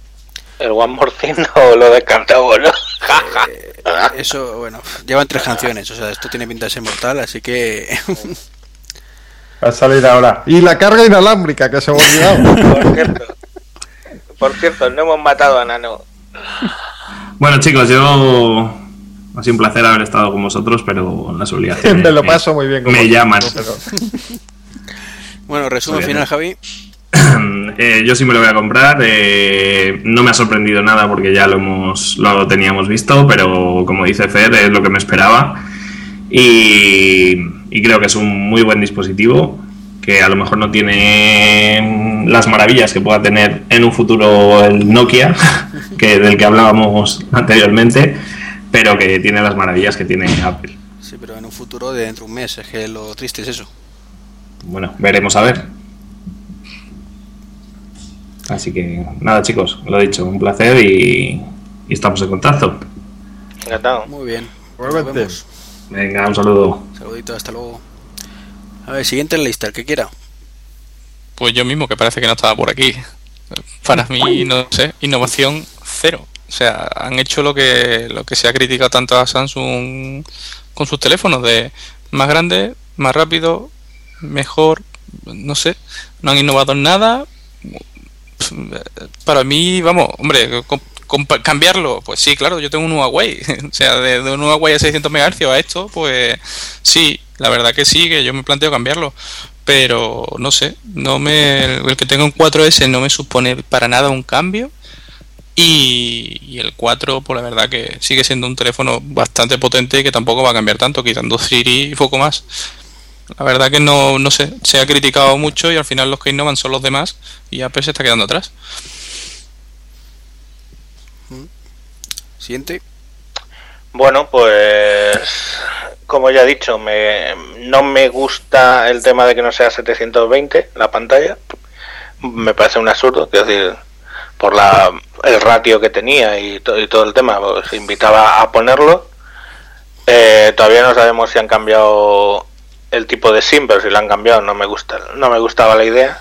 El One More Thing no lo descartamos, ¿no? Eh, eso, bueno, llevan tres canciones, o sea, esto tiene pinta de ser mortal, así que Va a salir ahora. Y la carga inalámbrica, que se me ha olvidado. Por cierto, por cierto, no hemos matado a Nano. Bueno, chicos, yo. Ha sido un placer haber estado con vosotros, pero las obligaciones. me lo paso muy bien. con Me vosotros, llaman. pero- bueno, resumen final. Javi. Eh, yo sí me lo voy a comprar. eh, no me ha sorprendido nada porque ya lo hemos lo teníamos visto, pero como dice Fer, es lo que me esperaba. Y, y creo que es un muy buen dispositivo que a lo mejor no tiene las maravillas que pueda tener en un futuro el Nokia, que del que hablábamos anteriormente, pero que tiene las maravillas que tiene Apple. Sí, pero en un futuro de dentro de un mes, es que lo triste es eso. Bueno, veremos a ver. Así que nada, chicos, lo dicho, un placer y, y estamos en contacto. Encantado. Muy bien. Nos vemos. Venga, un saludo. Saludito, hasta luego. A ver, siguiente en la lista, el que quiera. Pues yo mismo, que parece que no estaba por aquí. Para mí, no sé, innovación cero. O sea, han hecho lo que, lo que se ha criticado tanto a Samsung con sus teléfonos, de más grande, más rápido, mejor, no sé, no han innovado en nada. Para mí, vamos, hombre, cambiarlo, pues sí, claro, yo tengo un Huawei, o sea, de, un Huawei a 600 MHz a esto, pues sí, la verdad que sí, que yo me planteo cambiarlo, pero no sé, no me el que tenga un 4S no me supone para nada un cambio y, el 4 pues la verdad que sigue siendo un teléfono bastante potente que tampoco va a cambiar tanto, quitando Siri y poco más. La verdad que no, no sé, se ha criticado mucho y al final los que innovan son los demás y Apple se está quedando atrás. Siguiente. Bueno, pues como ya he dicho, me, no me gusta el tema de que no sea 720 la pantalla. Me parece un absurdo, quiero decir, por la el ratio que tenía y, y todo el tema, pues invitaba a ponerlo. Eh, todavía no sabemos si han cambiado el tipo de SIM, pero si lo han cambiado no me gusta, no me gustaba la idea.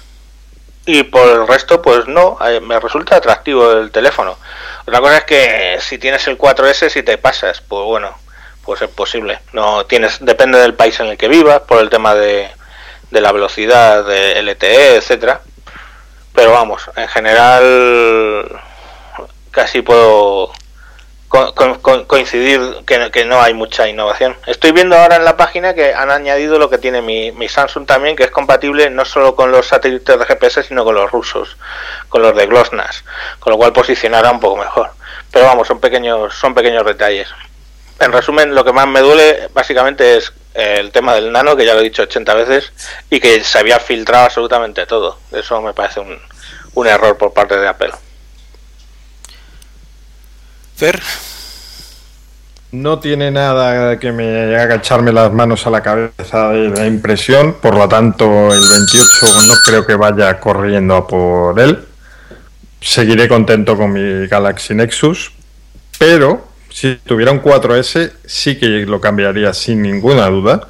Y por el resto, pues no, eh, me resulta atractivo el teléfono. Otra cosa es que si tienes el 4S, si te pasas, pues bueno, pues es posible. No tienes, depende del país en el que vivas, por el tema de, de la velocidad, de LTE, etcétera. Pero vamos, en general casi puedo co- co- co- coincidir que, que no hay mucha innovación. Estoy viendo ahora en la página que han añadido lo que tiene mi, mi Samsung también, que es compatible no solo con los satélites de GPS, sino con los rusos, con los de GLONASS, con lo cual posicionará un poco mejor. Pero vamos, son pequeños, son pequeños detalles. En resumen, lo que más me duele básicamente es eh, el tema del nano, que ya lo he dicho 80 veces, y que se había filtrado absolutamente todo. Eso me parece un, un error por parte de Apple. Fer, No tiene nada que me haga echarme las manos a la cabeza de la impresión, por lo tanto el 28 no creo que vaya corriendo a por él. Seguiré contento con mi Galaxy Nexus, pero si tuviera un 4S sí que lo cambiaría sin ninguna duda.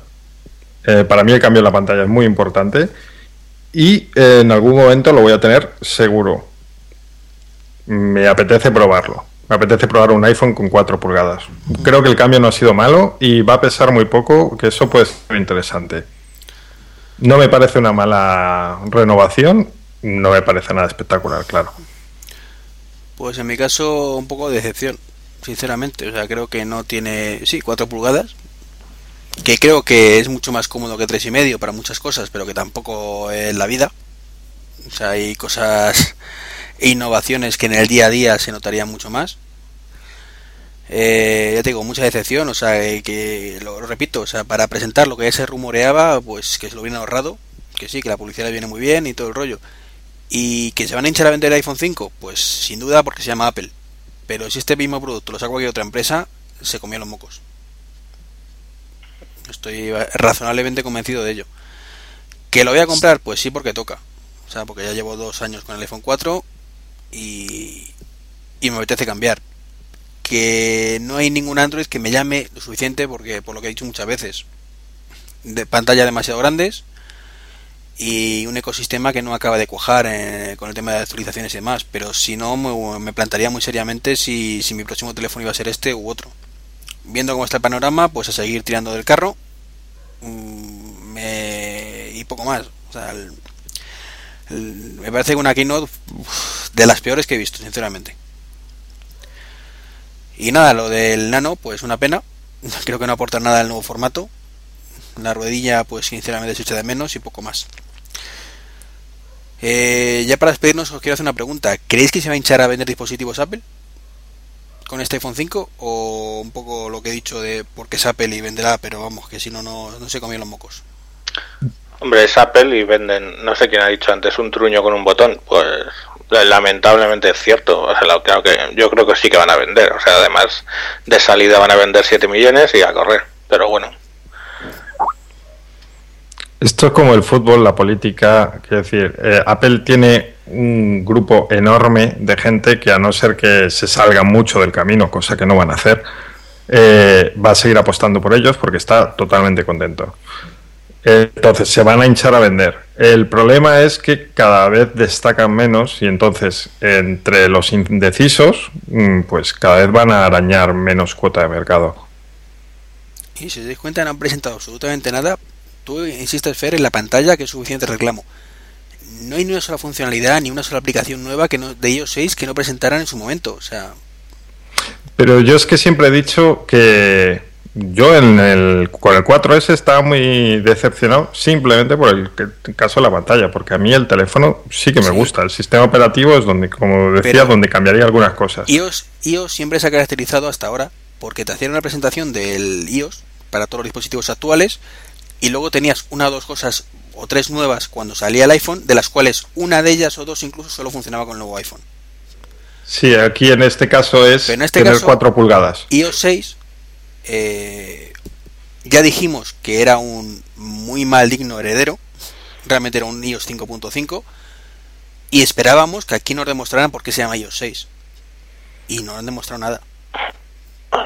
Eh, para mí el cambio de la pantalla es muy importante y eh, en algún momento lo voy a tener seguro. Me apetece probarlo. Me apetece probar un iPhone con 4 pulgadas. Creo que el cambio no ha sido malo y va a pesar muy poco, que eso puede ser interesante. No me parece una mala renovación, no me parece nada espectacular, claro. pues en mi caso un poco de decepción, sinceramente. O sea, creo que no tiene, sí, 4 pulgadas, que creo que es mucho más cómodo que tres y medio para muchas cosas, pero que tampoco es la vida. O sea, hay cosas innovaciones que en el día a día se notarían mucho más. Eh, ya te digo, mucha decepción, o sea, eh, que lo, repito, o sea, para presentar lo que ya se rumoreaba, pues que se lo hubieran ahorrado, que sí, que la publicidad le viene muy bien y todo el rollo. Y que se van a hinchar a vender el iPhone 5, pues sin duda porque se llama Apple. Pero si este mismo producto lo saca cualquier otra empresa, se comían los mocos. Estoy razonablemente convencido de ello. ¿Que lo voy a comprar? Pues sí, porque toca. O sea, porque ya llevo dos años con el iPhone 4 y, y me apetece cambiar. Que no hay ningún Android que me llame lo suficiente, porque por lo que he dicho muchas veces, de pantalla demasiado grandes y un ecosistema que no acaba de cuajar con el tema de actualizaciones y demás. Pero si no, me, me plantaría muy seriamente si, si mi próximo teléfono iba a ser este u otro. Viendo cómo está el panorama, pues a seguir tirando del carro mm, me- y poco más. Me parece una keynote de las peores que he visto, sinceramente. Y nada, lo del nano, pues una pena. Creo que no aporta nada al nuevo formato. La ruedilla, pues sinceramente se echa de menos y poco más. Eh, ya para despedirnos os quiero hacer una pregunta. ¿Creéis que se va a hinchar a vender dispositivos Apple? ¿Con este iPhone 5? ¿O un poco lo que he dicho de porque es Apple y venderá, pero vamos, que si no, no, no se comen los mocos? Hombre, es Apple y venden, no sé quién ha dicho antes, un truño con un botón. Pues lamentablemente es cierto. O sea, claro que yo creo que sí que van a vender. O sea, además de salida van a vender 7 millones y a correr. Pero bueno, Esto es como el fútbol, la política. Quiero decir, eh, Apple tiene un grupo enorme de gente que, a no ser que se salga mucho del camino, cosa que no van a hacer, eh, va a seguir apostando por ellos porque está totalmente contento. Entonces se van a hinchar a vender. El problema es que cada vez destacan menos y entonces entre los indecisos, mm, pues cada vez van a arañar menos cuota de mercado. Y si os dais cuenta, no han presentado absolutamente nada. Tú insistes, Fer, en la pantalla que es suficiente reclamo. No hay ni una sola funcionalidad ni una sola aplicación nueva que no, de iOS 6 que no presentaran en su momento. O sea, Pero yo es que siempre he dicho que yo en el, con el 4S estaba muy decepcionado simplemente por el, caso de la pantalla, porque a mí el teléfono sí que me Sí. gusta. El sistema operativo es donde, como decía, Pero- donde cambiaría algunas cosas. iOS, iOS siempre se ha caracterizado hasta ahora porque te hacían una presentación del iOS para todos los dispositivos actuales y luego tenías una o dos cosas o tres nuevas cuando salía el iPhone, de las cuales una de ellas o dos incluso solo funcionaba con el nuevo iPhone. Sí, aquí en este caso es este tener caso- 4 pulgadas. iOS 6 eh, ya dijimos que era un muy mal digno heredero, realmente era un iOS 5.5 y esperábamos que aquí nos demostraran por qué se llama iOS 6. y no han demostrado nada.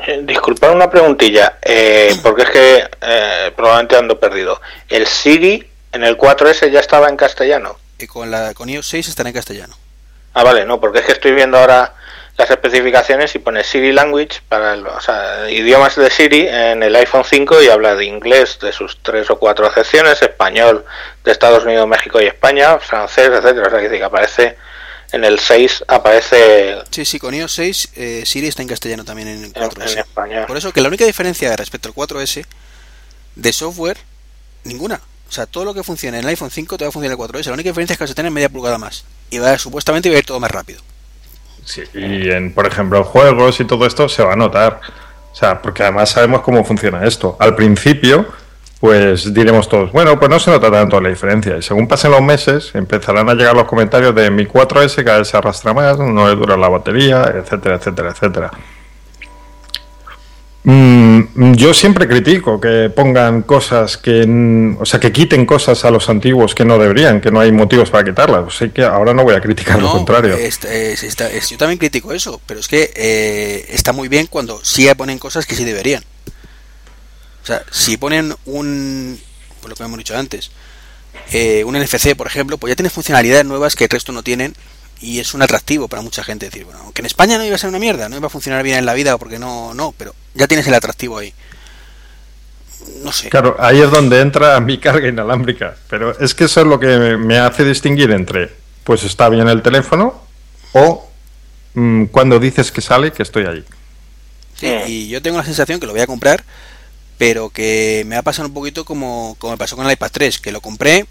Eh, Disculpad una preguntilla, eh, porque es que eh, probablemente ando perdido. ¿El Siri en el 4S ya estaba en castellano? Y con la con iOS 6 estará en castellano. Ah, vale, no, porque es que estoy viendo ahora las especificaciones y pone Siri Language para el, o sea, idiomas de Siri en el iPhone 5 y habla de inglés de sus tres o cuatro excepciones, español de Estados Unidos, México y España, francés, etcétera. O sea, que aparece en el 6 aparece Sí, sí, con iOS 6 eh, Siri está en castellano también en el en, 4S. en español. Por eso que la única diferencia respecto al 4S de software, ninguna. O sea, todo lo que funciona en el iPhone 5 te va a funcionar en el 4S. La única diferencia es que vas a tener media pulgada más. Y va supuestamente va a ir todo más rápido. Sí, y en, por ejemplo, juegos y todo esto se va a notar. O sea, porque además sabemos cómo funciona esto. Al principio, pues diremos todos, bueno, pues no se nota tanto la diferencia. Y según pasen los meses, empezarán a llegar los comentarios de mi 4S cada vez se arrastra más, no le dura la batería, etcétera, etcétera, etcétera. Mm, yo siempre critico que pongan cosas que, o sea, que quiten cosas a los antiguos que no deberían, que no hay motivos para quitarlas. O sea que ahora no voy a criticar lo contrario. es- es- está- es- yo también critico eso, pero es que eh, está muy bien cuando sí ponen cosas que sí deberían. O sea, si ponen un, por lo que hemos dicho antes, eh, un NFC, por ejemplo, pues ya tiene funcionalidades nuevas que el resto no tienen y es un atractivo para mucha gente decir, bueno, aunque en España no iba a ser una mierda, no iba a funcionar bien en la vida porque no, no, pero ya tienes el atractivo ahí. No sé. Claro, ahí es donde entra mi carga inalámbrica. Pero es que eso es lo que me- hace distinguir entre, pues está bien el teléfono o mm, cuando dices que sale, que estoy ahí. Sí, y yo tengo la sensación que lo voy a comprar, pero que me va a pasar un poquito como, como me pasó con el iPad 3, que lo compré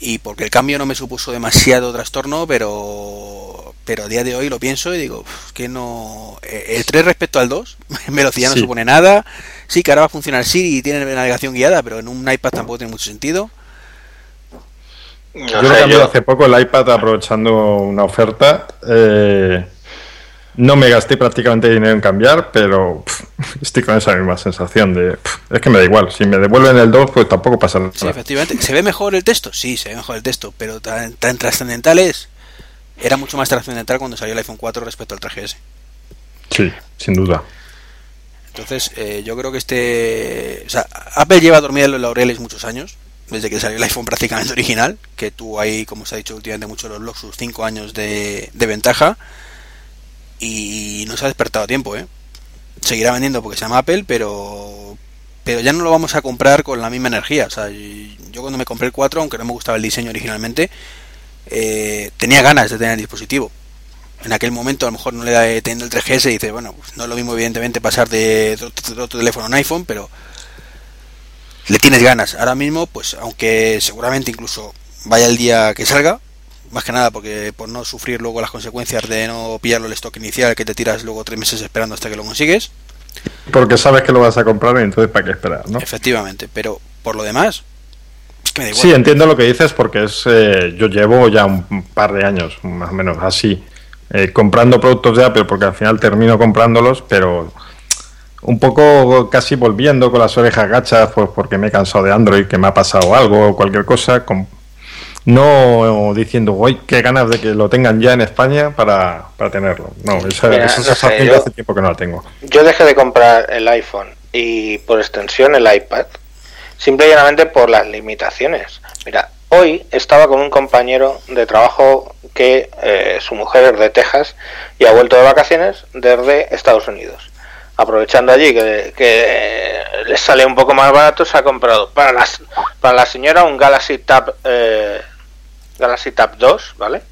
y porque el cambio no me supuso demasiado trastorno, pero pero a día de hoy lo pienso y digo, "Uf, que no... eh, El 3 respecto al 2, en velocidad no Sí. supone nada. Sí, que ahora va a funcionar Siri y tiene navegación guiada, pero en un iPad tampoco tiene mucho sentido. No yo lo cambié hace poco el iPad aprovechando una oferta. eh, no me gasté prácticamente dinero en cambiar, pero pff, estoy con esa misma sensación de, pff, es que me da igual. Si me devuelven el 2, pues tampoco pasa nada. Sí, efectivamente. ¿Se ve mejor el texto? Sí, se ve mejor el texto, pero tan, tan trascendental es... Era mucho más trascendental cuando salió el iPhone 4 respecto al 3GS. Sí, sin duda. Entonces, eh, yo creo que este. O sea, Apple lleva dormida en los laureles muchos años, desde que salió el iPhone prácticamente original, que tuvo ahí, como se ha dicho últimamente mucho los sus 5 años de, de ventaja. Y no se ha despertado tiempo, ¿eh? Seguirá vendiendo porque se llama Apple, pero. Pero ya no lo vamos a comprar con la misma energía. O sea, yo cuando me compré el 4, aunque no me gustaba el diseño originalmente, eh, tenía ganas de tener el dispositivo en aquel momento a lo mejor no le da teniendo el 3GS y dice, bueno, pues no es lo mismo evidentemente pasar de otro teléfono a un iPhone, pero le tienes ganas. Ahora mismo, pues aunque seguramente incluso vaya el día que salga, más que nada porque por no sufrir luego las consecuencias de no pillarlo el stock inicial que te tiras luego tres meses esperando hasta que lo consigues, Porque sabes que lo vas a comprar y entonces para qué esperar, ¿no? efectivamente, pero por lo demás. Sí, entiendo lo que dices porque es eh, yo llevo ya un par de años, más o menos así, eh, comprando productos de Apple porque al final termino comprándolos, pero un poco casi volviendo con las orejas gachas, pues porque me he cansado de Android, que me ha pasado algo o cualquier cosa, con- no diciendo, uy, qué ganas de que lo tengan ya en España para, para tenerlo. No, esa, Mira, esa no sé, yo- hace tiempo que no la tengo. Yo dejé de comprar el iPhone y por extensión el iPad, simple y llanamente por las limitaciones. Mira, hoy estaba con un compañero de trabajo que eh, su mujer es de Texas y ha vuelto de vacaciones desde Estados Unidos. Aprovechando allí que, que les sale un poco más barato, se ha comprado para, las, para la señora un Galaxy Tab, eh, Galaxy Tab 2, ¿vale?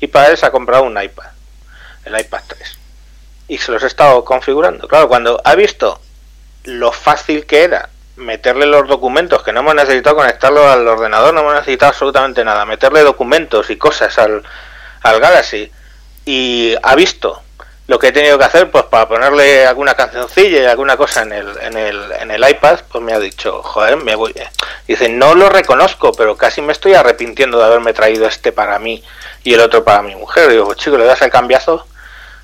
Y para él se ha comprado un iPad, el iPad 3 y se los he estado configurando. Claro, cuando ha visto lo fácil que era meterle los documentos, que no hemos necesitado conectarlo al ordenador, no hemos necesitado absolutamente nada, meterle documentos y cosas al, al Galaxy, y ha visto lo que he tenido que hacer pues para ponerle alguna cancioncilla y alguna cosa en el, en el, en el iPad, pues me ha dicho, joder, me voy. Dice, no lo reconozco, pero casi me estoy arrepintiendo de haberme traído este para mí y el otro para mi mujer. digo, pues chico, le das el cambiazo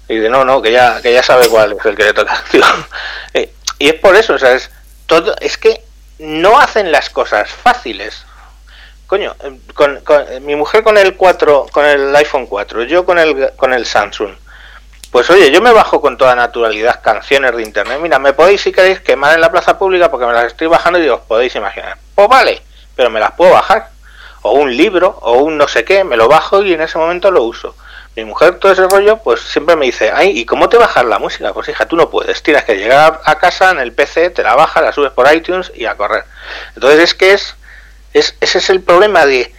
y dice, no, no, que ya, que ya sabe cuál es el que le toca. Eh, y es por eso, o sea, es, todo, es que no hacen las cosas fáciles. Coño, eh, con, con- mi mujer con el 4, con el iPhone 4, yo con el, con el Samsung. Pues oye, yo me bajo con toda naturalidad canciones de internet. Mira, me podéis, si queréis, quemar en la plaza pública porque me las estoy bajando y os podéis imaginar. Pues vale, pero me las puedo bajar. O un libro, o un no sé qué, me lo bajo y en ese momento lo uso. Mi mujer, todo ese rollo, pues siempre me dice, ay, ¿y cómo te bajas la música? Pues hija, tú no puedes. Tienes que llegar a casa en el PC, te la bajas, la subes por iTunes y a correr. Entonces es que es, es ese es el problema de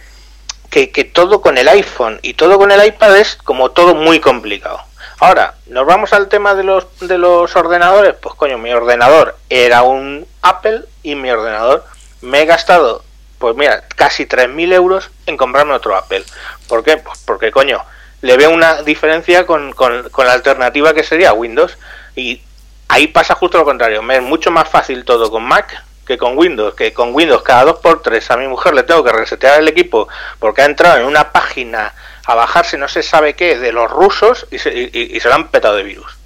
que, que todo con el iPhone y todo con el iPad es como todo muy complicado. Ahora, nos vamos al tema de los, de los ordenadores. Pues coño, mi ordenador era un Apple y mi ordenador me he gastado, pues mira, casi 3.000 euros en comprarme otro Apple. ¿Por qué? Pues porque coño, le veo una diferencia con, con, con la alternativa que sería Windows. Y ahí pasa justo lo contrario. Me es mucho más fácil todo con Mac que con Windows, que con Windows cada 2x3 a mi mujer le tengo que resetear el equipo porque ha entrado en una página a bajarse no se sabe qué de los rusos y se, y, y se lo han petado de virus.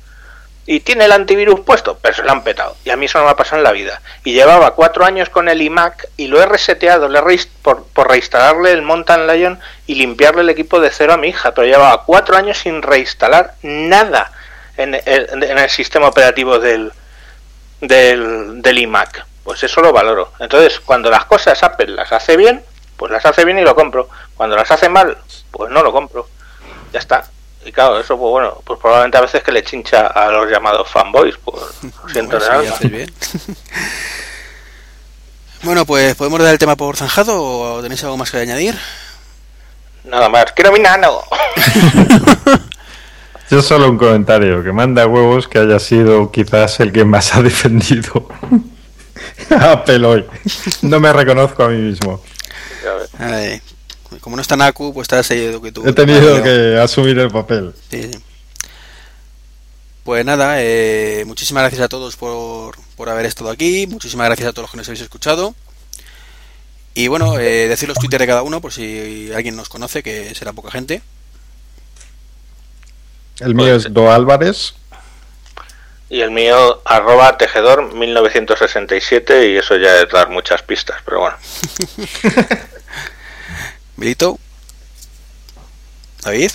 Y tiene el antivirus puesto, pero se lo han petado. Y a mí eso no me ha pasado en la vida. Y llevaba cuatro años con el iMac y lo he reseteado le por, por reinstalarle el Mountain Lion y limpiarle el equipo de cero a mi hija. Pero llevaba cuatro años sin reinstalar nada en el, en el sistema operativo del, del, del iMac. Pues eso lo valoro. Entonces, cuando las cosas Apple las hace bien, pues las hace bien y lo compro. Cuando las hace mal, pues no lo compro. Ya está. Y claro, eso, pues bueno, pues probablemente a veces que le chincha a los llamados fanboys, pues lo siento bueno, sí, haces bien. bueno, pues podemos dar el tema por zanjado o tenéis algo más que añadir. Nada más, quiero mi nano. Yo solo un comentario, que manda huevos que haya sido quizás el que más ha defendido Apple hoy. No me reconozco a mí mismo. Ay, como no está Naku, pues estás seguido que tú. He tenido que asumir el papel. Sí, sí. Pues nada, eh, muchísimas gracias a todos por, por, haber estado aquí. Muchísimas gracias a todos los que nos habéis escuchado. Y bueno, eh, decir los Twitter de cada uno por si alguien nos conoce, que será poca gente. El mío pues, es Do Álvarez. Y el mío, arroba tejedor 1967, y eso ya es dar muchas pistas, pero bueno. Milito. David.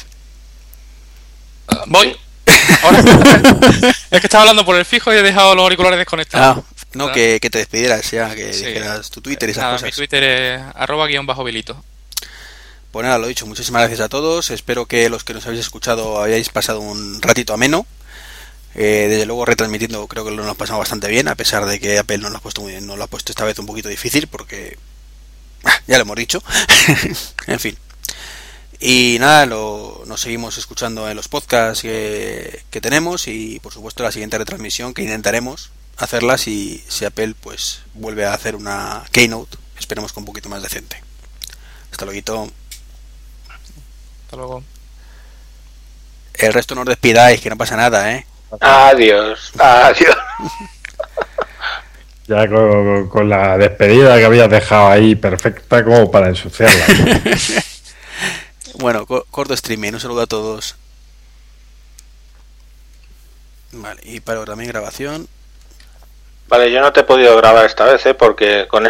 Uh, voy. Ahora, es que estaba hablando por el fijo y he dejado los auriculares desconectados. Ah, no, que, que, te despidieras ya, que sí. dijeras tu Twitter y esas nada, cosas. Mi Twitter es arroba guion bajo Vilito. Pues nada, lo dicho, muchísimas gracias a todos. Espero que los que nos habéis escuchado hayáis pasado un ratito ameno. Eh, desde luego retransmitiendo creo que lo hemos pasado bastante bien, a pesar de que Apple no lo ha puesto muy bien, no lo ha puesto esta vez un poquito difícil porque ah, ya lo hemos dicho. en fin. Y nada, lo, nos seguimos escuchando en los podcasts que, que, tenemos y por supuesto la siguiente retransmisión que intentaremos hacerla si, si Apple pues vuelve a hacer una keynote, esperemos con un poquito más decente. Hasta luego. Hasta luego. El resto no os despidáis, que no pasa nada, ¿eh? Adiós, adiós. Ya con, con, la despedida que habías dejado ahí perfecta como para ensuciarla. bueno, corto streaming, un saludo a todos. Vale, y para también grabación. Vale, yo no te he podido grabar esta vez, ¿eh? porque con